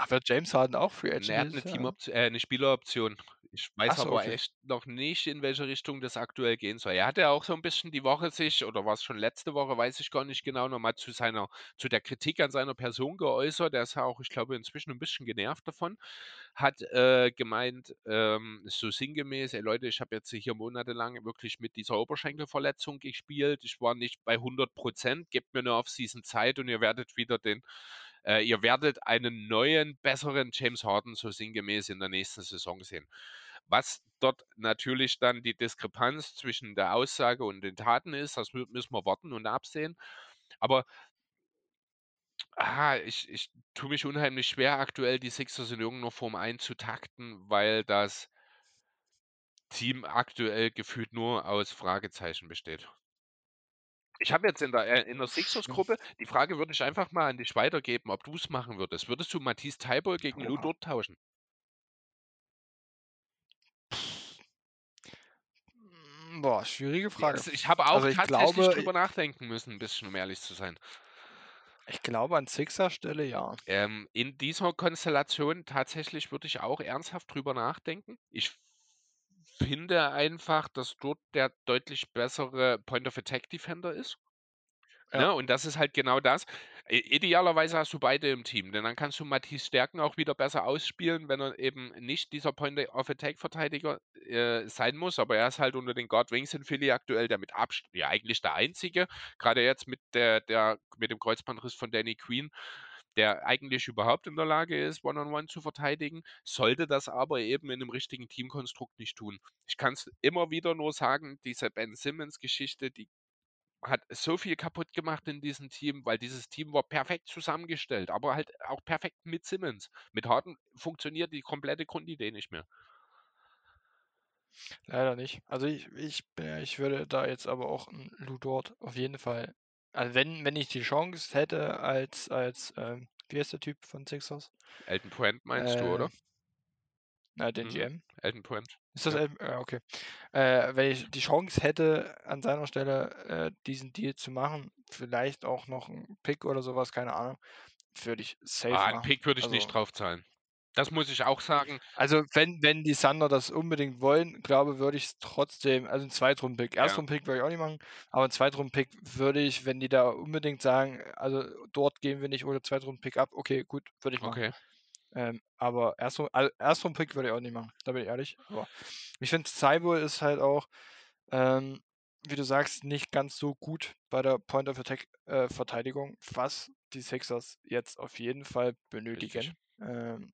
Wird James Harden auch Free Ne, Agent er hat eine? Teamoption, äh, 'ne Spieleroption. Ich weiß Ach so, aber okay. echt noch nicht, in welche Richtung das aktuell gehen soll. Er hatte ja auch so ein bisschen die Woche sich oder war es schon letzte Woche, weiß ich gar nicht genau, noch mal zu seiner zu der Kritik an seiner Person geäußert. Er ist ja auch, ich glaube, inzwischen ein bisschen genervt davon. Hat, äh, gemeint, ähm, so sinngemäß: „Ey Leute, ich habe jetzt hier monatelang wirklich mit dieser Oberschenkelverletzung gespielt. Ich war nicht bei 100% Gebt mir 'ne Offseason Zeit und ihr werdet wieder den äh, ihr werdet einen neuen, besseren James Harden so sinngemäß in der nächsten Saison sehen. Was dort natürlich dann die Diskrepanz zwischen der Aussage und den Taten ist, das mü müssen wir warten und absehen. Aber ah, ich ich tue mich unheimlich schwer, aktuell die Sixers in irgendeiner Form einzutakten, weil das Team aktuell gefühlt nur aus Fragezeichen besteht. Ich habe jetzt in der äh, in der Sixers-Gruppe die Frage würde ich einfach mal an dich weitergeben, ob du's machen würdest. Würdest du Matisse Thybulle gegen Lou. Dort tauschen? Boah, schwierige Frage. es ich habe auch Also, ich tatsächlich glaube drüber nachdenken müssen, 'n bisschen, um ehrlich zu sein. ich glaube an Sixers Stelle ja. Ähm, in dieser Konstellation tatsächlich würde ich auch ernsthaft drüber nachdenken. Ich finde einfach, dass dort der deutlich bessere Point of Attack Defender ist. Ja. Ne, und das ist halt genau das. Idealerweise hast du beide im Team, denn dann kannst du Matisse Stärken auch wieder besser ausspielen, wenn er eben nicht dieser Point of Attack Verteidiger, äh, sein muss, aber er ist halt unter den Guard Wings in Philly aktuell der mit Abst ja, eigentlich der Einzige, grade jetzt mit der der mit dem Kreuzbandriss von Danny Green, der eigentlich überhaupt in der Lage ist, One on One zu verteidigen, sollte das aber eben in 'nem richtigen Teamkonstrukt nicht tun. Ich kann's immer wieder nur sagen, diese Ben Simmons Geschichte, die hat so viel kaputt gemacht in diesem Team, weil dieses Team war perfekt zusammengestellt, aber halt auch perfekt mit Simmons. Mit Harden funktioniert die komplette Grundidee nicht mehr. Leider nicht. Also, ich ich ich würde da jetzt aber auch 'n Lu Dort auf jeden Fall also, wenn wenn ich die Chance hätte als als, ähm wie heißt der Typ von Sixers? Elton Brand meinst du, Äh oder? Na, den Mhm. GM. Elton Brand, Ist das ja. Elton? Ja, okay. Äh, wenn ich die Chance hätte, an seiner Stelle, äh, diesen Deal zu machen, vielleicht auch noch 'n Pick oder so was, keine Ahnung, würde ich safe Ah, machen. Pick würde ich nicht Also drauf zahlen. Das muss ich auch sagen. Also, wenn wenn die Thunder das unbedingt wollen, glaube, würde ich's trotzdem also, 'n Zweitrunden-Pick. Ja. Erstrunden-Pick würde ich auch nicht machen, aber 'n Zweitrunden-Pick würde ich, wenn die da unbedingt sagen: „Also, dort geben wir nicht ohne Zweitrunden-Pick ab“, okay, gut, würde ich machen. Okay. Ähm, aber Erstru al Erstrunden-Pick würde ich auch nicht machen, da bin ich ehrlich. Aber ich finde, Thybulle ist halt auch, ähm, wie du sagst, nicht ganz so gut bei der Point of Attack, äh, Verteidigung, was die Sixers jetzt auf jeden Fall benötigen. Ähm,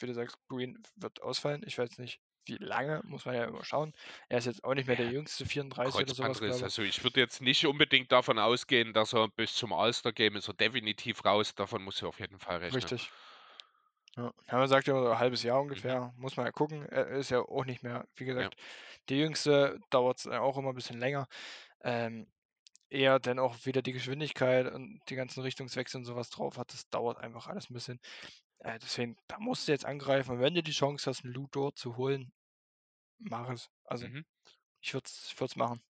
wie du sagst, Green wird ausfallen. Ich weiß nicht, wie lange, muss man ja immer schauen. Er ist jetzt auch nicht mehr der Jüngste, 34 oder so was, Kreuzbandriss. glaube Also, ich würde jetzt nicht unbedingt davon ausgehen, dass er bis zum All-Star-Game ist er definitiv raus. Davon musst du auf jeden Fall rechnen. Richtig. Ja. Ja, man sagt ja immer so 1/2 Jahr Mhm. ungefähr, muss man ja gucken. Er ist ja auch nicht mehr wie Ja. gesagt, der Jüngste, dauert's, äh, auch immer 'n bisschen länger. Ähm, er dann auch wieder die Geschwindigkeit und die ganzen Richtungswechsel und so was drauf hat, das dauert einfach alles 'n bisschen. Äh, deswegen, da musst du jetzt angreifen. Und wenn du die Chance hast, 'n Lu Dort zu holen, mach es. Also, Mhm. es ich würde es machen.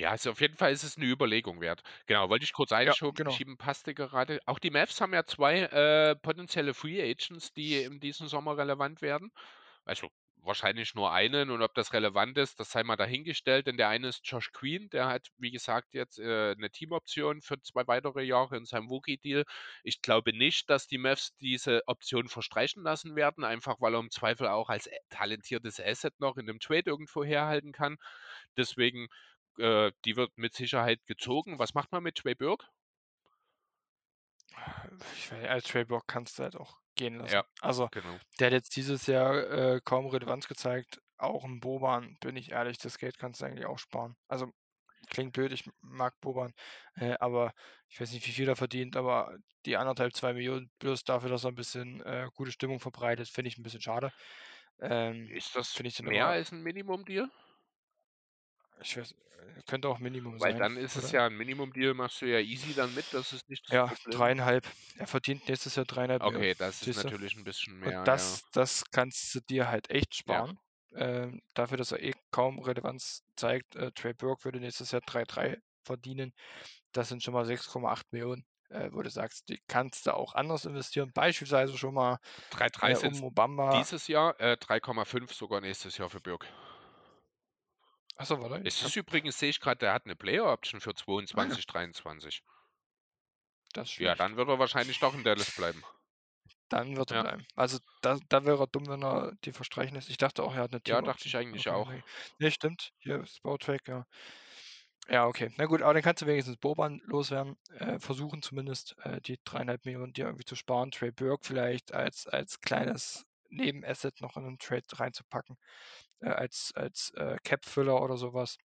Ja, also, auf jeden Fall ist es 'ne Überlegung wert. Genau, wollte ich kurz Ja, genau. schieben, passte gerade. Auch die Mavs haben ja 2, äh, potenzielle Free Agents, die in diesem Sommer relevant werden. Also, wahrscheinlich nur einen und ob das relevant ist, das sei mal dahingestellt, denn der eine ist Josh Green, der hat, wie gesagt, jetzt, äh, 'ne Teamoption für 2 weitere Jahre in seinem Rookie-Deal. Ich glaube nicht, dass die Mavs diese Option verstreichen lassen werden, einfach weil er im Zweifel auch als, äh, talentiertes Asset noch in 'nem Trade irgendwo herhalten kann. Deswegen, äh, die wird mit Sicherheit gezogen. Was macht man mit Trey Burke? Ich wei als Trey Burke kannst du halt auch gehen lassen. Ja, Also, genau. der hat jetzt dieses Jahr, äh, kaum Relevanz gezeigt. Auch 'n Boban, bin ich ehrlich, das Geld kannst du eigentlich auch sparen. Also, klingt blöd, ich mag Boban, äh, aber ich weiß nicht, wie viel er verdient, aber die 1,5, 2.000.000 bloß dafür, dass er 'n bisschen, äh, gute Stimmung verbreitet, finde ich 'n bisschen schade. Ähm, Ist das finde ich mehr als 'n Minimum-Deal? Ich weiß äh, könnte auch Minimum Weil sein, dann ist es oder? ja 'n Minimum-Deal machst du ja easy dann mit, das ist nicht das Ja, Problem. 3,5. Er verdient nächstes Jahr 3,5.000.000, Okay, das ist natürlich 'n bisschen Und mehr, ja. das das kannst du dir halt echt Ja. sparen, ähm, dafür, dass er eh kaum Relevanz zeigt. Äh, Trey Burke würde nächstes Jahr 3,3 verdienen. Das sind schon mal 6,8.000.000, äh, wo du sagst, die kannst du auch anders investieren, beispielsweise schon mal, 3,3 äh, um Mo Bamba dieses Jahr, äh, 3,5 sogar nächstes Jahr für Burke. Ach so, warte, Es ich ist übrigens sehe ich grad, der hat 'ne Player Option für Ah, ja. 22, 23. Das ist Ja, dann wird er wahrscheinlich doch in Dallas bleiben. Dann wird er Ja. bleiben. Also, da da wäre er dumm, wenn er die verstreichen lässt. Ich dachte auch, er hat 'ne Ja, dachte ich eigentlich Okay, auch. ne. Stimmt. Hier Spotrac, ja. Ja, okay. Na gut, aber dann kannst du wenigstens Boban loswerden, äh, versuchen zumindest, äh, die 3.500.000 dir irgendwie zu sparen. Trey Burke vielleicht als als kleines Nebenasset noch in 'nen Trade reinzupacken, äh, als als, äh, Cap-Filler oder so was.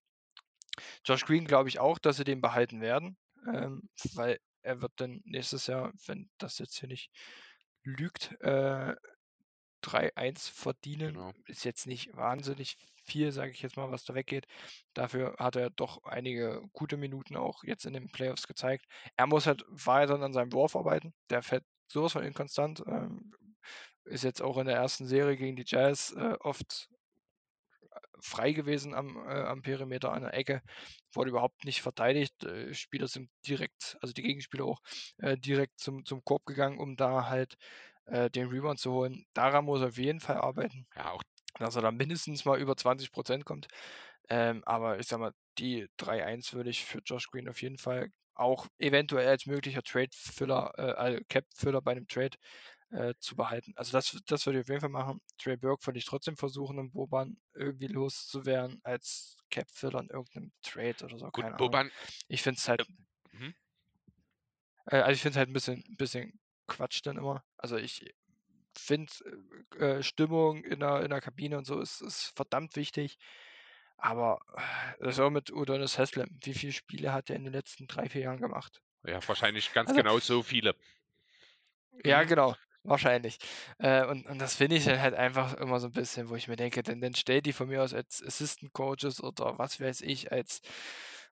Josh Green glaube ich auch, dass sie den behalten werden, ähm, weil er wird dann nächstes Jahr, wenn das jetzt hier nicht lügt, äh, 3,1 verdienen. Genau. Ist jetzt nicht wahnsinnig viel, sage ich jetzt mal, was da weggeht. Dafür hat er doch einige gute Minuten auch jetzt in den Playoffs gezeigt. Er muss halt weiter an seinem Wurf arbeiten. Der fällt so was von inkonstant, ähm, ist jetzt auch in der 1. Serie gegen die Jazz, äh, oft frei gewesen am, äh, am Perimeter an der Ecke, wurde überhaupt nicht verteidigt. Äh, Spieler sind direkt, also die Gegenspieler auch, äh, direkt zum, zum Korb gegangen, um da halt äh, den Rebound zu holen. Daran muss er auf jeden Fall arbeiten, Ja, auch dass er da mindestens mal über 20 Prozent kommt. Ähm, aber ich sag mal, die 3-1 würde ich für Josh Green auf jeden Fall auch eventuell als möglicher Trade-Filler, äh, Cap-Filler bei einem Trade äh, zu behalten. Also das, das würde ich auf jeden Fall machen. Trey Burke würde ich trotzdem versuchen, im Boban irgendwie loszuwerden als Cap-Filler in irgendeinem Trade oder so, gut, keine Ahnung. Boban, Ich finde es halt, äh, mhm. äh, also ich finde es halt ein bisschen, bisschen Quatsch dann immer. Also ich finde äh, Stimmung in der, in der Kabine und so ist, ist verdammt wichtig. Aber äh, das ist auch mit Udonis Haslem. Wie viele Spiele hat er in den letzten drei, vier Jahren gemacht? ja, wahrscheinlich ganz Also, genau so viele. ja, Mhm. genau. Wahrscheinlich. Äh, und, und das finde ich dann halt einfach immer so ein bisschen, wo ich mir denke, dann, dann stell die von mir aus als Assistant Coaches oder was weiß ich, als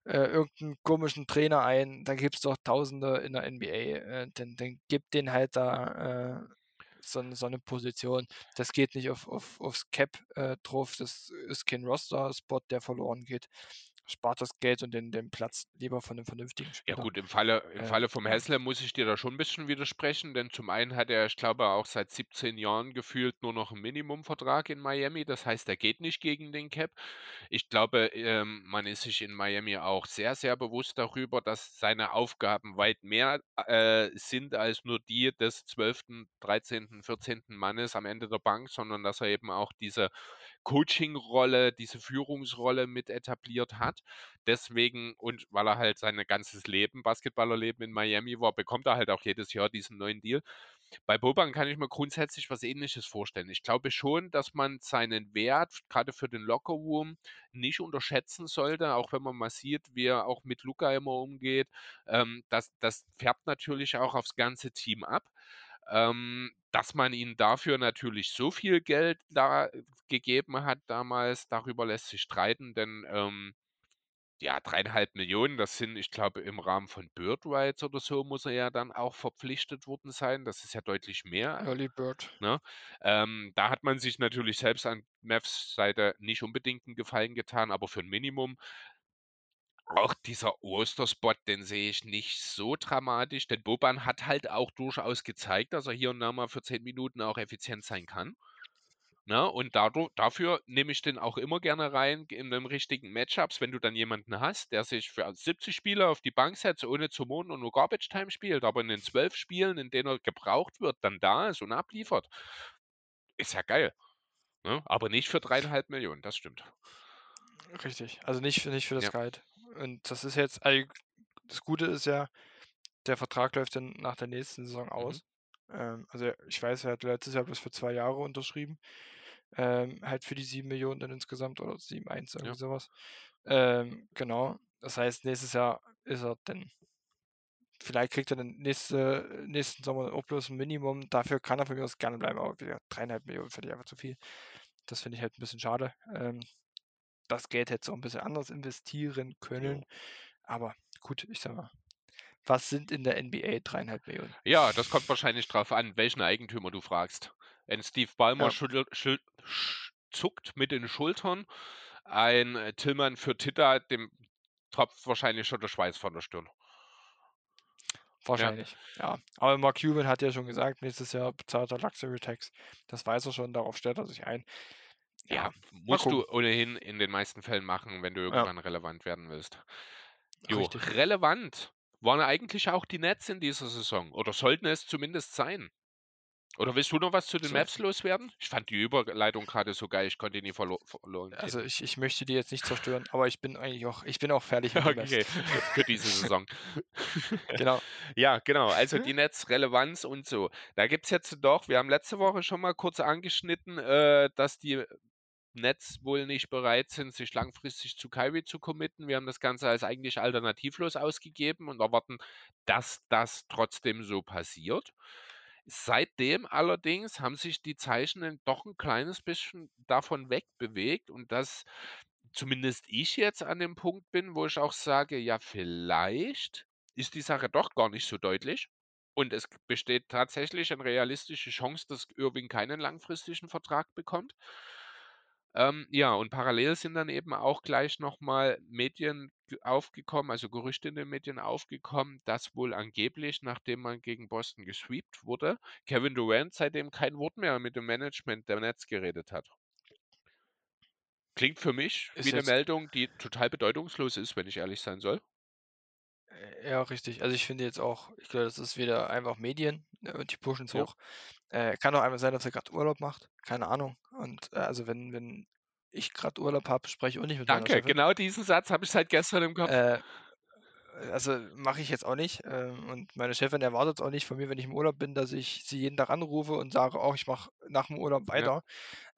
äh, irgendeinen komischen Trainer ein. Da gibt es doch Tausende in der NBA. Äh, dann, dann gib den halt da äh, so, eine- so eine Position. Das geht nicht auf, auf, aufs Cap äh, drauf. Das ist kein Roster-Spot, der verloren geht. Spart das Geld und den, den Platz lieber von einem vernünftigen Ja Spieler. gut, im Falle, im Ähm, Falle vom ja. Haslem muss ich dir da schon ein bisschen widersprechen, denn zum einen hat er, ich glaube, auch seit 17 Jahren gefühlt nur noch einen Minimumvertrag in Miami. Das heißt, er geht nicht gegen den Cap. Ich glaube, ähm, man ist sich in Miami auch sehr, sehr bewusst darüber, dass seine Aufgaben weit mehr äh, sind als nur die des 12., 13., 14. Mannes am Ende der Bank, sondern dass er eben auch diese Coaching-Rolle, diese Führungsrolle mit etabliert hat. Deswegen und weil er halt sein ganzes Leben, Basketballerleben in Miami war, bekommt er halt auch jedes Jahr diesen neuen Deal. Bei Boban kann ich mir grundsätzlich was Ähnliches vorstellen. Ich glaube schon, dass man seinen Wert gerade für den Lockerroom nicht unterschätzen sollte, auch wenn man mal sieht, wie er auch mit Luca immer umgeht. Ähm, das, das färbt natürlich auch aufs ganze Team ab. Ähm, dass man ihnen dafür natürlich so viel Geld da gegeben hat damals, darüber lässt sich streiten, denn ähm, ja, 3,5 Millionen, das sind, ich glaube, im Rahmen von Bird Rights oder so muss er ja dann auch verpflichtet worden sein. Das ist ja deutlich mehr. Early Bird. Ne? Ähm, da hat man sich natürlich selbst an Mavs Seite nicht unbedingt einen Gefallen getan, aber für ein Minimum. Auch dieser Osterspot, den sehe ich nicht so dramatisch, denn Boban hat halt auch durchaus gezeigt, dass er hier und da mal für 10 Minuten auch effizient sein kann. Ne? Und dadurch, dafür nehme ich den auch immer gerne rein in den richtigen Matchups, wenn du dann jemanden hast, der sich für 70 Spiele auf die Bank setzt, ohne zu mohnen und nur Garbage Time spielt, aber in den 12 Spielen, in denen er gebraucht wird, dann da ist und abliefert. Ist ja geil. Ne? Aber nicht für dreieinhalb Millionen, das stimmt. Richtig. Also nicht, für- nicht für das Ja. Gehalt. Und das ist jetzt, also das Gute ist ja, der Vertrag läuft dann nach der nächsten Saison Mhm. aus. Ähm, also ich weiß, er hat letztes Jahr bloß für zwei Jahre unterschrieben. Ähm, halt für die 7 Millionen dann insgesamt oder 7,1, irgendwie Ja. sowas. Ähm, genau. Das heißt, nächstes Jahr ist er dann, vielleicht kriegt er dann nächste, nächsten Sommer auch bloß ein Minimum. Dafür kann er von mir aus gerne bleiben, aber wieder dreieinhalb Millionen finde ich einfach zu viel. Das finde ich halt ein bisschen schade. Ähm, das Geld hätte so ein bisschen anders investieren können. Aber gut, ich sag mal, was sind in der NBA dreieinhalb Millionen? Ja, das kommt wahrscheinlich drauf an, welchen Eigentümer du fragst. Ein Steve Ballmer Ja. zuckt mit den Schultern. Ein äh, Tillmann für Titta, dem tropft wahrscheinlich schon der Schweiß von der Stirn. Wahrscheinlich, ja. Aber Mark Cuban hat ja schon gesagt, nächstes Jahr bezahlt er Luxury Tax. Das weiß er schon, darauf stellt er sich ein. Ja, Ja, musst du ohnehin in den meisten Fällen machen, wenn du Ja. irgendwann relevant werden willst. Jo, Richtig. relevant waren eigentlich auch die Nets in dieser Saison. Oder sollten es zumindest sein. Oder willst du noch was zu den So. Maps loswerden? Ich fand die Überleitung gerade so geil, ich konnte die nie verlo verloren Also ich, ich möchte die jetzt nicht zerstören, aber ich bin eigentlich auch, ich bin auch fertig mit. Okay, für diese Saison. Genau. Ja, genau. Also die Netzrelevanz und so. Da gibt es jetzt doch, wir haben letzte Woche schon mal kurz angeschnitten, äh, dass die Nets wohl nicht bereit sind, sich langfristig zu Kyrie zu committen. Wir haben das Ganze als eigentlich alternativlos ausgegeben und erwarten, dass das trotzdem so passiert. Seitdem allerdings haben sich die Zeichen doch ein kleines bisschen davon wegbewegt und dass zumindest ich jetzt an dem Punkt bin, wo ich auch sage, ja, vielleicht ist die Sache doch gar nicht so deutlich. Und es besteht tatsächlich eine realistische Chance, dass Irving keinen langfristigen Vertrag bekommt. Ähm, ja, und parallel sind dann eben auch gleich noch mal Medien aufgekommen, also Gerüchte in den Medien aufgekommen, dass wohl angeblich, nachdem man gegen Boston gesweept wurde, Kevin Durant seitdem kein Wort mehr mit dem Management der Nets geredet hat. Klingt für mich Ist wie 'ne jetzt Meldung, die total bedeutungslos ist, wenn ich ehrlich sein soll. Äh, ja, richtig. Also, ich finde jetzt auch ich glaube, das ist wieder einfach Medien, und die pushen's Ja. hoch. Äh, kann auch einfach sein, dass er grad Urlaub macht, keine Ahnung. Und, äh, also, wenn wenn ich grad Urlaub habe, spreche ich auch nicht mit meiner Danke, Chefin. genau diesen Satz habe ich seit gestern im Kopf. Äh, also, mache ich jetzt auch nicht. Ähm, und meine Chefin erwartet's auch nicht von mir, wenn ich im Urlaub bin, dass ich sie jeden Tag anrufe und sage: „Oh, ich mache nach dem Urlaub Ja. weiter.“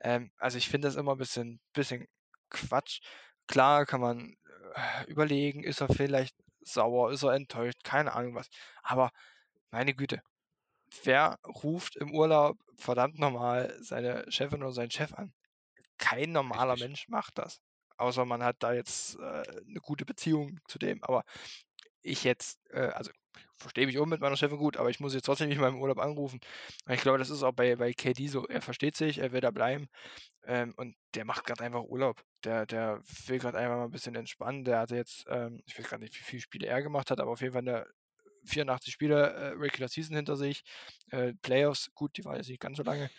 Ähm, also, ich finde das immer bisschen bisschen Quatsch. Klar kann man, äh, überlegen, ist er vielleicht sauer, ist er enttäuscht, keine Ahnung was. Aber meine Güte, wer ruft im Urlaub verdammt noch mal seine Chefin oder seinen Chef an? Kein normaler Richtig. Mensch macht das, außer man hat da jetzt, äh, 'ne gute Beziehung zu dem. Aber ich jetzt äh, also, verstehe mich auch mit meiner Chefin gut, aber ich muss jetzt trotzdem nicht mal im Urlaub anrufen. Und ich glaube, das ist auch bei bei KD so. Er versteht sich, er will da bleiben, ähm, und der macht grad einfach Urlaub. Der der will grad einfach mal 'n bisschen entspannen. Der hatte jetzt, ähm ich weiß grad nicht, wie viele Spiele er gemacht hat, aber auf jeden Fall 'ne 84 Spiele, äh, Regular Season hinter sich. Äh, Playoffs, gut, die waren jetzt nicht ganz so lange,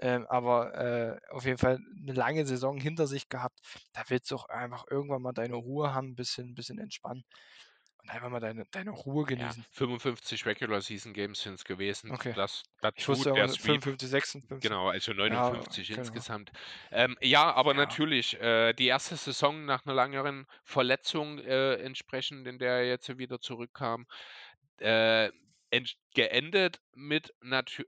ähm, aber, äh, auf jeden Fall 'ne lange Saison hinter sich gehabt. Da willst du auch einfach irgendwann mal deine Ruhe haben, bisschen bisschen entspannen und einfach mal deine deine Ruhe Ja, genießen. 55 Regular Season Games sind's gewesen. Okay. Das Ich dazu wusste Sweep. 55, 56. Genau, also Ja, 59 genau. insgesamt. Ähm, ja, aber Ja. natürlich, äh, die 1. Saison nach 'ner längeren Verletzung, äh, entsprechend, in der er jetzt wieder zurückkam, äh, geendet mit natü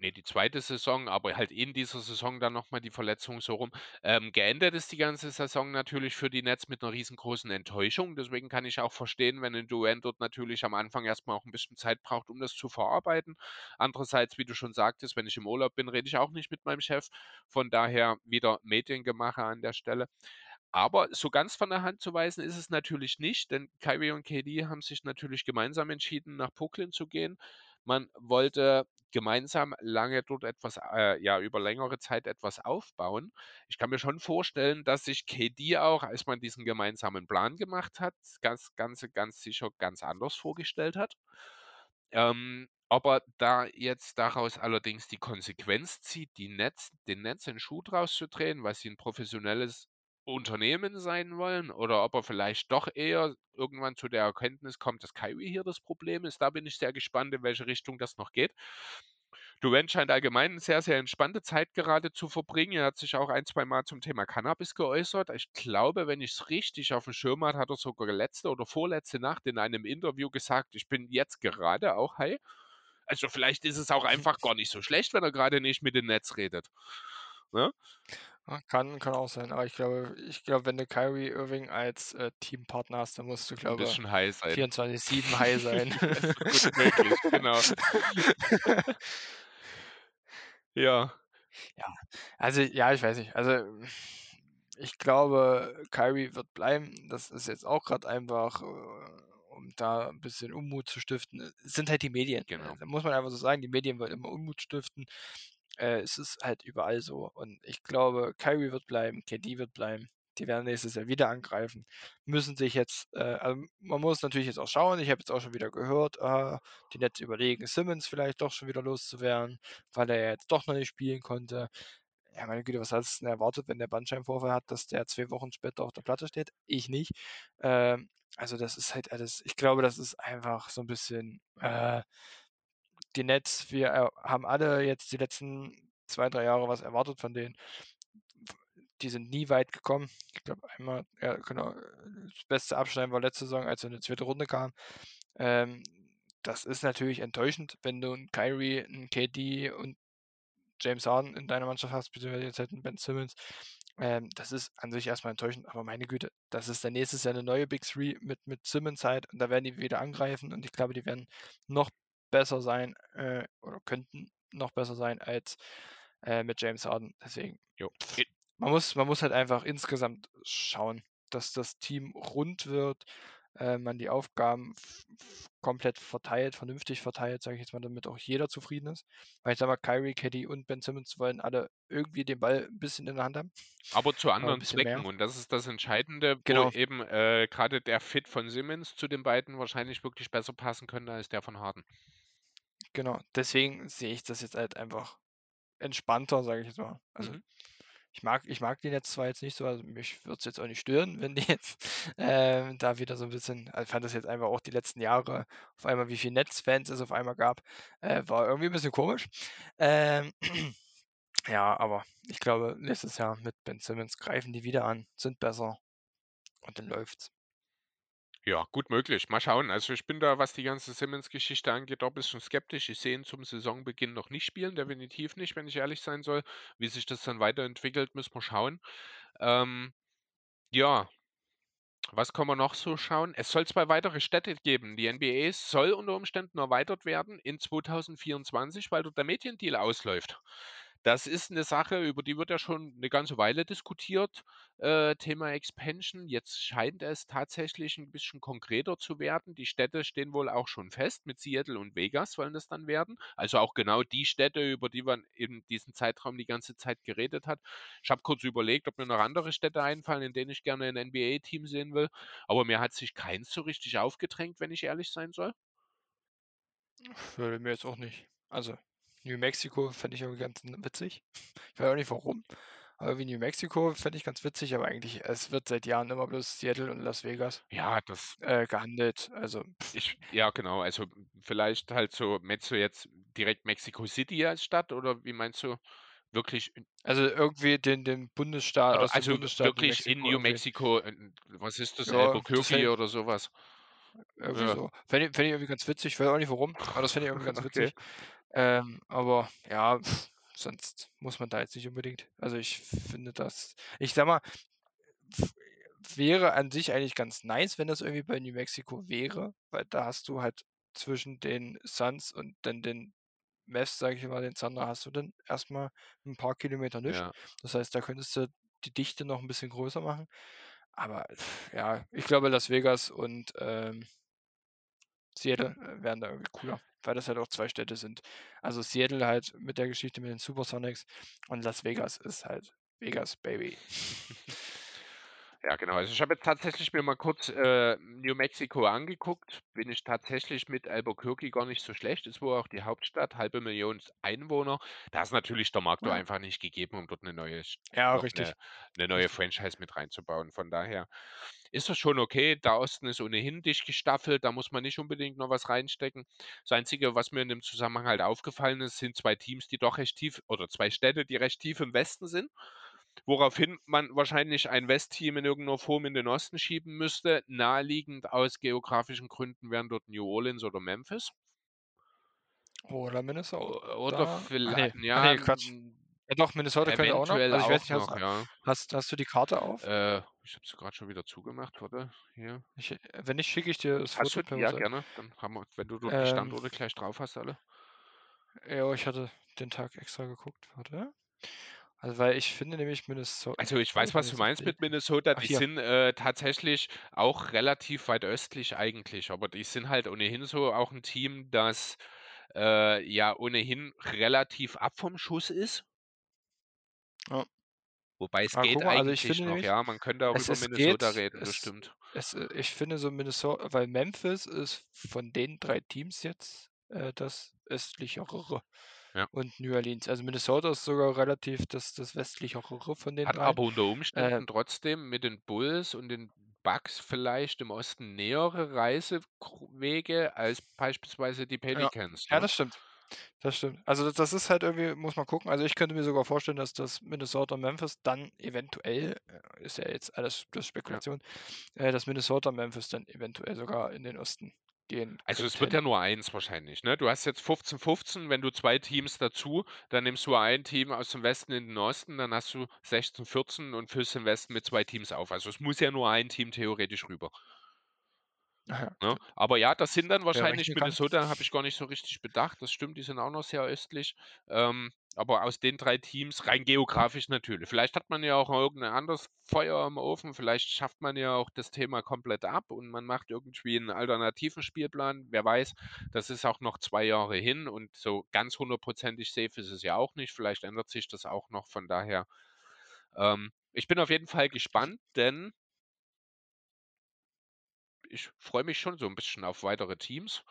ne, die 2. Saison, aber halt in dieser Saison dann noch mal die Verletzung, so rum. Ähm, geendet ist die ganze Saison natürlich für die Nets mit 'ner riesengroßen Enttäuschung. Deswegen kann ich auch verstehen, wenn 'n Durant dort natürlich am Anfang erst mal auch 'n bisschen Zeit braucht, um das zu verarbeiten. Andererseits, wie du schon sagtest, wenn ich im Urlaub bin, rede ich auch nicht mit meinem Chef. Von daher wieder Mediengemache an der Stelle. Aber so ganz von der Hand zu weisen ist es natürlich nicht, denn Kyrie und KD haben sich natürlich gemeinsam entschieden, nach Brooklyn zu gehen. Man wollte gemeinsam lange dort etwas äh, ja, über längere Zeit etwas aufbauen. Ich kann mir schon vorstellen, dass sich KD auch, als man diesen gemeinsamen Plan gemacht hat, das Ganze ganz sicher ganz anders vorgestellt hat. Ähm, ob er da jetzt daraus allerdings die Konsequenz zieht, die Nets den Nets den Schuh draus zu drehen, weil sie 'n professionelles Unternehmen sein wollen, oder ob er vielleicht doch eher irgendwann zu der Erkenntnis kommt, dass Kyrie hier das Problem ist, da bin ich sehr gespannt, in welche Richtung das noch geht. Durant scheint allgemein 'ne sehr, sehr entspannte Zeit gerade zu verbringen. Er hat sich auch ein zweimal zum Thema Cannabis geäußert. Ich glaube, wenn ich's richtig aufm Schirm hatte, hat er sogar letzte oder vorletzte Nacht in einem Interview gesagt: „Ich bin jetzt gerade auch high.“ Also, vielleicht ist es auch einfach gar nicht so schlecht, wenn er grade nicht mit den Nets redet, ne? Kann kann auch sein, aber ich glaube ich glaube, wenn du Kyrie Irving als, äh, Teampartner hast, dann musst du, glaube bisschen high sein. 24/7 high sein. Gut möglich, genau. Ja. Ja, also, ja, ich weiß nicht. Also, ich glaube, Kyrie wird bleiben. Das ist jetzt auch grad einfach, äh, um da 'n bisschen Unmut zu stiften. Es sind halt die Medien. Genau. da muss man einfach so sagen, die Medien wollen immer Unmut stiften. Äh, es ist halt überall so. Und ich glaube, Kyrie wird bleiben, KD wird bleiben. Die werden nächstes Jahr wieder angreifen, müssen sich jetzt äh, also, man muss natürlich jetzt auch schauen. Ich habe jetzt auch schon wieder gehört, äh, die Nets überlegen, Simmons vielleicht doch schon wieder loszuwerden, weil er jetzt doch noch nicht spielen konnte. Ja, meine Güte, was hast 'n denn erwartet, wenn der Bandscheibenvorfall hat, dass der 2 Wochen später auf der Platte steht? Ich nicht. Ähm, also, das ist halt alles ich glaube, das ist einfach so 'n bisschen, äh die Nets, wir, äh, haben alle jetzt die letzten 2, 3 Jahre was erwartet von denen. Die sind nie weit gekommen. Ich glaube einmal ja, genau, das beste Abschneiden war letzte Saison, als sie in die 2. Runde kamen. Ähm, das ist natürlich enttäuschend, wenn du 'n Kyrie, 'n KD und James Harden in deiner Mannschaft hast, beziehungsweise jetzt halt 'n Ben Simmons. Ähm, das ist an sich erst mal enttäuschend, aber meine Güte, das ist dann nächstes Jahr 'ne neue Big Three mit mit Simmons halt und da werden die wieder angreifen und ich glaube, die werden noch besser sein, äh, oder könnten noch besser sein als, äh, mit James Harden. Deswegen Jo. Man muss man muss halt einfach insgesamt schauen, dass das Team rund wird. äh, man die Aufgaben komplett verteilt, vernünftig verteilt, sage ich jetzt mal, damit auch jeder zufrieden ist. Weil ich sage mal, Kyrie, Caddy und Ben Simmons wollen alle irgendwie den Ball ein bisschen in der Hand haben. Aber zu anderen Zwecken. Mehr. Und das ist das Entscheidende, genau. wo eben äh, gerade der Fit von Simmons zu den beiden wahrscheinlich wirklich besser passen könnte als der von Harden. Genau, deswegen sehe ich das jetzt halt einfach entspannter, sage ich jetzt mal. Also mhm. ich mag, ich mag den jetzt zwar jetzt nicht so, also mich würde es jetzt auch nicht stören, wenn die jetzt äh, da wieder so ein bisschen, also ich fand das jetzt einfach auch die letzten Jahre, auf einmal wie viele Netzfans es auf einmal gab, äh, war irgendwie ein bisschen komisch. Ähm, ja, aber ich glaube, nächstes Jahr mit Ben Simmons greifen die wieder an, sind besser und dann läuft's. Ja, gut möglich. Mal schauen. Also ich bin da, was die ganze Simmons-Geschichte angeht, auch ein bisschen skeptisch. Ich sehe ihn zum Saisonbeginn noch nicht spielen, definitiv nicht, wenn ich ehrlich sein soll. Wie sich das dann weiterentwickelt, müssen wir schauen. Ähm, ja, was kann man noch so schauen? Es soll zwei weitere Städte geben. Die NBA soll unter Umständen erweitert werden in 2024, weil dort der Mediendeal ausläuft. Das ist eine Sache, über die wird ja schon eine ganze Weile diskutiert, äh, Thema Expansion. Jetzt scheint es tatsächlich ein bisschen konkreter zu werden. Die Städte stehen wohl auch schon fest. Mit Seattle und Vegas sollen das dann werden. Also auch genau die Städte, über die man in diesem Zeitraum die ganze Zeit geredet hat. Ich habe kurz überlegt, ob mir noch andere Städte einfallen, in denen ich gerne ein NBA-Team sehen will. Aber mir hat sich keins so richtig aufgedrängt, wenn ich ehrlich sein soll. Würde mir jetzt auch nicht. Also New Mexico fände ich irgendwie ganz witzig. Ich weiß auch nicht warum. Aber wie New Mexico fände ich ganz witzig, aber eigentlich, es wird seit Jahren immer bloß Seattle und Las Vegas Ja, das, äh, gehandelt. Also, ich, ja, genau. Also vielleicht halt so, meinst du jetzt direkt Mexico City als Stadt oder wie meinst du wirklich? also irgendwie den, den Bundesstaat, aus dem also Bundesstaat wirklich in New irgendwie. Mexico, was ist das, Ja, das Albuquerque fände oder sowas? irgendwie Ja, so. Fände ich, fänd ich irgendwie ganz witzig. Ich weiß auch nicht warum, aber das fände ich irgendwie ganz okay. witzig. Ähm, aber ja, pff, sonst muss man da jetzt nicht unbedingt. Also ich finde das, ich sag mal, wäre an sich eigentlich ganz nice, wenn das irgendwie bei New Mexico wäre, weil da hast du halt zwischen den Suns und dann den Mavs, sage ich mal, den Thunder, hast du dann erstmal ein paar Kilometer nicht. Ja. Das heißt, da könntest du die Dichte noch ein bisschen größer machen. Aber ja, ich glaube, Las Vegas und ähm, Seattle äh, wären da irgendwie cooler, weil das halt auch zwei Städte sind. Also Seattle halt mit der Geschichte mit den Supersonics und Las Vegas ist halt Vegas, Baby. Ja, genau. Also ich habe jetzt tatsächlich mir mal kurz äh, New Mexico angeguckt. Bin ich tatsächlich mit Albuquerque gar nicht so schlecht. Ist wohl auch die Hauptstadt, halbe Million Einwohner. Da ist natürlich der Markt Ja. einfach nicht gegeben, um dort eine neue, Ja, richtig. eine, eine neue Richtig. Franchise mit reinzubauen. Von daher ist das schon okay. Der Osten ist ohnehin dicht gestaffelt, da muss man nicht unbedingt noch was reinstecken. Das Einzige, was mir in dem Zusammenhang halt aufgefallen ist, sind zwei Teams, die doch recht tief, oder zwei Städte, die recht tief im Westen sind. Woraufhin man wahrscheinlich ein Westteam in irgendeiner Form in den Osten schieben müsste. Naheliegend aus geografischen Gründen wären dort New Orleans oder Memphis. Oder Minnesota. Oder nee, vielleicht, ach ja, nee, Quatsch. Ja doch, Minnesota könnte auch noch. Also ich weiß auch nicht, hast, noch, ja. hast, hast du die Karte auf? Äh, ich habe sie gerade schon wieder zugemacht, warte, hier. Ich, wenn nicht, schicke ich dir das Hast Foto du? Ja, gerne. Dann haben wir, wenn du dort die Ähm, Standorte gleich drauf hast, alle. ja, ich hatte den Tag extra geguckt. Warte. Also weil ich finde nämlich Minnesota. Also ich weiß, was du meinst mit Minnesota. Ach Die hier. sind äh, tatsächlich auch relativ weit östlich eigentlich, aber die sind halt ohnehin so auch ein Team, das äh, ja ohnehin relativ ab vom Schuss ist. Ja. Wobei es Aber geht mal, also ich eigentlich finde noch, nämlich, ja. Man könnte auch es, über es Minnesota geht, reden, es, stimmt. es, äh, ich finde so Minnesota, weil Memphis ist von den drei Teams jetzt äh, das östlichere Ja. und New Orleans. Also Minnesota ist sogar relativ das, das westlichere von den Hat drei. aber unter Äh, Umständen trotzdem mit den Bulls und den Bucks vielleicht im Osten nähere Reisewege als beispielsweise die ja, Pelicans, ja, ne? das stimmt. Das stimmt. Also das, das ist halt irgendwie, muss man gucken. Also ich könnte mir sogar vorstellen, dass das Minnesota Memphis dann eventuell, äh, ist ja jetzt alles Ja. Spekulation, äh, dass Minnesota Memphis dann eventuell sogar in den Osten gehen Also es wird ja nur eins wahrscheinlich, ne? Du hast jetzt 15-15, wenn du zwei Teams dazu, dann nimmst du ein Team aus dem Westen in den Osten, dann hast du 16-14 und füllst den Westen mit zwei Teams auf. Also es muss ja nur ein Team theoretisch rüber. Ja, Ne? Aber ja, das sind dann wahrscheinlich. Minnesota, habe ich gar nicht so richtig bedacht. Das stimmt, die sind auch noch sehr östlich. Ähm, aber aus den drei Teams, rein geografisch natürlich. Vielleicht hat man ja auch irgendein anderes Feuer im Ofen. Vielleicht schafft man ja auch das Thema komplett ab und man macht irgendwie einen alternativen Spielplan. Wer weiß, das ist auch noch zwei Jahre hin und so ganz hundertprozentig safe ist es ja auch nicht. Vielleicht ändert sich das auch noch. Von daher, ähm, ich bin auf jeden Fall gespannt, denn ich freue mich schon so ein bisschen auf weitere Teams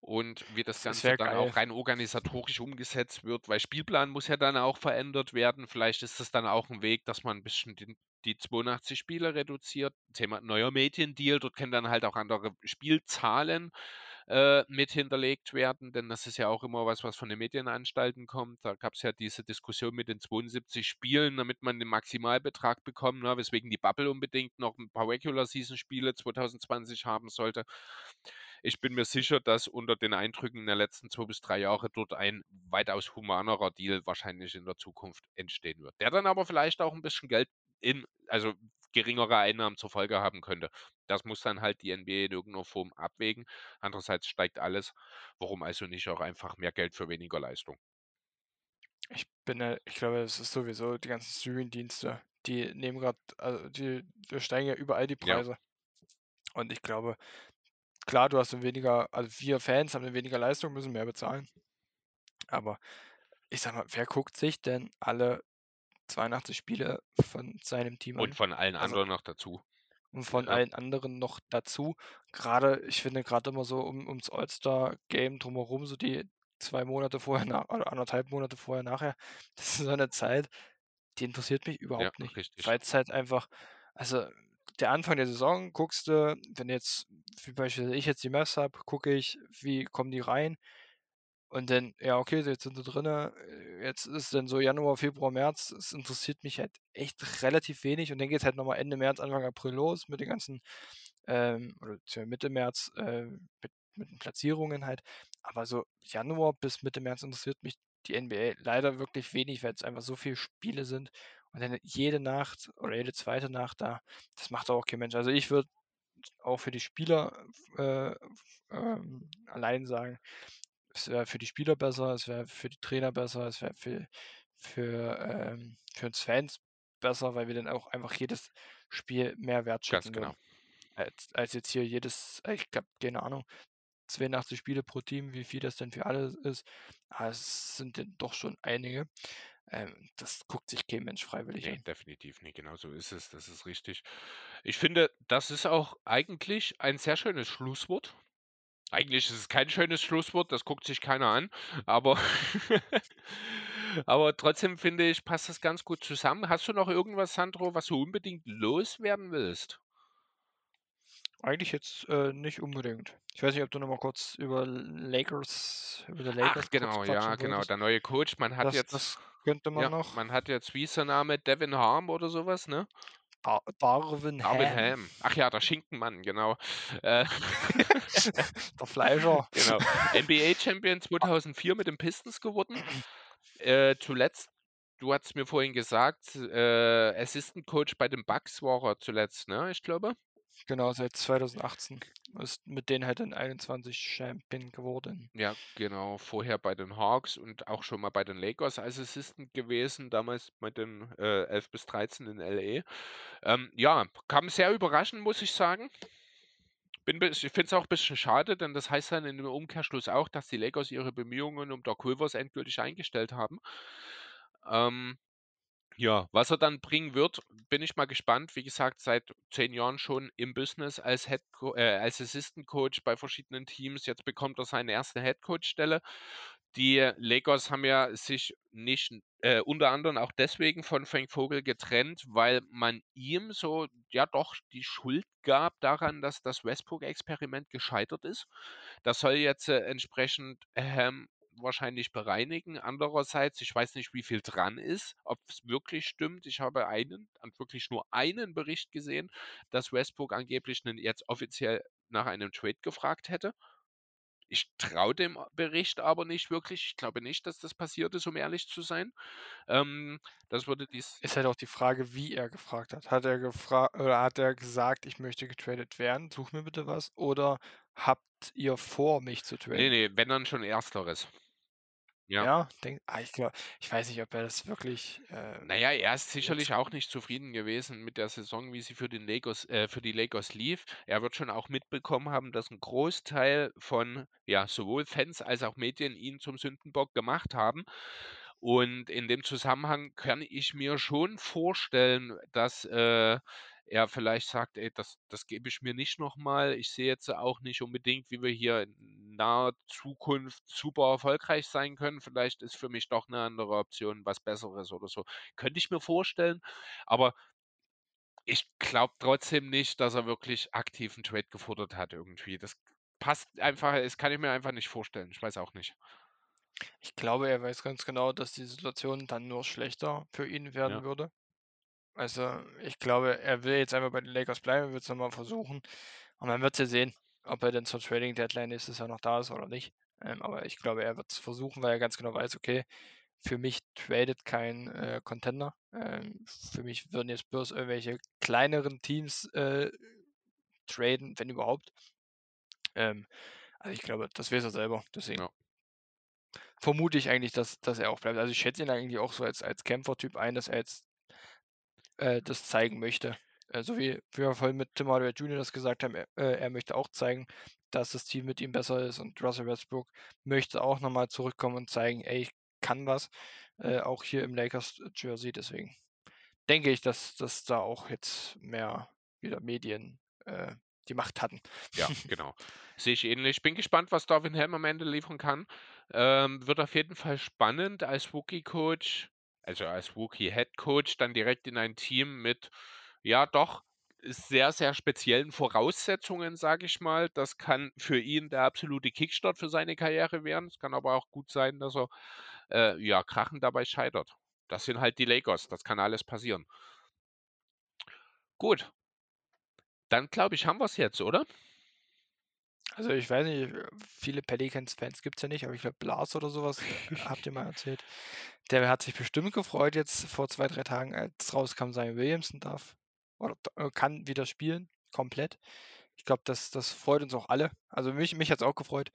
und wie das Ganze dann geil. auch rein organisatorisch umgesetzt wird, weil Spielplan muss ja dann auch verändert werden. Vielleicht ist das dann auch ein Weg, dass man ein bisschen den, die 82 Spiele reduziert. Thema neuer Mediendeal, dort können dann halt auch andere Spielzahlen äh, mit hinterlegt werden, denn das ist ja auch immer was, was von den Medienanstalten kommt. Da gab es ja diese Diskussion mit den 72 Spielen, damit man den Maximalbetrag bekommt, ne, weswegen die Bubble unbedingt noch ein paar Regular Season Spiele 2020 haben sollte. Ich bin mir sicher, dass unter den Eindrücken der letzten zwei bis drei Jahre dort ein weitaus humanerer Deal wahrscheinlich in der Zukunft entstehen wird. Der dann aber vielleicht auch ein bisschen Geld in, also geringere Einnahmen zur Folge haben könnte. Das muss dann halt die NBA in irgendeiner Form abwägen. Andererseits steigt alles. Warum also nicht auch einfach mehr Geld für weniger Leistung? Ich bin, ich glaube, es ist sowieso die ganzen Streaming-Dienste, die nehmen gerade, also die, die steigen ja überall die Ja. Preise. Und ich glaube, klar, du hast weniger, also wir Fans haben weniger Leistung, müssen mehr bezahlen. Aber ich sag mal, wer guckt sich denn alle 82 Spiele von seinem Team Und an? von allen Also anderen noch dazu. und von Ja. allen anderen noch dazu. Gerade, ich finde gerade immer so um, ums All-Star-Game drumherum, so die zwei Monate vorher, nach, oder anderthalb Monate vorher, nachher, das ist so eine Zeit, die interessiert mich Ja, überhaupt nicht. richtig. Weil es halt einfach, also der Anfang der Saison guckst du, wenn jetzt, wie beispielsweise ich jetzt die Mavs habe, gucke ich, wie kommen die rein. Und dann, ja, okay, jetzt sind sie drinne. äh, Jetzt ist dann so Januar, Februar, März. Es interessiert mich halt echt relativ wenig. Und dann geht es halt nochmal Ende März, Anfang April los mit den ganzen, ähm, oder Mitte März, äh, mit, mit den Platzierungen halt. Aber so Januar bis Mitte März interessiert mich die NBA leider wirklich wenig, weil es einfach so viele Spiele sind. Und dann jede Nacht oder jede zweite Nacht da, das macht auch kein Mensch. Also ich würde auch für die Spieler äh, ähm, allein sagen, es wäre für die Spieler besser, es wäre für die Trainer besser, es wäre für, für, ähm, für uns Fans besser, weil wir dann auch einfach jedes Spiel mehr Ganz wertschätzen genau. würden. Als, als jetzt hier jedes, äh, ich glaube, keine Ahnung, 82 Spiele pro Team, wie viel das denn für alle ist. Aber es sind denn doch schon einige. Ähm, das guckt sich kein Mensch freiwillig Nee, an. definitiv nicht. Genau so ist es. Das ist richtig. Ich finde, das ist auch eigentlich ein sehr schönes Schlusswort. Eigentlich ist es kein schönes Schlusswort, das guckt sich keiner an, aber aber trotzdem finde ich, passt das ganz gut zusammen. Hast du noch irgendwas, Sandro, was du unbedingt loswerden willst? Eigentlich jetzt äh, nicht unbedingt. Ich weiß nicht, ob du noch mal kurz über Lakers, über Ach, Lakers kurz genau, ja, genau. Der neue Coach, man hat Das, jetzt, das könnte man ja, noch. man hat jetzt, wie ist der Name? Devin Harm oder sowas, ne? Dar Darwin Darwin Ham, Ham. Ach ja, der Schinkenmann, genau. Äh, der Fleischer. genau. NBA-Champion 2004 mit den Pistons geworden. Äh, zuletzt, du hast mir vorhin gesagt, äh, Assistant Coach bei den Bucks war er zuletzt, ne? Ich glaube. Genau, seit 2018 ist mit denen halt in 21 Champion geworden. Ja, genau. Vorher bei den Hawks und auch schon mal bei den Lakers als Assistant gewesen, damals mit den äh, 11 bis 13 in LA. Ähm, ja, kam sehr überraschend, muss ich sagen. Bin, ich finde es auch ein bisschen schade, denn das heißt dann in dem Umkehrschluss auch, dass die Lakers ihre Bemühungen um Doc Rivers endgültig eingestellt haben. Ähm, ja, was er dann bringen wird, bin ich mal gespannt. Wie gesagt, seit zehn Jahren schon im Business als Head äh, als Assistant Coach bei verschiedenen Teams. Jetzt bekommt er seine erste Head Coach Stelle. Die Lakers haben ja sich nicht äh, unter anderem auch deswegen von Frank Vogel getrennt, weil man ihm so ja doch die Schuld gab daran, dass das Westbrook-Experiment gescheitert ist. Das soll jetzt äh, entsprechend ähm, wahrscheinlich bereinigen. Andererseits, ich weiß nicht, wie viel dran ist, ob es wirklich stimmt. Ich habe einen, wirklich nur einen Bericht gesehen, dass Westbrook angeblich jetzt offiziell nach einem Trade gefragt hätte. Ich traue dem Bericht aber nicht wirklich. Ich glaube nicht, dass das passiert ist, um ehrlich zu sein. Ähm, das würde dies Ist halt auch die Frage, wie er gefragt hat. Hat er gefragt oder hat er gesagt: „Ich möchte getradet werden, such mir bitte was“, oder habt ihr vor, mich zu Ne, traden? ne, wenn dann schon Ersteres. Ja. Ja, denk ah, ich glaube ich weiß nicht, ob er das wirklich, ähm, Na ja, er ist sicherlich auch nicht zufrieden gewesen mit der Saison, wie sie für den Lakers äh, für die Lakers lief. Er wird schon auch mitbekommen haben, dass 'n Großteil von, ja, sowohl Fans als auch Medien ihn zum Sündenbock gemacht haben. Und in dem Zusammenhang kann ich mir schon vorstellen, dass, äh, er vielleicht sagt: „Ey, das das gebe ich mir nicht noch mal. Ich sehe jetzt auch nicht unbedingt, wie wir hier in naher Zukunft super erfolgreich sein können. Vielleicht ist für mich doch 'ne andere Option was Besseres oder so.“ Könnte ich mir vorstellen, aber ich glaube trotzdem nicht, dass er wirklich aktiv 'n Trade gefordert hat irgendwie. Das passt einfach das kann ich mir einfach nicht vorstellen. Ich weiß auch nicht. Ich glaube, er weiß ganz genau, dass die Situation dann nur schlechter für ihn Ja. werden würde. Also, ich glaube, er will jetzt einfach bei den Lakers bleiben, will's noch mal versuchen und dann wird's ja sehen, ob er denn zur Trading Deadline nächstes Jahr noch da ist oder nicht. Ähm, aber ich glaube, er wird's versuchen, weil er ganz genau weiß: „Okay, für mich tradet kein, äh, Contender. Ähm, für mich würden jetzt bloß irgendwelche kleineren Teams, äh, traden, wenn überhaupt.“ Ähm, also, ich glaube, das weiß er selber, deswegen Ja. vermute ich eigentlich, dass dass er auch bleibt. Also, ich schätze ihn eigentlich auch so als als Kämpfertyp ein, dass er jetzt äh, das zeigen möchte. Äh, so wie wir vorhin mit Tim Hardaway Junior das gesagt haben, er äh, er möchte auch zeigen, dass das Team mit ihm besser ist und Russell Westbrook möchte auch noch mal zurückkommen und zeigen: „Ey, ich kann was“, äh, auch hier im Lakers-Jersey. Deswegen denke ich, dass dass da auch jetzt mehr wieder Medien, äh, die Macht hatten. Ja, genau. Sehe ich ähnlich. Bin gespannt, was Darvin Ham am Ende liefern kann. Ähm, wird auf jeden Fall spannend als Rookie-Coach also, als Rookie-Head-Coach dann direkt in ein Team mit, ja, doch sehr, sehr speziellen Voraussetzungen, sage ich mal. Das kann für ihn der absolute Kickstart für seine Karriere werden. Es kann aber auch gut sein, dass er, äh, ja, krachend dabei scheitert. Das sind halt die Lakers. Das kann alles passieren. Gut. Dann glaube ich, haben wir's jetzt, oder? Also, ich weiß nicht, viele Pelicans-Fans gibt's ja nicht, aber ich glaube, Lars oder so was, äh, habt ihr mal erzählt. Der hat sich bestimmt gefreut jetzt vor 2, 3 Tagen, als rauskam, Zion Williamson darf oder äh, kann wieder spielen, komplett. Ich glaube, das das freut uns auch alle. Also, mich mich hat's auch gefreut.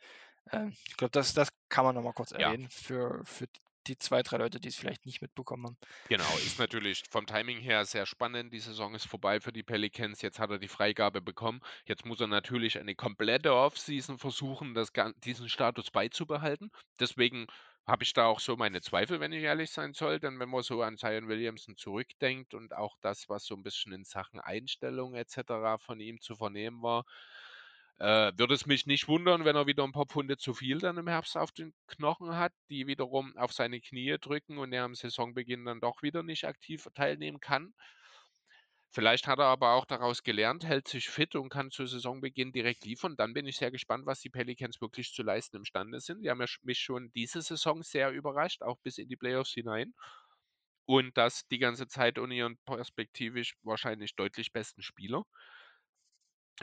Ähm, ich glaube, das das kann man noch mal kurz Ja. erwähnen für für die 2, 3 Leute, die's vielleicht nicht mitbekommen haben. Genau, ist natürlich vom Timing her sehr spannend. Die Saison ist vorbei für die Pelicans. Jetzt hat er die Freigabe bekommen. Jetzt muss er natürlich eine komplette Offseason versuchen, das diesen Status beizubehalten. Deswegen habe ich da auch so meine Zweifel, wenn ich ehrlich sein soll. Denn wenn man so an Zion Williamson zurückdenkt und auch das, was so 'n bisschen in Sachen Einstellung et cetera von ihm zu vernehmen war, äh, würde es mich nicht wundern, wenn er wieder 'n paar Pfunde zu viel dann im Herbst auf den Knochen hat, die wiederum auf seine Knie drücken und er am Saisonbeginn dann doch wieder nicht aktiv teilnehmen kann. Vielleicht hat er aber auch daraus gelernt, hält sich fit und kann zu Saisonbeginn direkt liefern. Dann bin ich sehr gespannt, was die Pelicans wirklich zu leisten imstande sind. Die haben ja mich schon diese Saison sehr überrascht, auch bis in die Playoffs hinein. Und das die ganze Zeit ohne ihren perspektivisch wahrscheinlich deutlich besten Spieler.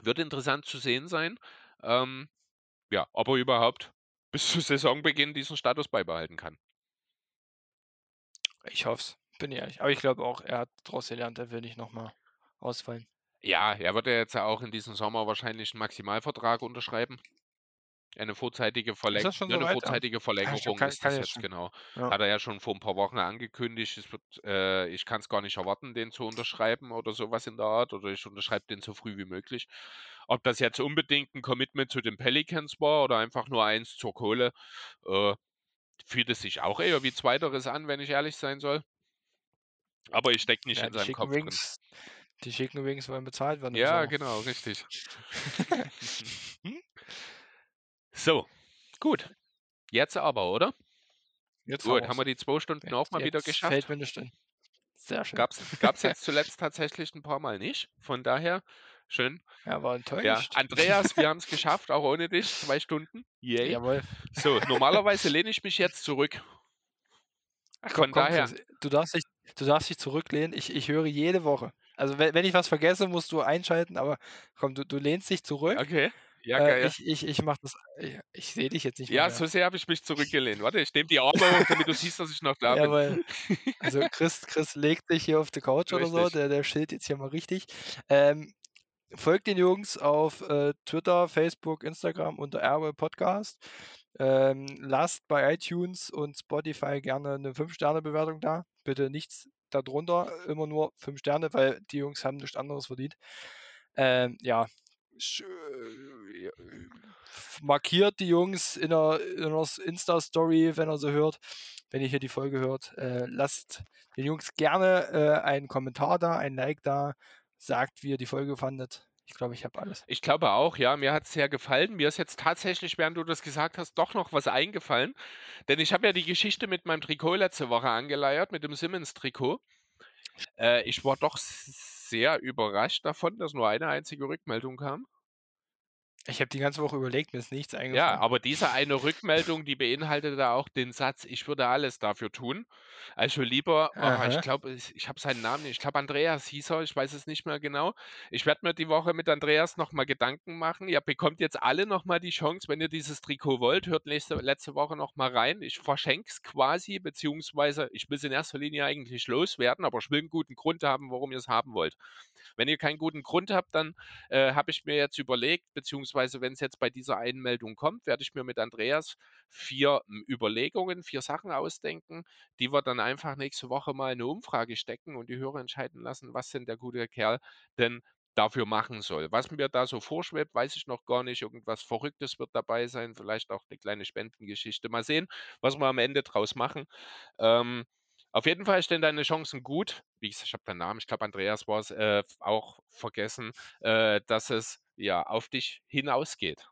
Wird interessant zu sehen sein, ähm, ja, ob er überhaupt bis zu Saisonbeginn diesen Status beibehalten kann. Ich hoffe es, bin ich ehrlich. Aber ich glaube auch, er hat draus gelernt, er will nicht noch mal ausfallen. Ja, er wird ja jetzt auch in diesem Sommer wahrscheinlich 'n Maximalvertrag unterschreiben. Eine vorzeitige Ist Verläng das schon ja, so 'ne weit? Ah. vorzeitige Verlängerung kann ist kann das jetzt schon. genau. Ja. Hat er ja schon vor 'n paar Wochen angekündigt. Es wird äh, ich kann's gar nicht erwarten, den zu unterschreiben oder so was in der Art oder ich unterschreibe den so früh wie möglich. Ob das jetzt unbedingt 'n Commitment zu den Pelicans war oder einfach nur eins zur Kohle, äh, fühlt es sich auch eher wie zweiteres an, wenn ich ehrlich sein soll. Aber ich stecke nicht Ja, in seinem Kopf drin. Wings die Chicken Wings wollen bezahlt werden Ja, genau, richtig. So, gut. Jetzt aber, oder? Jetzt haben Gut, haben wir die 2 Stunden auch Jetzt mal wieder jetzt geschafft. fällt mir nichts ein. Sehr schön. Gab's gab's jetzt zuletzt tatsächlich 'n paarmal nicht. Von daher schön. Er war Ja, enttäuscht. Andreas, wir haben's geschafft, auch ohne dich, 2 Stunden. Yay. Jawohl. So, normalerweise lehne ich mich jetzt zurück. Ach komm Von komm, daher Chris, du darfst dich du darfst dich zurücklehnen. Ich ich höre jede Woche. Also, we wenn ich was vergesse, musst du einschalten, aber komm, du du lehnst dich zurück Okay. Ja, Äh, geil. ich ich ich mache das ich ich sehe dich jetzt nicht mal Ja, mehr. so sehr habe ich mich zurückgelehnt. Warte, ich nehme die Arme hoch, damit du siehst, dass ich noch da bin. Jawohl. Also, Chris Chris legt sich hier auf die Couch oder so, Richtig. der der chillt jetzt hier mal richtig. Ähm, folgt den Jungs auf, äh, Twitter, Facebook, Instagram unter RWL Podcast. Ähm, lasst bei iTunes und Spotify gerne 'ne 5-Sterne-Bewertung da. Bitte nichts darunter, immer nur 5 Sterne, weil die Jungs haben nichts anderes verdient. Ähm, ja, äh, ja, markiert die Jungs in 'ner in 'ner s Insta-Story, wenn ihr sie hört wenn ihr hier die Folge hört. Äh, lasst den Jungs gerne, äh, einen Kommentar da, ein Like da, sagt, wie ihr die Folge fandet. Ich glaube, ich habe alles. Ich glaube auch, ja. Mir hat's sehr gefallen. Mir ist jetzt tatsächlich, während du das gesagt hast, doch noch was eingefallen. Denn ich habe ja die Geschichte mit meinem Trikot letzte Woche angeleiert, mit dem Simmons-Trikot. Äh, ich war doch sehr überrascht davon, dass nur eine einzige Rückmeldung kam. Ich habe die ganze Woche überlegt, mir ist nichts Ja, eingefallen. aber diese eine Rückmeldung, die beinhaltete auch den Satz: „Ich würde alles dafür tun.“ Also, lieber oh, ich glaube, ich ich habe seinen Namen nicht. Ich glaube, Andreas hieß er, ich weiß es nicht mehr genau. Ich werde mir die Woche mit Andreas noch mal Gedanken machen. Ihr bekommt jetzt alle noch mal die Chance, wenn ihr dieses Trikot wollt, hört nächste letzte Woche noch mal rein. Ich verschenke es quasi, beziehungsweise ich will's in erster Linie eigentlich loswerden, aber ich will 'n guten Grund haben, warum ihr's haben wollt. Wenn ihr keinen guten Grund habt, dann, äh, habe ich mir jetzt überlegt, beziehungsweise wenn's jetzt bei dieser Einmeldung kommt, werde ich mir mit Andreas 4, hm, Überlegungen, 4 Sachen ausdenken, die wir dann einfach nächste Woche mal in 'ne Umfrage stecken und die Hörer entscheiden lassen, was denn der gute Kerl denn dafür machen soll. Was mir da so vorschwebt, weiß ich noch gar nicht. Irgendwas Verrücktes wird dabei sein, vielleicht auch 'ne kleine Spendengeschichte. Mal sehen, was wir am Ende draus machen. Ähm, auf jeden Fall stehen deine Chancen gut. Wie gesagt, ich habe deinen Namen, ich glaube, Andreas war's, äh, auch vergessen, äh, dass es, ja, auf dich hinausgeht.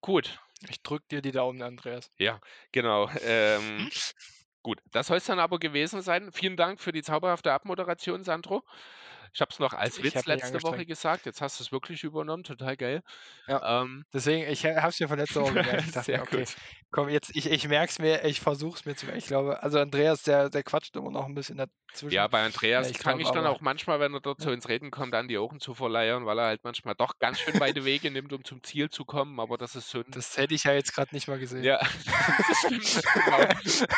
Gut. Ich drücke dir die Daumen, Andreas. Ja, genau. Ähm, gut, das soll's dann aber gewesen sein. Vielen Dank für die zauberhafte Abmoderation, Sandro. Ich habe es noch als Witz letzte Woche gesagt, jetzt hast du's wirklich übernommen, total geil. Ja, Ähm deswegen ich ha habe es mir von letzter Woche gemerkt. Ich dachte „Okay, gut. komm, jetzt ich ich merke es mir, ich versuche es mir zu merken.“ Ich glaube also, Andreas, der der quatscht immer noch 'n bisschen dazwischen. Ja, bei Andreas ich fange glaube ich dann aber auch manchmal, wenn er dort so ja. ins Reden kommt, an, die Ohren zu verleiern, weil er halt manchmal doch ganz schön weite Wege nimmt, um zum Ziel zu kommen, aber das ist so Das hätte ich ja jetzt grad nicht mal gesehen. Ja, das stimmt, genau.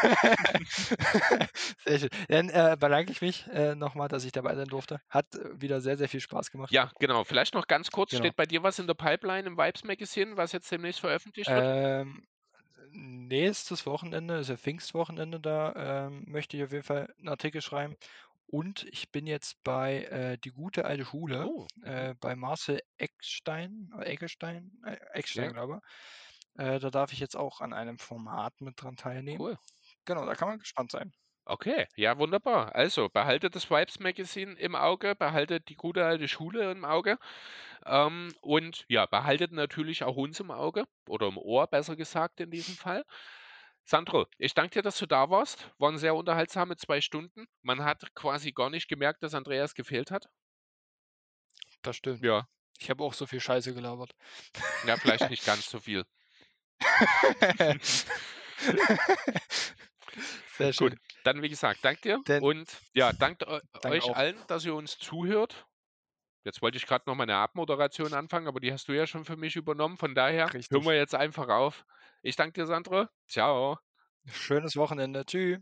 Sehr schön. Dann, äh, bedanke ich mich, äh, noch mal, dass ich dabei sein durfte. Hat, äh, wieder sehr, sehr viel Spaß gemacht. Ja, genau. Vielleicht noch ganz kurz, Genau. steht bei dir was in der Pipeline im Vibes Magazine, was jetzt demnächst veröffentlicht wird? Ähm, nächstes Wochenende ist ja Pfingstwochenende, da, ähm, möchte ich auf jeden Fall 'n Artikel schreiben. Und ich bin jetzt bei, äh, „Die gute alte Schule“, Oh, mhm. äh, bei Marcel Eckstein oder Eggestein? Äh, Eckstein, Ja. glaube. Äh, da darf ich jetzt auch an einem Format mit dran teilnehmen. Cool. Genau, da kann man gespannt sein. Okay, ja, wunderbar. Also, behaltet das Vibes Magazine im Auge, behaltet die gute alte Schule im Auge, ähm, und ja, behaltet natürlich auch uns im Auge oder im Ohr, besser gesagt in diesem Fall. Sandro, ich danke dir, dass du da warst. Waren sehr unterhaltsame 2 Stunden. Man hat quasi gar nicht gemerkt, dass Andreas gefehlt hat. Das stimmt. Ja. Ich habe auch so viel Scheiße gelabert. Ja, vielleicht nicht ganz so viel. Sehr schön. Gut, dann wie gesagt, danke dir Denn und ja, Danke euch auch. allen, dass ihr uns zuhört. Jetzt wollte ich grad noch mal 'ne Abmoderation anfangen, aber die hast du ja schon für mich übernommen. Von daher hören Richtig. wir jetzt einfach auf. Ich danke dir, Sandro. Tschau. Schönes Wochenende. Tschü.